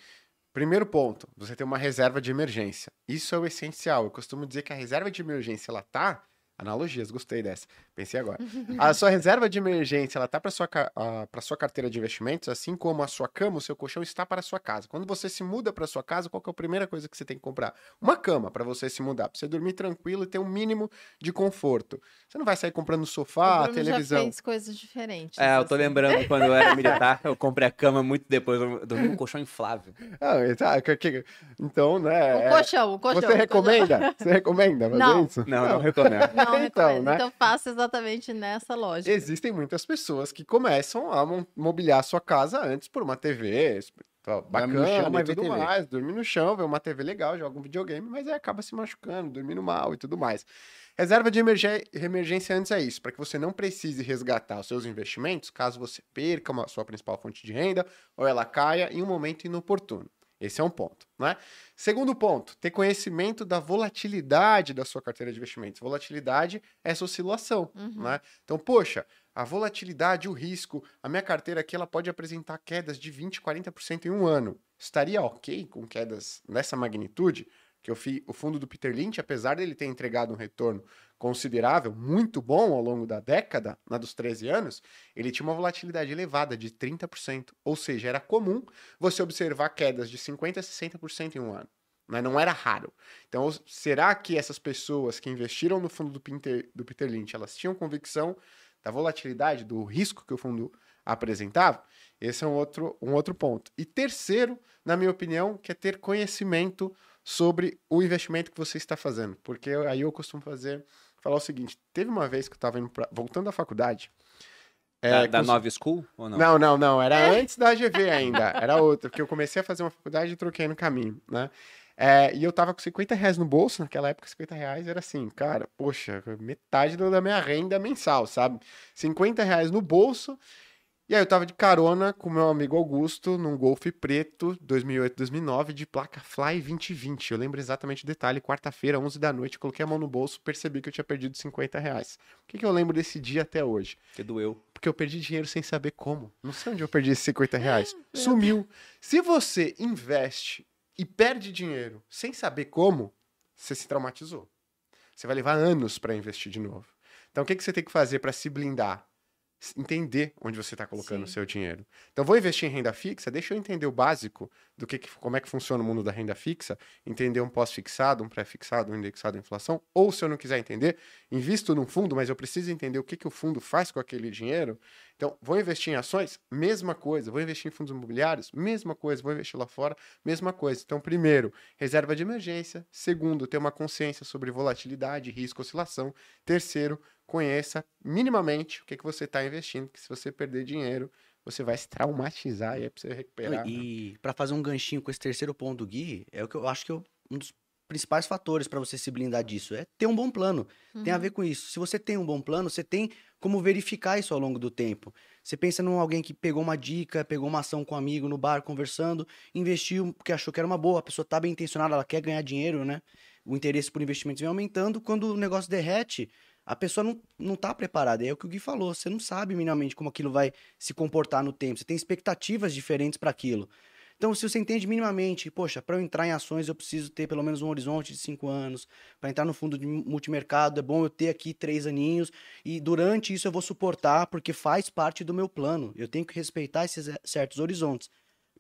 Primeiro ponto, você tem uma reserva de emergência. Isso é o essencial. Eu costumo dizer que a reserva de emergência ela tá Analogias, gostei dessa. Pensei agora. A sua reserva de emergência, ela tá para sua para sua carteira de investimentos, assim como a sua cama, o seu colchão está para a sua casa. Quando você se muda para sua casa, qual que é a primeira coisa que você tem que comprar? Uma cama para você se mudar, para você dormir tranquilo e ter um mínimo de conforto. Você não vai sair comprando sofá, o Bruno televisão. já fez coisas diferentes. É, eu tô assim. lembrando quando eu era militar, eu comprei a cama muito depois, eu dormi num colchão inflável. Ah, tá, então, né? O é- colchão, o colchão. Você o colchão. recomenda? Você recomenda fazer Não. isso? Não, não recomendo. Não, Então, então, né? então faça exatamente nessa lógica. Existem muitas pessoas que começam a mobiliar sua casa antes por uma TV bacana chão, e tudo TV. mais, dormir no chão, ver uma TV legal, joga um videogame, mas aí acaba se machucando, dormindo mal e tudo mais. Reserva de emergê- emergência antes é isso, para que você não precise resgatar os seus investimentos caso você perca uma, sua principal fonte de renda ou ela caia em um momento inoportuno. Esse é um ponto, né? Segundo ponto, ter conhecimento da volatilidade da sua carteira de investimentos. Volatilidade é essa oscilação, Uhum. né? Então, poxa, a volatilidade, o risco, a minha carteira aqui ela pode apresentar quedas de 20, 40% em um ano. Estaria ok com quedas nessa magnitude? Que eu fi, o fundo do Peter Lynch, apesar dele ter entregado um retorno considerável, muito bom ao longo da década, na dos 13 anos, ele tinha uma volatilidade elevada de 30%. Ou seja, era comum você observar quedas de 50% a 60% em um ano. Né? Não era raro. Então, será que essas pessoas que investiram no fundo do Peter, do Peter Lynch, elas tinham convicção da volatilidade, do risco que o fundo apresentava? Esse é um outro, um outro ponto. E terceiro, na minha opinião, que é ter conhecimento sobre o investimento que você está fazendo. Porque aí eu costumo fazer, falar o seguinte, teve uma vez que eu estava voltando da faculdade... Da, é, da com- Nova School ou não? não, não, não. Era antes da AGV ainda. Era outra. Porque eu comecei a fazer uma faculdade e troquei no caminho, né? É, e eu tava com 50 reais no bolso. Naquela época, 50 reais era assim, cara, poxa, metade da minha renda mensal, sabe? 50 reais no bolso. E aí eu tava de carona com meu amigo Augusto num Golf preto 2008, 2009 de placa Fly 2020. Eu lembro exatamente o detalhe. Quarta-feira, 11 da noite, coloquei a mão no bolso, percebi que eu tinha perdido 50 reais. O que, que eu lembro desse dia até hoje? Que doeu. Porque eu perdi dinheiro sem saber como. Não sei onde eu perdi esses 50 reais. Sumiu. Se você investe e perde dinheiro sem saber como, você se traumatizou. Você vai levar anos para investir de novo. Então, o que, que você tem que fazer para se blindar? Entender onde você está colocando o seu dinheiro. Então, vou investir em renda fixa? Deixa eu entender o básico do que, que- como é que funciona o mundo da renda fixa, entender um pós-fixado, um pré-fixado, um indexado à inflação. Ou, se eu não quiser entender, invisto num fundo, mas eu preciso entender o que, que o fundo faz com aquele dinheiro. Então, vou investir em ações? Mesma coisa. Vou investir em fundos imobiliários? Mesma coisa. Vou investir lá fora? Mesma coisa. Então, primeiro, reserva de emergência. Segundo, ter uma consciência sobre volatilidade, risco, oscilação. Terceiro, conheça minimamente o que, que você está investindo, que se você perder dinheiro, você vai se traumatizar e é para você recuperar. né? E pra fazer um ganchinho com esse terceiro ponto do Gui, é o que eu acho que eu- um dos principais fatores pra você se blindar disso é ter um bom plano. Tem a Uhum. ver com isso. Se você tem um bom plano, você tem como verificar isso ao longo do tempo. Você pensa num alguém que pegou uma dica, pegou uma ação com um amigo no bar conversando, investiu porque achou que era uma boa, a pessoa tá bem intencionada, ela quer ganhar dinheiro, né? O interesse por investimentos vem aumentando, quando o negócio derrete, a pessoa não, não tá preparada. É o que o Gui falou, você não sabe minimamente como aquilo vai se comportar no tempo, você tem expectativas diferentes para aquilo. Então, se você entende minimamente, poxa, para eu entrar em ações eu preciso ter pelo menos um horizonte de cinco anos, para entrar no fundo de multimercado é bom eu ter aqui três aninhos, e durante isso eu vou suportar, porque faz parte do meu plano. Eu tenho que respeitar esses eh, certos horizontes.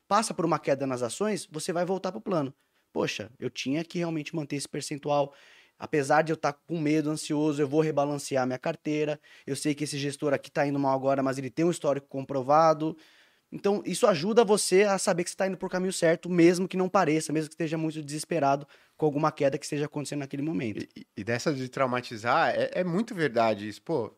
Passa por uma queda nas ações, você vai voltar para o plano. Poxa, eu tinha que realmente manter esse percentual. Apesar de eu estar com medo, ansioso, eu vou rebalancear minha carteira. Eu sei que esse gestor aqui está indo mal agora, mas ele tem um histórico comprovado. Então, isso ajuda você a saber que você está indo por caminho certo, mesmo que não pareça, mesmo que esteja muito desesperado com alguma queda que esteja acontecendo naquele momento. E, e dessa de traumatizar, é, é muito verdade isso. Pô,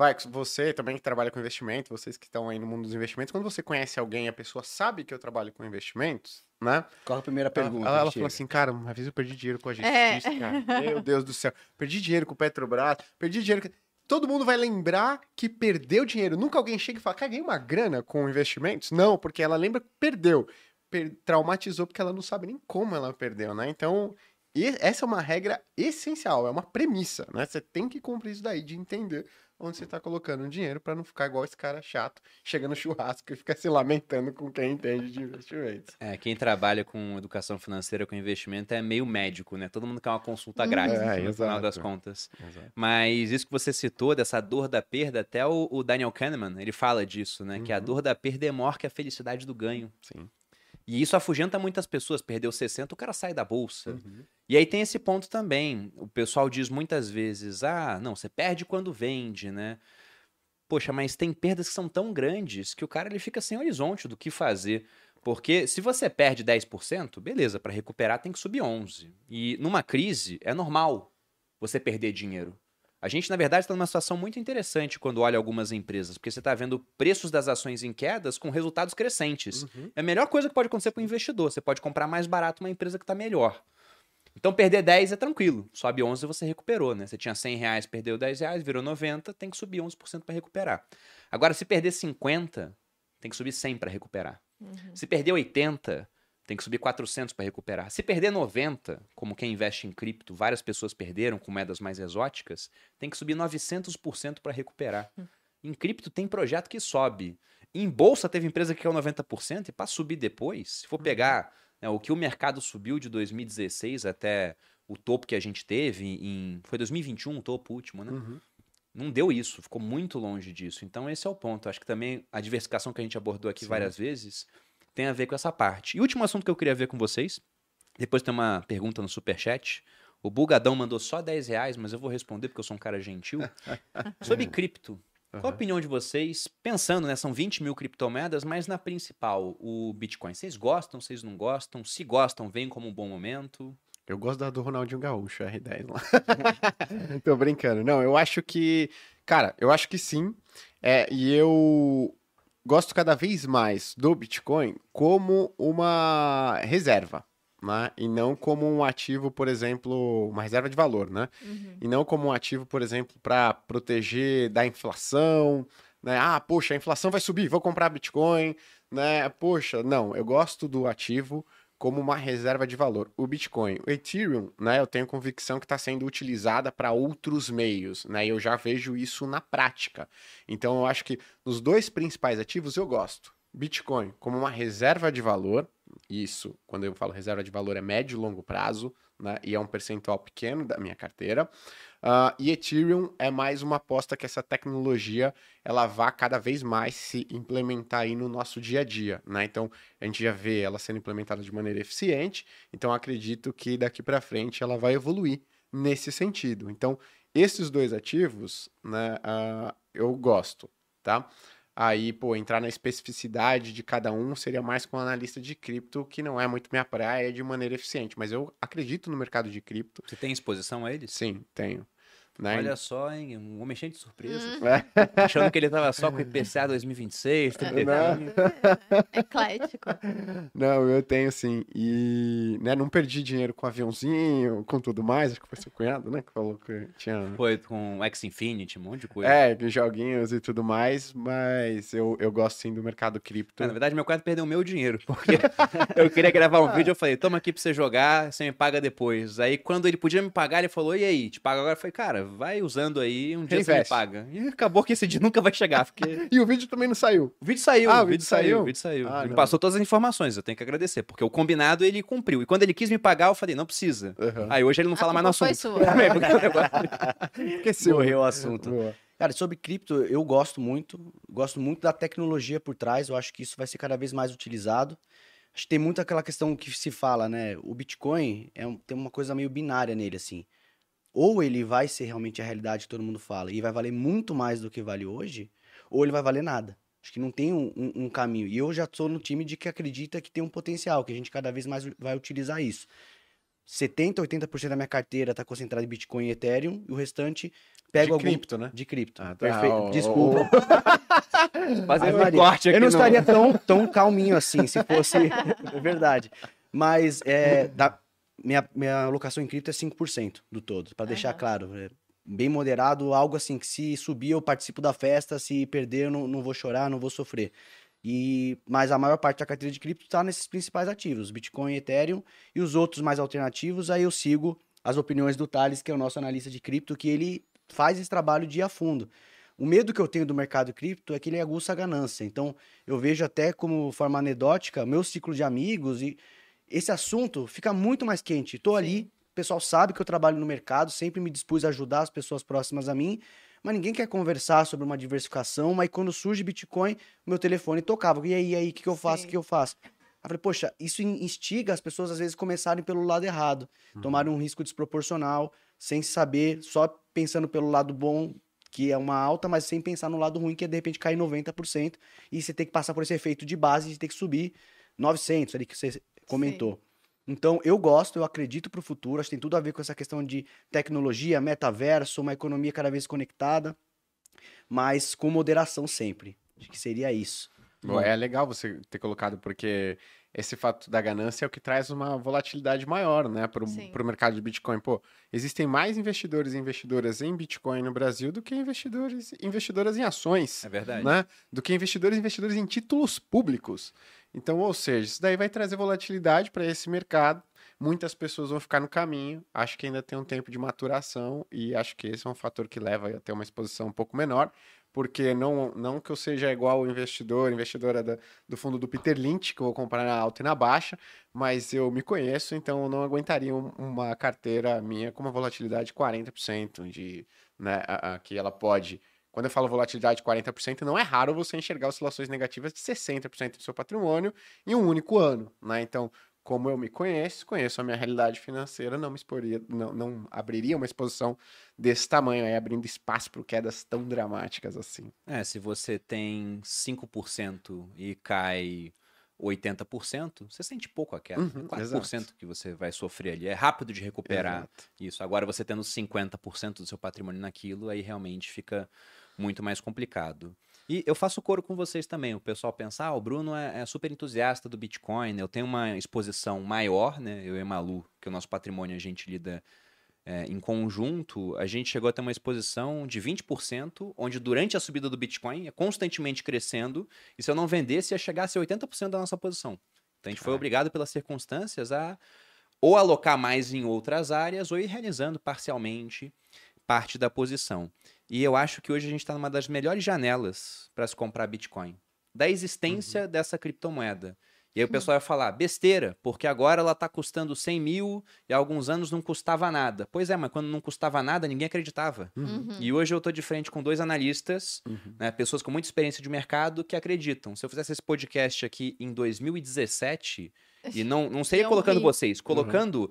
vai, você também que trabalha com investimento, vocês que estão aí no mundo dos investimentos, quando você conhece alguém e a pessoa sabe que eu trabalho com investimentos, né? Qual a primeira pergunta? ela, ela falou assim, cara, uma vez eu perdi dinheiro com a gente. É. cara. Meu Deus do céu. Perdi dinheiro com o Petrobras, perdi dinheiro. com- Todo mundo vai lembrar que perdeu dinheiro. Nunca alguém chega e fala, cara, ganhei uma grana com investimentos? Não, porque ela lembra que perdeu. Per- traumatizou porque ela não sabe nem como ela perdeu, né? Então, e- essa é uma regra essencial, é uma premissa, né? Você tem que cumprir isso daí, de entender onde você tá colocando o dinheiro para não ficar igual esse cara chato, chega no churrasco e fica se lamentando com quem entende de investimentos. É, quem trabalha com educação financeira, com investimento, é meio médico, né? Todo mundo quer uma consulta Hum. grátis, É, no final das contas. Exato. Mas isso que você citou, dessa dor da perda, até o, o Daniel Kahneman, ele fala disso, né? Que a Uhum. dor da perda é maior que a felicidade do ganho. Sim. E isso afugenta muitas pessoas. Perdeu 60, o cara sai da bolsa. Uhum. E aí tem esse ponto também. O pessoal diz muitas vezes: ah, não, você perde quando vende, né? Poxa, mas tem perdas que são tão grandes que o cara ele fica sem horizonte do que fazer. Porque se você perde 10%, beleza, para recuperar tem que subir 11. E numa crise é normal você perder dinheiro. A gente, na verdade, está numa situação muito interessante quando olha algumas empresas, porque você está vendo preços das ações em quedas com resultados crescentes. Uhum. É a melhor coisa que pode acontecer para o investidor. Você pode comprar mais barato uma empresa que está melhor. Então, perder 10 é tranquilo. Sobe 11 você recuperou, né? Você tinha 100 reais, perdeu 10 reais, virou 90, tem que subir 11% para recuperar. Agora, se perder 50, tem que subir 100 para recuperar. Uhum. Se perder 80, tem que subir 400 para recuperar. Se perder 90, como quem investe em cripto, várias pessoas perderam com moedas mais exóticas, tem que subir 900% para recuperar. Em cripto tem projeto que sobe. Em bolsa teve empresa que caiu 90% e para subir depois, se for pegar né, o que o mercado subiu de 2016 até o topo que a gente teve em foi 2021 o topo último, né? Uhum. Não deu isso, ficou muito longe disso. Então esse é o ponto. Acho que também a diversificação que a gente abordou aqui Sim. várias vezes tem a ver com essa parte. E o último assunto que eu queria ver com vocês, depois tem uma pergunta no superchat. O Bugadão mandou só 10 reais, mas eu vou responder porque eu sou um cara gentil. Sobre cripto. Qual a opinião de vocês? Pensando, né? São 20 mil criptomoedas, mas na principal, o Bitcoin. Vocês gostam? Vocês não gostam? Se gostam, vem como um bom momento. Eu gosto da do Ronaldinho Gaúcho, R10 lá. Tô brincando. Não, eu acho que. Cara, eu acho que sim. É, e eu gosto cada vez mais do Bitcoin como uma reserva, né? E não como um ativo, por exemplo, uma reserva de valor, né? Uhum. E não como um ativo, por exemplo, para proteger da inflação, né? Ah, poxa, a inflação vai subir, vou comprar Bitcoin, né? Poxa, não, eu gosto do ativo como uma reserva de valor. O Bitcoin, o Ethereum, né? Eu tenho convicção que está sendo utilizada para outros meios, né? E eu já vejo isso na prática. Então, eu acho que nos dois principais ativos eu gosto. Bitcoin como uma reserva de valor, isso, quando eu falo reserva de valor, é médio e longo prazo, né? E é um percentual pequeno da minha carteira. Ah, e Ethereum é mais uma aposta que essa tecnologia ela vá cada vez mais se implementar aí no nosso dia a dia, né? Então a gente já vê ela sendo implementada de maneira eficiente, então acredito que daqui para frente ela vai evoluir nesse sentido. Então esses dois ativos, né? ah, eu gosto, tá? Aí, pô, entrar na especificidade de cada um seria mais com um analista de cripto, que não é muito minha praia de maneira eficiente, mas eu acredito no mercado de cripto. Você tem exposição a eles? Sim, tenho. Né? Olha só, hein? Um homem cheio de surpresa. Hum. É. Achando que ele tava só com o IPCA 2026, 35. Eclético. Não, eu tenho sim. E né, não perdi dinheiro com aviãozinho, com tudo mais. Acho que foi seu cunhado, né? Que falou que tinha. Foi com X Infinity, um monte de coisa. É, com joguinhos e tudo mais, mas eu, eu gosto sim do mercado cripto. Ah, Na verdade, meu quadro perdeu o meu dinheiro, porque eu queria gravar um vídeo, eu falei, toma aqui pra você jogar, você me paga depois. Aí, quando ele podia me pagar, ele falou, e aí, te pago agora? Eu falei, cara, vai usando aí, um dia você me Reinveste. paga. E acabou que esse dia nunca vai chegar, porque... E o vídeo também não saiu. O vídeo saiu, Ah, o vídeo saiu, o vídeo saiu. Ah, ele não. passou todas as informações, eu tenho que agradecer, porque o combinado ele cumpriu. E quando ele quis me pagar, eu falei, não precisa. Aham. Aí hoje ele não A fala mais no assunto. sua. É, o Esqueceu. Morreu o assunto. Boa. Cara, sobre cripto, eu gosto muito. Gosto muito da tecnologia por trás. Eu acho que isso vai ser cada vez mais utilizado. Acho que tem muito aquela questão que se fala, né? O Bitcoin é um- tem uma coisa meio binária nele, assim. Ou ele vai ser realmente a realidade que todo mundo fala e vai valer muito mais do que vale hoje, ou ele vai valer nada. Acho que não tem um, um- um caminho. E eu já sou no time de que acredita que tem um potencial, que a gente cada vez mais vai utilizar isso. 70, 80% da minha carteira está concentrada em Bitcoin e Ethereum, e o restante pego De algum... cripto, né? De cripto. Ah, tá. Perfeito. Ó, ó, Desculpa. Fazer um Maria. corte aqui Eu não no- estaria tão, tão calminho assim, se fosse é verdade. Mas é, da, minha, minha alocação em cripto é 5% do todo, para deixar Aham. claro. é bem moderado, algo assim que se subir eu participo da festa, se perder eu não, não vou chorar, não vou sofrer. E, mas a maior parte da carteira de cripto está nesses principais ativos, Bitcoin, Ethereum e os outros mais alternativos. Aí eu sigo as opiniões do Thales, que é o nosso analista de cripto, que ele faz esse trabalho de a fundo. O medo que eu tenho do mercado cripto é que ele aguça a ganância. Então, eu vejo até como forma anedótica, meu ciclo de amigos e esse assunto fica muito mais quente. Tô ali, o pessoal sabe que eu trabalho no mercado, sempre me dispus a ajudar as pessoas próximas a mim, mas ninguém quer conversar sobre uma diversificação, mas quando surge Bitcoin, meu telefone tocava. E aí, e aí, o que, que eu faço? O Sim. que eu faço? Aí eu falei, poxa, isso in- instiga as pessoas às vezes começarem pelo lado errado, tomarem um risco desproporcional, sem saber, só pensando pelo lado bom, que é uma alta, mas sem pensar no lado ruim, que é de repente cair 90%, e você tem que passar por esse efeito de base de ter que subir 900 ali que você comentou. Então, eu gosto, eu acredito para o futuro, acho que tem tudo a ver com essa questão de tecnologia, metaverso, uma economia cada vez conectada, mas com moderação sempre. Acho que seria isso. Bom, é legal você ter colocado, porque esse fato da ganância é o que traz uma volatilidade maior, né, para Sim. o mercado de Bitcoin. Pô, existem mais investidores e investidoras em Bitcoin no Brasil do que investidores e investidoras em ações, É verdade. né? Do que investidores e investidores em títulos públicos. Então, ou seja, isso daí vai trazer volatilidade para esse mercado. Muitas pessoas vão ficar no caminho. Acho que ainda tem um tempo de maturação e acho que esse é um fator que leva a ter uma exposição um pouco menor porque não, não que eu seja igual o investidor, investidora da, do fundo do Peter Lynch, que eu vou comprar na alta e na baixa, mas eu me conheço, então eu não aguentaria um, uma carteira minha com uma volatilidade de 40%, de, né, a, a, que ela pode... Quando eu falo volatilidade de 40%, não é raro você enxergar oscilações negativas de 60% do seu patrimônio em um único ano, né? Então, como eu me conheço, conheço a minha realidade financeira, não me exporia, não, não abriria uma exposição desse tamanho, aí abrindo espaço para quedas tão dramáticas assim. É, se você tem 5% e cai 80%, você sente pouco a queda. Uhum, 4% exato. que você vai sofrer ali. É rápido de recuperar exato. isso. Agora, você tendo 50% do seu patrimônio naquilo, aí realmente fica muito mais complicado. E eu faço coro com vocês também. O pessoal pensa, ah, o Bruno é, é, super entusiasta do Bitcoin, eu tenho uma exposição maior, né? Eu e Malu, que o nosso patrimônio a gente lida é, em conjunto, a gente chegou a ter uma exposição de 20%, onde durante a subida do Bitcoin é constantemente crescendo, e se eu não vendesse, ia chegar a ser 80% da nossa posição. Então a gente foi obrigado pelas circunstâncias a ou alocar mais em outras áreas ou ir realizando parcialmente parte da posição. E eu acho que hoje a gente está numa das melhores janelas para se comprar Bitcoin. Da existência uhum. dessa criptomoeda. E aí o pessoal vai falar, besteira, porque agora ela está custando 100 mil e há alguns anos não custava nada. Pois é, mas quando não custava nada, ninguém acreditava. Uhum. uhum. E hoje eu estou de frente com dois analistas, uhum. né, pessoas com muita experiência de mercado, que acreditam. Se eu fizesse esse podcast aqui em 2017, e não, não sei colocando vocês, colocando uhum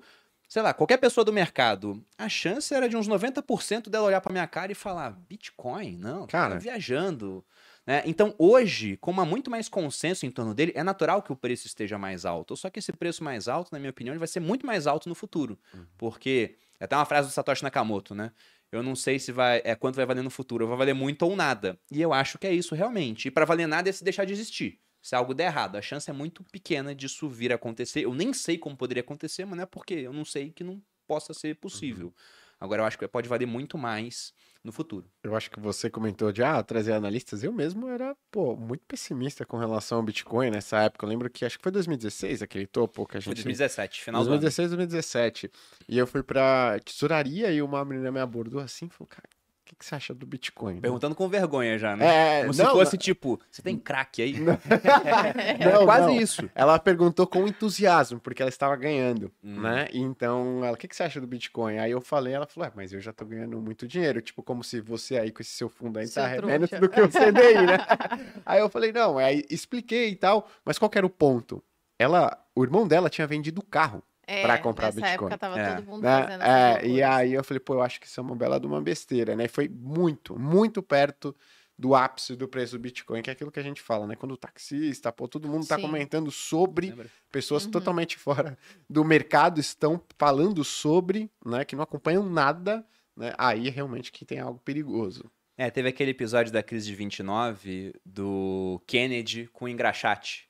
sei lá, qualquer pessoa do mercado, a chance era de uns 90% dela olhar para minha cara e falar: Bitcoin? Não, cara, tá viajando. Né? Então, hoje, como há muito mais consenso em torno dele, é natural que o preço esteja mais alto. Só que esse preço mais alto, na minha opinião, vai ser muito mais alto no futuro. Uhum. Porque, é até uma frase do Satoshi Nakamoto, né? Eu não sei se vai é quanto vai valer no futuro, vai valer muito ou nada. E eu acho que é isso realmente. E para valer nada é se deixar de existir se algo der errado. A chance é muito pequena disso vir a acontecer. Eu nem sei como poderia acontecer, mas não é porque eu não sei que não possa ser possível. Uhum. Agora, eu acho que pode valer muito mais no futuro. Eu acho que você comentou de ah, trazer analistas. Eu mesmo era, pô, muito pessimista com relação ao Bitcoin nessa época. Eu lembro que acho que foi 2016 aquele topo que a gente. Foi 2017, final 2016, do ano. 2017. E eu fui pra tesouraria e uma menina me abordou assim e falou, cara, que, que você acha do Bitcoin? Né? Perguntando com vergonha já, né? É, Como não, se fosse não. tipo, você tem crack aí? Não, é quase isso. Ela perguntou com entusiasmo, porque ela estava ganhando, hum. né? Então, ela, o que, que você acha do Bitcoin? Aí eu falei, ela falou, é, mas eu já tô ganhando muito dinheiro. Tipo, como se você aí com esse seu fundo aí tá menos do que o CDI, né? aí eu falei, não, aí expliquei e tal, mas qual era o ponto? Ela, o irmão dela tinha vendido o carro é, para comprar nessa Bitcoin. Época tava é. todo mundo né? fazendo é, E aí eu falei, pô, eu acho que isso é uma bela de uma besteira, né? E foi muito, muito perto do ápice do preço do Bitcoin, que é aquilo que a gente fala, né? Quando o taxista, pô, todo mundo está comentando sobre, Lembra? pessoas uhum. totalmente fora do mercado estão falando sobre, né? Que não acompanham nada, né? Aí realmente que tem algo perigoso. É, teve aquele episódio da crise de 29 do Kennedy com o engraxate.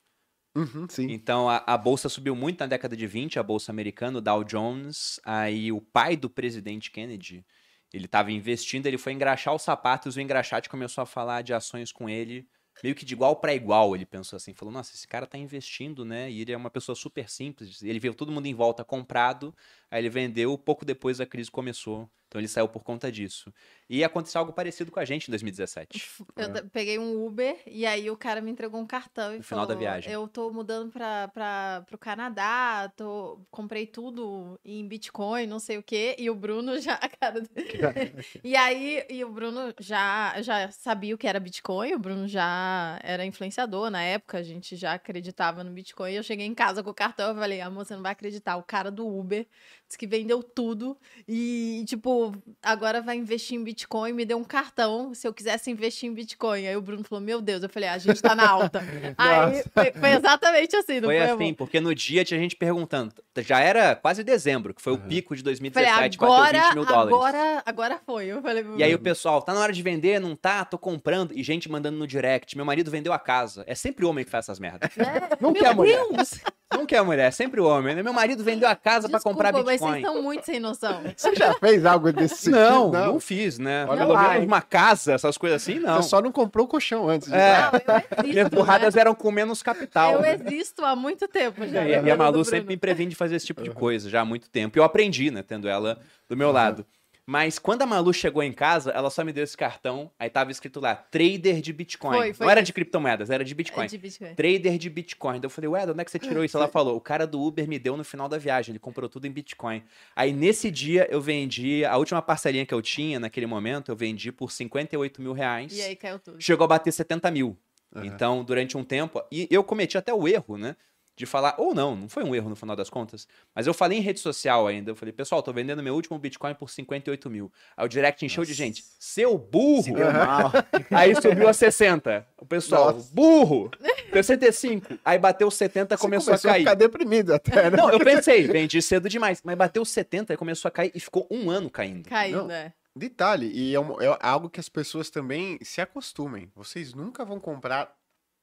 Uhum, então a, a, bolsa subiu muito na década de 20, a bolsa americana, o Dow Jones. Aí o pai do presidente Kennedy, ele estava investindo, ele foi engraxar os sapatos, o engraxate começou a falar de ações com ele, meio que de igual para igual. Ele pensou assim, falou: "Nossa, esse cara está investindo, né? E ele é uma pessoa super simples". Ele viu todo mundo em volta comprado, aí ele vendeu, pouco depois a crise começou. Então ele saiu por conta disso. E aconteceu algo parecido com a gente em 2017. Eu é. peguei um Uber e aí o cara me entregou um cartão e no falou, final da viagem. Eu tô mudando para o Canadá, tô, comprei tudo em Bitcoin, não sei o quê. E o Bruno já, cara. e aí, e o Bruno já, já sabia o que era Bitcoin, o Bruno já era influenciador na época, a gente já acreditava no Bitcoin. Eu cheguei em casa com o cartão e falei, amor, você não vai acreditar, o cara do Uber disse que vendeu tudo e, tipo, agora vai investir em Bitcoin, me deu um cartão se eu quisesse investir em Bitcoin. Aí o Bruno falou, meu Deus, eu falei, ah, a gente tá na alta. Aí foi, foi, exatamente assim, não foi? Foi assim, porque no dia tinha gente perguntando, já era quase dezembro, que foi uhum. o pico de 2017, falei, agora, bateu 20 mil dólares. Agora, agora foi. Eu falei, e aí o pessoal, tá na hora de vender, não tá? Tô comprando. E gente mandando no direct, meu marido vendeu a casa. É sempre homem que faz essas merdas. É, não quer mulher. Não quer mulher, é sempre homem. Né? Meu marido vendeu a casa para comprar Bitcoin. mas vocês estão muito sem noção. Você já fez algo desse não, não, não, fiz, né? Né? Olha Pelo menos uma casa, essas coisas assim, não. Você só não comprou o colchão antes. É. Não, eu existo, Minhas burradas né? eram com menos capital. Eu né? existo há muito tempo já. E, a- e a Malu sempre me previne de fazer esse tipo de coisa já há muito tempo. E eu aprendi, né, tendo ela do meu lado. Mas quando a Malu chegou em casa, ela só me deu esse cartão, aí tava escrito lá, trader de Bitcoin. Foi, foi Não era isso. de criptomoedas, era de Bitcoin. É de Bitcoin. Trader de Bitcoin. Daí eu falei, ué, de onde é que você tirou isso? Ela falou, o cara do Uber me deu no final da viagem, ele comprou tudo em Bitcoin. Aí nesse dia eu vendi, a última parcelinha que eu tinha naquele momento, eu vendi por 58 mil reais. E aí caiu tudo. Chegou a bater 70 mil. Aham. Então, durante um tempo, e eu cometi até o erro, né? De falar, ou não, não foi um erro no final das contas, mas eu falei em rede social ainda. Eu falei, pessoal, tô vendendo meu último Bitcoin por 58 mil. Aí o direct encheu de gente. Seu burro! Se deu mal. Aí subiu a 60. O pessoal, Nossa. burro! 65. Aí bateu 70, Você começou, a cair. ficar deprimido até, né? Não, eu pensei, vendi cedo demais. Mas bateu 70 e começou a cair e ficou um ano caindo. Caindo, Não. é. Detalhe, e é, um- é algo que as pessoas também se acostumem. Vocês nunca vão comprar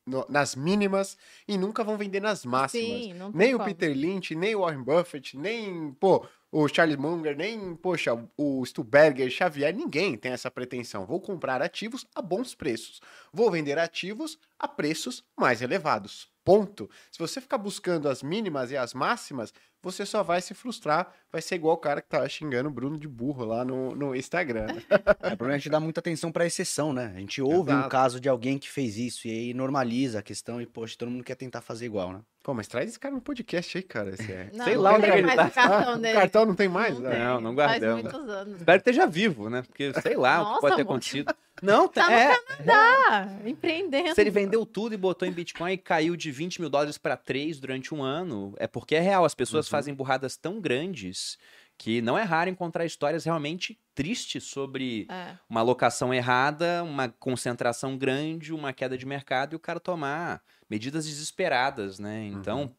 no- nas mínimas e nunca vão vender nas máximas. Sim, não tem nem o como. Peter Lynch, nem o Warren Buffett, nem, pô, o Charles Munger, nem, poxa, o Stuberger, Xavier, ninguém tem essa pretensão. Vou comprar ativos a bons preços. Vou vender ativos a preços mais elevados. Ponto. Se você ficar buscando as mínimas e as máximas, você só vai se frustrar. Vai ser igual o cara que tá xingando o Bruno de burro lá no, no Instagram. É, o problema é a gente dá muita atenção pra exceção, né? A gente ouve um Exato. caso de alguém que fez isso e aí normaliza a questão e, poxa, todo mundo quer tentar fazer igual, né? Pô, mas traz esse cara no podcast aí, cara. Esse é... Não, Sei não lá tem onde é ele mais tá. o cartão Ah, cartão não tem mais? Não, tem. Não, não Faz guardamos. muitos anos. Espero que esteja vivo, né? Porque, sei lá o que Nossa, pode ter amor. acontecido. Não, Tá no é, Ah, empreendendo. Se ele vendeu tudo e botou em Bitcoin e caiu de 20 mil dólares para 3 durante um ano, é porque é real. As pessoas Uhum. fazem burradas tão grandes que não é raro encontrar histórias realmente tristes sobre É. uma alocação errada, uma concentração grande, uma queda de mercado e o cara tomar medidas desesperadas, né? Então, Uhum.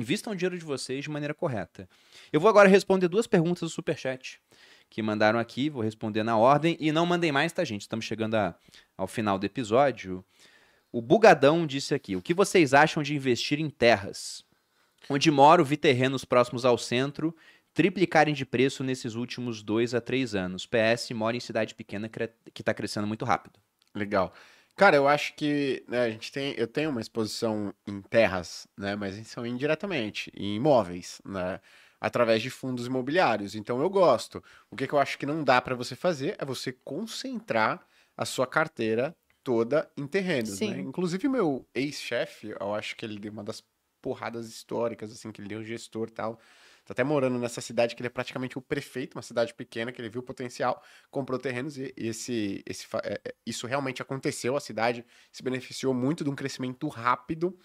invistam o dinheiro de vocês de maneira correta. Eu vou agora responder duas perguntas do Superchat que mandaram aqui, vou responder na ordem e não mandem mais, tá, gente? Estamos chegando a- ao final do episódio. O Bugadão disse aqui: o que vocês acham de investir em terras? Onde moro, vi terrenos próximos ao centro triplicarem de preço nesses últimos dois a três anos. PS, moro em cidade pequena que está crescendo muito rápido. Legal. Cara, eu acho que né, a gente tem, eu tenho uma exposição em terras, né, mas são indiretamente, em imóveis, né, através de fundos imobiliários. Então eu gosto. O que, que eu acho que não dá para você fazer é você concentrar a sua carteira toda em terrenos, Sim. né? Inclusive meu ex-chefe, eu acho que ele deu uma das porradas históricas assim que ele deu gestor e tal. Tá até morando nessa cidade que ele é praticamente o prefeito, uma cidade pequena que ele viu o potencial comprou terrenos e esse, esse, é, é, isso realmente aconteceu. A cidade se beneficiou muito de um crescimento rápido,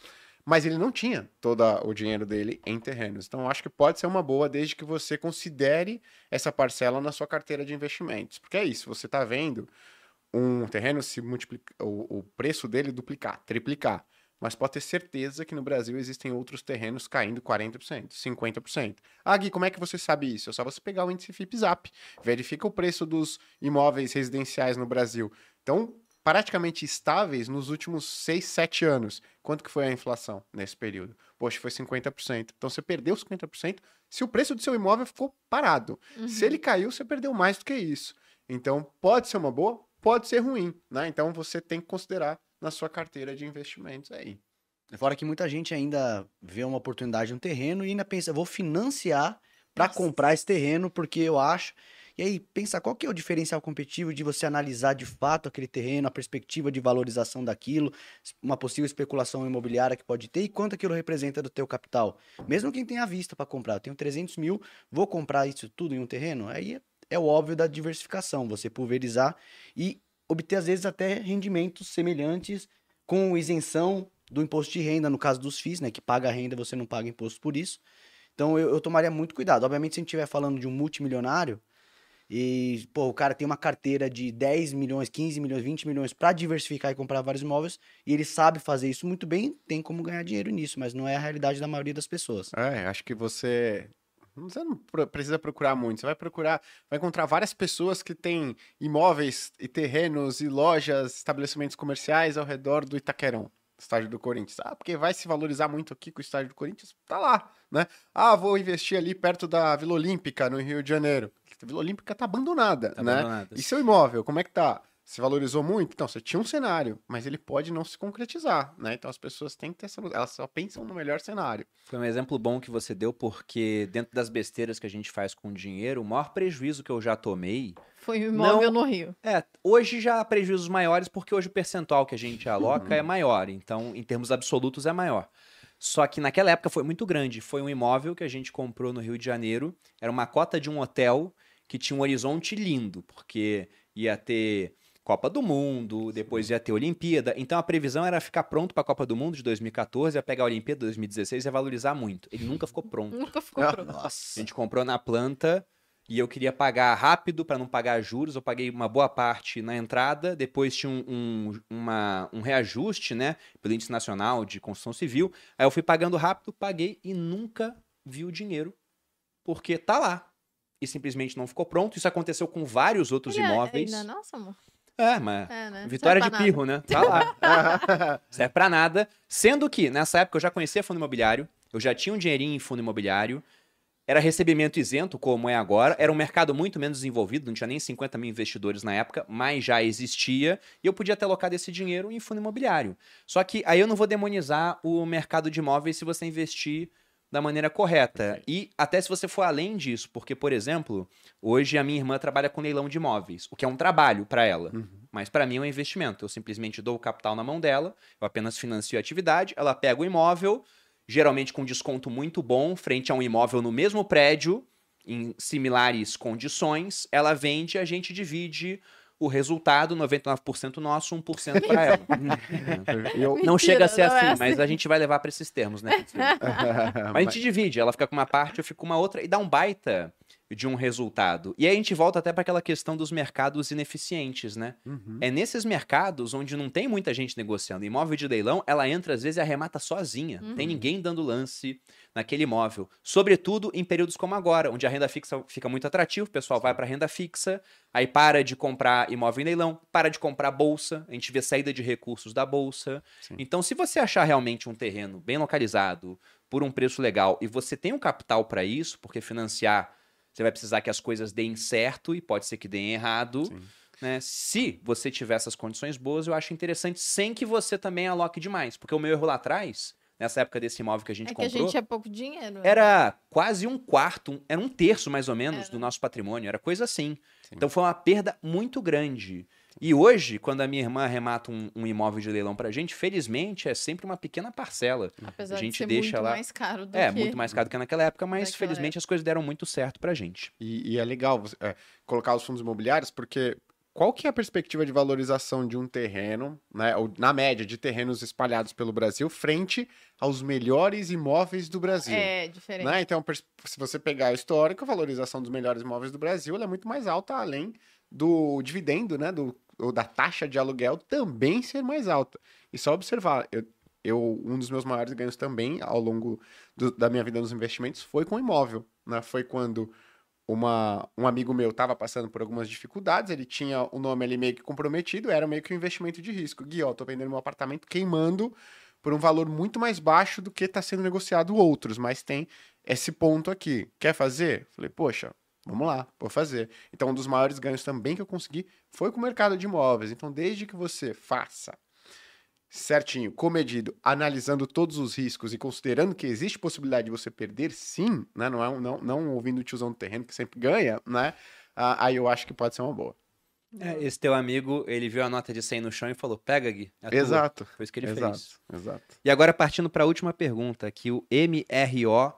mas ele não tinha todo o dinheiro dele em terrenos. Então, acho que pode ser uma boa desde que você considere essa parcela na sua carteira de investimentos. Porque é isso, você está vendo um terreno se multiplicar, o, o preço dele duplicar, triplicar. Mas pode ter certeza que no Brasil existem outros terrenos caindo 40%, 50%. Ah, Gui, como é que você sabe isso? É só você pegar o índice FIPZAP. Verifica o preço dos imóveis residenciais no Brasil. Então, praticamente estáveis nos últimos 6, 7 anos. Quanto que foi a inflação nesse período? Poxa, foi 50%. Então, você perdeu 50% se o preço do seu imóvel ficou parado. Se ele caiu, você perdeu mais do que isso. Então, pode ser uma boa, pode ser ruim, né? Então, você tem que considerar na sua carteira de investimentos aí. Fora que muita gente ainda vê uma oportunidade no terreno e ainda pensa, vou financiar para comprar esse terreno porque eu acho. E aí pensa qual que é o diferencial competitivo de você analisar de fato aquele terreno, a perspectiva de valorização daquilo, uma possível especulação imobiliária que pode ter e quanto aquilo representa do teu capital. Mesmo quem tem a vista para comprar, eu tenho 300 mil, vou comprar isso tudo em um terreno? Aí é, é o óbvio da diversificação, você pulverizar e obter às vezes até rendimentos semelhantes com isenção do imposto de renda, no caso dos FIIs, né? Que paga a renda, você não paga imposto por isso. Então eu, eu tomaria muito cuidado. Obviamente, se a gente estiver falando de um multimilionário e, pô, o cara tem uma carteira de 10 milhões, 15 milhões, 20 milhões para diversificar e comprar vários imóveis, e ele sabe fazer isso muito bem, tem como ganhar dinheiro nisso, mas não é a realidade da maioria das pessoas. É, acho que você. Você não precisa procurar muito. Você vai procurar, vai encontrar várias pessoas que têm imóveis e terrenos e lojas, estabelecimentos comerciais ao redor do Itaquerão, estádio do Corinthians. Ah, porque vai se valorizar muito aqui com o estádio do Corinthians? Tá lá, né? Ah, vou investir ali perto da Vila Olímpica, no Rio de Janeiro. A Vila Olímpica tá abandonada, Tá né? abandonada. E seu imóvel, como é que tá? Se valorizou muito? Então, você tinha um cenário, mas ele pode não se concretizar, né? Então, as pessoas têm que ter essa... Elas só pensam no melhor cenário. Foi um exemplo bom que você deu, porque dentro das besteiras que a gente faz com dinheiro, o maior prejuízo que eu já tomei. Foi um imóvel Não. no Rio. É, hoje já há prejuízos maiores, porque hoje o percentual que a gente aloca Uhum. é maior. Então, em termos absolutos, é maior. Só que naquela época foi muito grande. Foi um imóvel que a gente comprou no Rio de Janeiro. Era uma cota de um hotel que tinha um horizonte lindo, porque ia ter Copa do Mundo, depois ia ter Olimpíada. Então a previsão era ficar pronto para a Copa do Mundo de 2014, ia pegar a Olimpíada de 2016 e ia valorizar muito. Ele nunca ficou pronto. Nunca ficou Ah, pronto. A Nossa. gente comprou na planta e eu queria pagar rápido para não pagar juros. Eu paguei uma boa parte na entrada, depois tinha um, um, uma- um reajuste, né, pelo Índice Nacional de Construção Civil. Aí eu fui pagando rápido, paguei e nunca vi o dinheiro, porque tá lá. E simplesmente não ficou pronto. Isso aconteceu com vários outros Ele imóveis. Ainda é nossa, amor? É, mas É, né? Vitória de nada. pirro, né? Tá lá. Serve pra nada. Sendo que, nessa época, eu já conhecia fundo imobiliário, eu já tinha um dinheirinho em fundo imobiliário, era recebimento isento, como é agora, era um mercado muito menos desenvolvido, não tinha nem 50 mil investidores na época, mas já existia, e eu podia ter alocado esse dinheiro em fundo imobiliário. Só que aí eu não vou demonizar o mercado de imóveis se você investir da maneira correta. E até se você for além disso, porque, por exemplo, hoje a minha irmã trabalha com leilão de imóveis, o que é um trabalho para ela. Mas para mim é um investimento. Eu simplesmente dou o capital na mão dela, eu apenas financio a atividade, ela pega o imóvel, geralmente com desconto muito bom, frente a um imóvel no mesmo prédio, em similares condições, ela vende, a gente divide o resultado, 99% nosso, 1% para ela. Eu... não Mentira, chega a ser não é assim, mas assim. a gente vai levar para esses termos, né? Mas a gente divide, ela fica com uma parte, eu fico com uma outra, e dá um baita de um resultado. E aí a gente volta até para aquela questão dos mercados ineficientes, né? Uhum. É nesses mercados onde não tem muita gente negociando. Imóvel de leilão, ela entra às vezes e arremata sozinha. Tem ninguém dando lance naquele imóvel. Sobretudo em períodos como agora, onde a renda fixa fica muito atrativa, o pessoal vai para renda fixa, aí para de comprar imóvel em leilão, para de comprar bolsa, a gente vê saída de recursos da bolsa. Sim. Então, se você achar realmente um terreno bem localizado, por um preço legal, e você tem um capital para isso, porque financiar você vai precisar que as coisas deem certo e pode ser que deem errado. Sim. Né? Se você tiver essas condições boas, eu acho interessante, sem que você também aloque demais. Porque o meu erro lá atrás, nessa época desse imóvel que a gente É que a comprou, gente é pouco dinheiro. né? era quase um quarto, um- era um terço mais ou menos Era. do nosso patrimônio, era coisa assim. Sim. Então foi uma perda muito grande. E hoje, quando a minha irmã arremata um, um imóvel de leilão pra gente, felizmente é sempre uma pequena parcela. Apesar a gente de ser deixa muito lá- mais caro do É, que... muito mais caro do que naquela época, mas Naquela felizmente as coisas deram muito certo pra gente. E, e é legal você- é, colocar os fundos imobiliários, porque qual que é a perspectiva de valorização de um terreno, né, ou na média de terrenos espalhados pelo Brasil, frente aos melhores imóveis do Brasil? É, diferente. Né? Então, se você pegar a histórico, a valorização dos melhores imóveis do Brasil ela é muito mais alta, além do dividendo, né, do, ou da taxa de aluguel também ser mais alta. E só observar, eu, eu- um dos meus maiores ganhos também ao longo do- da minha vida nos investimentos foi com imóvel, né? Foi quando uma, um amigo meu estava passando por algumas dificuldades, ele tinha o nome ali meio que comprometido, era meio que um investimento de risco. Gui, ó, tô vendendo meu apartamento queimando por um valor muito mais baixo do que está sendo negociado outros, mas tem esse ponto aqui. Quer fazer? Falei, poxa, vamos lá, vou fazer. Então, um dos maiores ganhos também que eu consegui foi com o mercado de imóveis. Então, desde que você faça certinho, comedido, analisando todos os riscos e considerando que existe possibilidade de você perder, sim, né? Não, é não, não ouvindo o tiozão do terreno que sempre ganha, né? Ah, aí eu acho que pode ser uma boa. É, esse teu amigo, ele viu a nota de 100 no chão e falou: pega, Gui. é tua." Exato. Foi isso que ele exato, fez. exato. E agora, partindo para a última pergunta, que o MRO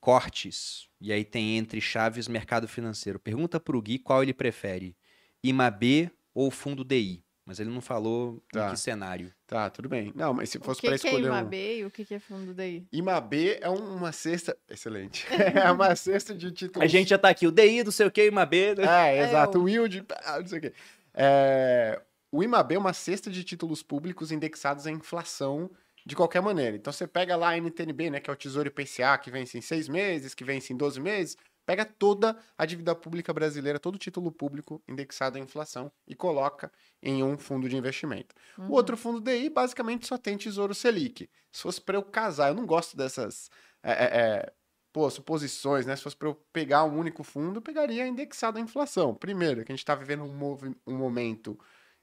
Cortes, e aí tem entre chaves mercado financeiro. Pergunta para o Gui qual ele prefere: IMAB ou fundo DI? Mas ele não falou Tá. em que cenário. Tá, tudo bem. Não, mas se O fosse para que é escolher um... IMAB e o que, é fundo daí? IMAB é uma cesta... Excelente. é uma cesta de títulos... A gente já tá aqui, o DI do sei o que, IMAB. né? É, exato. eu- O yield, ah, não sei o quê. É, o IMAB é uma cesta de títulos públicos indexados à inflação de qualquer maneira. Então você pega lá a NTNB, né, que é o Tesouro IPCA, que vence em seis meses, que vence em 12 meses, pega toda a dívida pública brasileira, todo o título público indexado à inflação e coloca em um fundo de investimento. O outro fundo DI basicamente só tem Tesouro Selic. Se fosse para eu casar, eu não gosto dessas... é, é, é, pô, suposições, né? Se fosse para eu pegar um único fundo, eu pegaria indexado à inflação. Primeiro, que a gente está vivendo um, um momento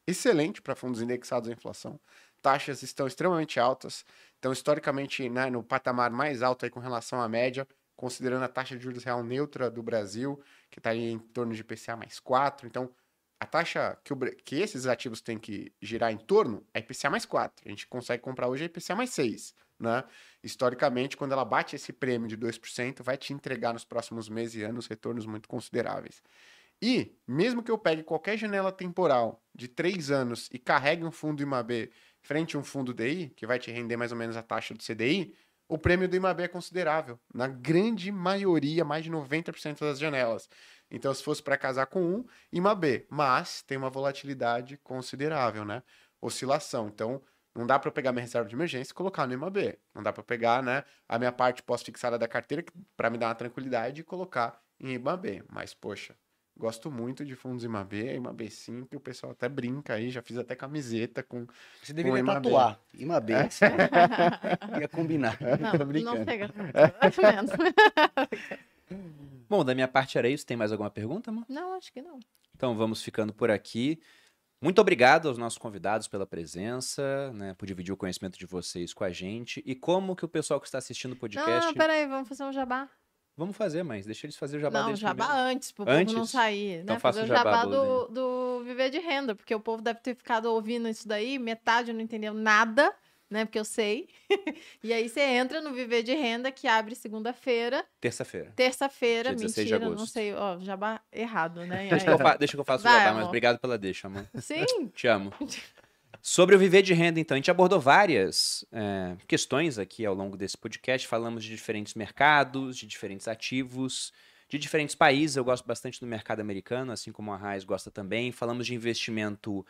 excelente para fundos indexados à inflação. Taxas estão extremamente altas, então historicamente né, no patamar mais alto aí com relação à média, considerando a taxa de juros real neutra do Brasil, que está em torno de IPCA mais 4. Então, a taxa que, o que esses ativos têm que girar em torno é IPCA mais 4. A gente consegue comprar hoje é IPCA mais 6. Né? Historicamente, quando ela bate esse prêmio de 2%, vai te entregar nos próximos meses e anos retornos muito consideráveis. E, mesmo que eu pegue qualquer janela temporal de 3 anos e carregue um fundo IMAB frente a um fundo DI, que vai te render mais ou menos a taxa do CDI, o prêmio do IMAB é considerável. Na grande maioria, mais de 90% das janelas. Então, se fosse para casar com um, IMAB. Mas tem uma volatilidade considerável, né? Oscilação. Então, não dá para pegar minha reserva de emergência e colocar no IMAB. Não dá para pegar né, a minha parte pós-fixada da carteira para me dar uma tranquilidade e colocar em IMAB. Mas, poxa, gosto muito de fundos IMAB, IMAB sim, que o pessoal até brinca aí, já fiz até camiseta com... Você deveria IMAB. tatuar. IMAB. Ia combinar. Não, não menos. Bom, da minha parte era isso. Tem mais alguma pergunta, amor? Não, acho que não. Então vamos ficando por aqui. Muito obrigado aos nossos convidados pela presença, né, por dividir o conhecimento de vocês com a gente. E como que o pessoal que está assistindo o podcast... não, peraí, vamos fazer um jabá. Vamos fazer, mas deixa eles fazer o jabá não, deles jabá primeiro. antes, pro Antes? povo não sair. Então né? faça Fazer o jabá jabá do- do, viver de renda, porque o povo deve ter ficado ouvindo isso daí, metade não entendeu nada, né? Porque eu sei. e aí você entra no Viver de Renda, que abre segunda-feira, Terça-feira. terça-feira, Dia 16 de mentira, não sei, ó, jabá errado, né? Deixa que, eu aí- fa- deixa que eu faça o jabá, mas amor. obrigado pela deixa, amor. Sim, Te amo. Sobre o viver de renda, então, a gente abordou várias é, questões aqui ao longo desse podcast. Falamos de diferentes mercados, de diferentes ativos, de diferentes países. Eu gosto bastante do mercado americano, assim como a Raiz gosta também. Falamos de investimento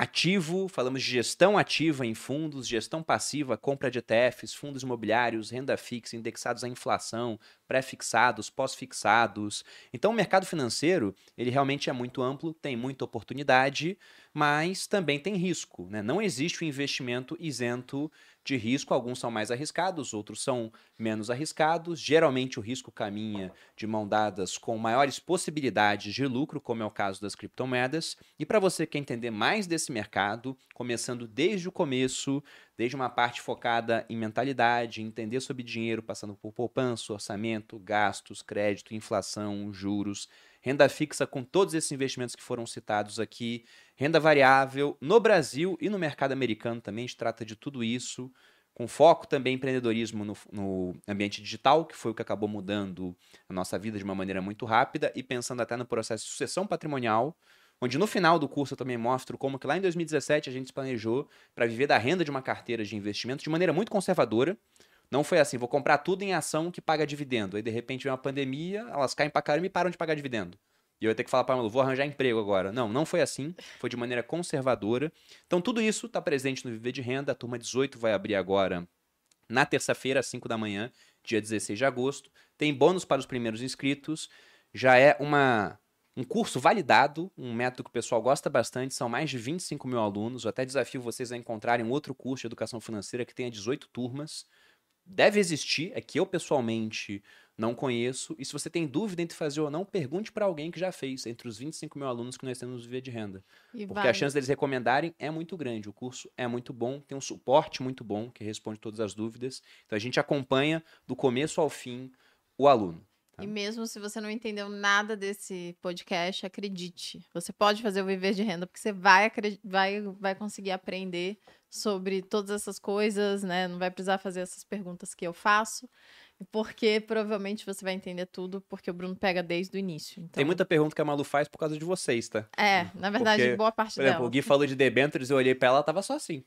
ativo, falamos de gestão ativa em fundos, gestão passiva, compra de ETFs, fundos imobiliários, renda fixa, indexados à inflação, pré-fixados, pós-fixados. Então, o mercado financeiro, ele realmente é muito amplo, tem muita oportunidade, mas também tem risco. Né? Não existe um investimento isento de risco. Alguns são mais arriscados, outros são menos arriscados. Geralmente o risco caminha de mão dadas com maiores possibilidades de lucro, como é o caso das criptomoedas. E para você que quer entender mais desse mercado, começando desde o começo, desde uma parte focada em mentalidade, entender sobre dinheiro, passando por poupança, orçamento, gastos, crédito, inflação, juros, renda fixa com todos esses investimentos que foram citados aqui, renda variável no Brasil e no mercado americano também, a gente trata de tudo isso, com foco também em empreendedorismo no, no ambiente digital, que foi o que acabou mudando a nossa vida de uma maneira muito rápida, e pensando até no processo de sucessão patrimonial, onde no final do curso eu também mostro como que lá em 2017 a gente se planejou para viver da renda de uma carteira de investimento de maneira muito conservadora, não foi assim, vou comprar tudo em ação que paga dividendo. Aí de repente vem uma pandemia, elas caem pra caramba e param de pagar dividendo. E eu ia ter que falar para Malu, vou arranjar emprego agora. Não, não foi assim. Foi de maneira conservadora. Então tudo isso está presente no Viver de Renda. A turma 18 vai abrir agora na terça-feira, às 5 da manhã, dia 16 de agosto. Tem bônus para os primeiros inscritos. Já é uma um curso validado, um método que o pessoal gosta bastante, são mais de 25 mil alunos. Eu até desafio vocês a encontrarem outro curso de educação financeira que tenha 18 turmas. Deve existir, é que eu pessoalmente não conheço. E se você tem dúvida entre fazer ou não, pergunte para alguém que já fez, entre os 25 mil alunos que nós temos no Viver de Renda. e Porque a chance deles recomendarem é muito grande. O curso é muito bom, tem um suporte muito bom que responde todas as dúvidas. Então a gente acompanha do começo ao fim o aluno. E mesmo se você não entendeu nada desse podcast, acredite. Você pode fazer o viver de renda, porque você vai, vai, vai conseguir aprender sobre todas essas coisas, né? Não vai precisar fazer essas perguntas que eu faço, porque provavelmente você vai entender tudo, porque o Bruno pega desde o início. Então, Tem muita pergunta que a Malu faz por causa de vocês, tá? É, na verdade, Porque, boa parte Por exemplo, dela. o Gui falou de debentures, eu olhei pra ela, ela tava só assim.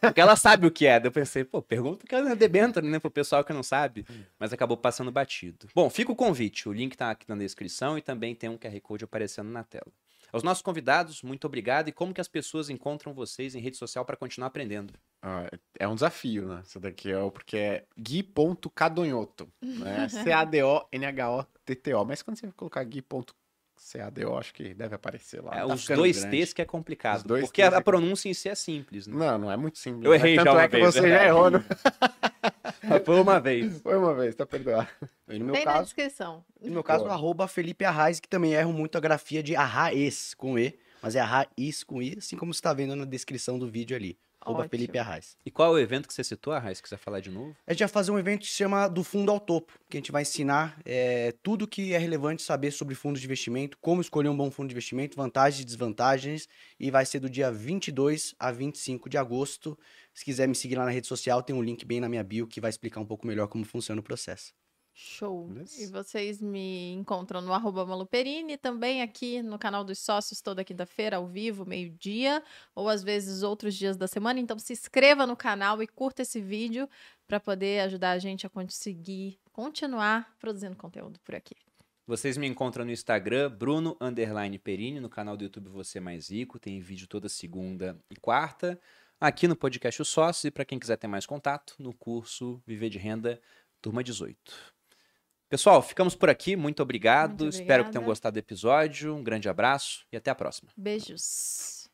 Porque ela sabe o que é. Daí eu pensei, pô, pergunta porque ela é debenture, né? Pro pessoal que não sabe. Mas acabou passando batido. Bom, fica o convite. O link tá aqui na descrição e também tem um QR Code aparecendo na tela. Aos nossos convidados, muito obrigado. E como que as pessoas encontram vocês em rede social para continuar aprendendo? Ah, é um desafio, né? Isso daqui é o porque é gui.cadonhoto, né? C-A-D-O-N-H-O-T-T-O. Mas quando você colocar gui.cado, acho que deve aparecer lá. É, Tá os dois grande. T's que é complicado. Os dois porque T's a, a é- pronúncia em si é simples, né? Não, não é muito simples. Eu né? errei Tanto já uma é que vez, você já errou. No... Foi uma vez. Foi uma vez, tá perdoado. E no meu Tem na caso, descrição. no meu caso, arroba Felipe Arraes, que também erro muito a grafia de Arraes com E, mas é Arraes com I, assim como você está vendo na descrição do vídeo ali. Arroba. Felipe Arraes. E qual é o evento que você citou, Arraes? Se quiser falar de novo? A gente vai fazer um evento que se chama Do Fundo ao Topo, que a gente vai ensinar é, tudo que é relevante saber sobre fundos de investimento, como escolher um bom fundo de investimento, vantagens e desvantagens, e vai ser do dia 22 a 25 de agosto. Se quiser me seguir lá na rede social, tem um link bem na minha bio que vai explicar um pouco melhor como funciona o processo. Show. Beleza. E vocês me encontram no arroba Maluperini, também aqui no canal dos sócios toda quinta-feira, ao vivo, meio-dia, ou às vezes outros dias da semana. Então se inscreva no canal e curta esse vídeo para poder ajudar a gente a conseguir continuar produzindo conteúdo por aqui. Vocês me encontram no Instagram, Bruno Underline Perini, no canal do YouTube Você Mais Rico, tem vídeo toda segunda e quarta. Aqui no podcast O Sócio, e para quem quiser ter mais contato, no curso Viver de Renda, turma 18. Pessoal, ficamos por aqui. Muito obrigado. Muito Espero que tenham gostado do episódio. Um grande abraço e até a próxima. Beijos.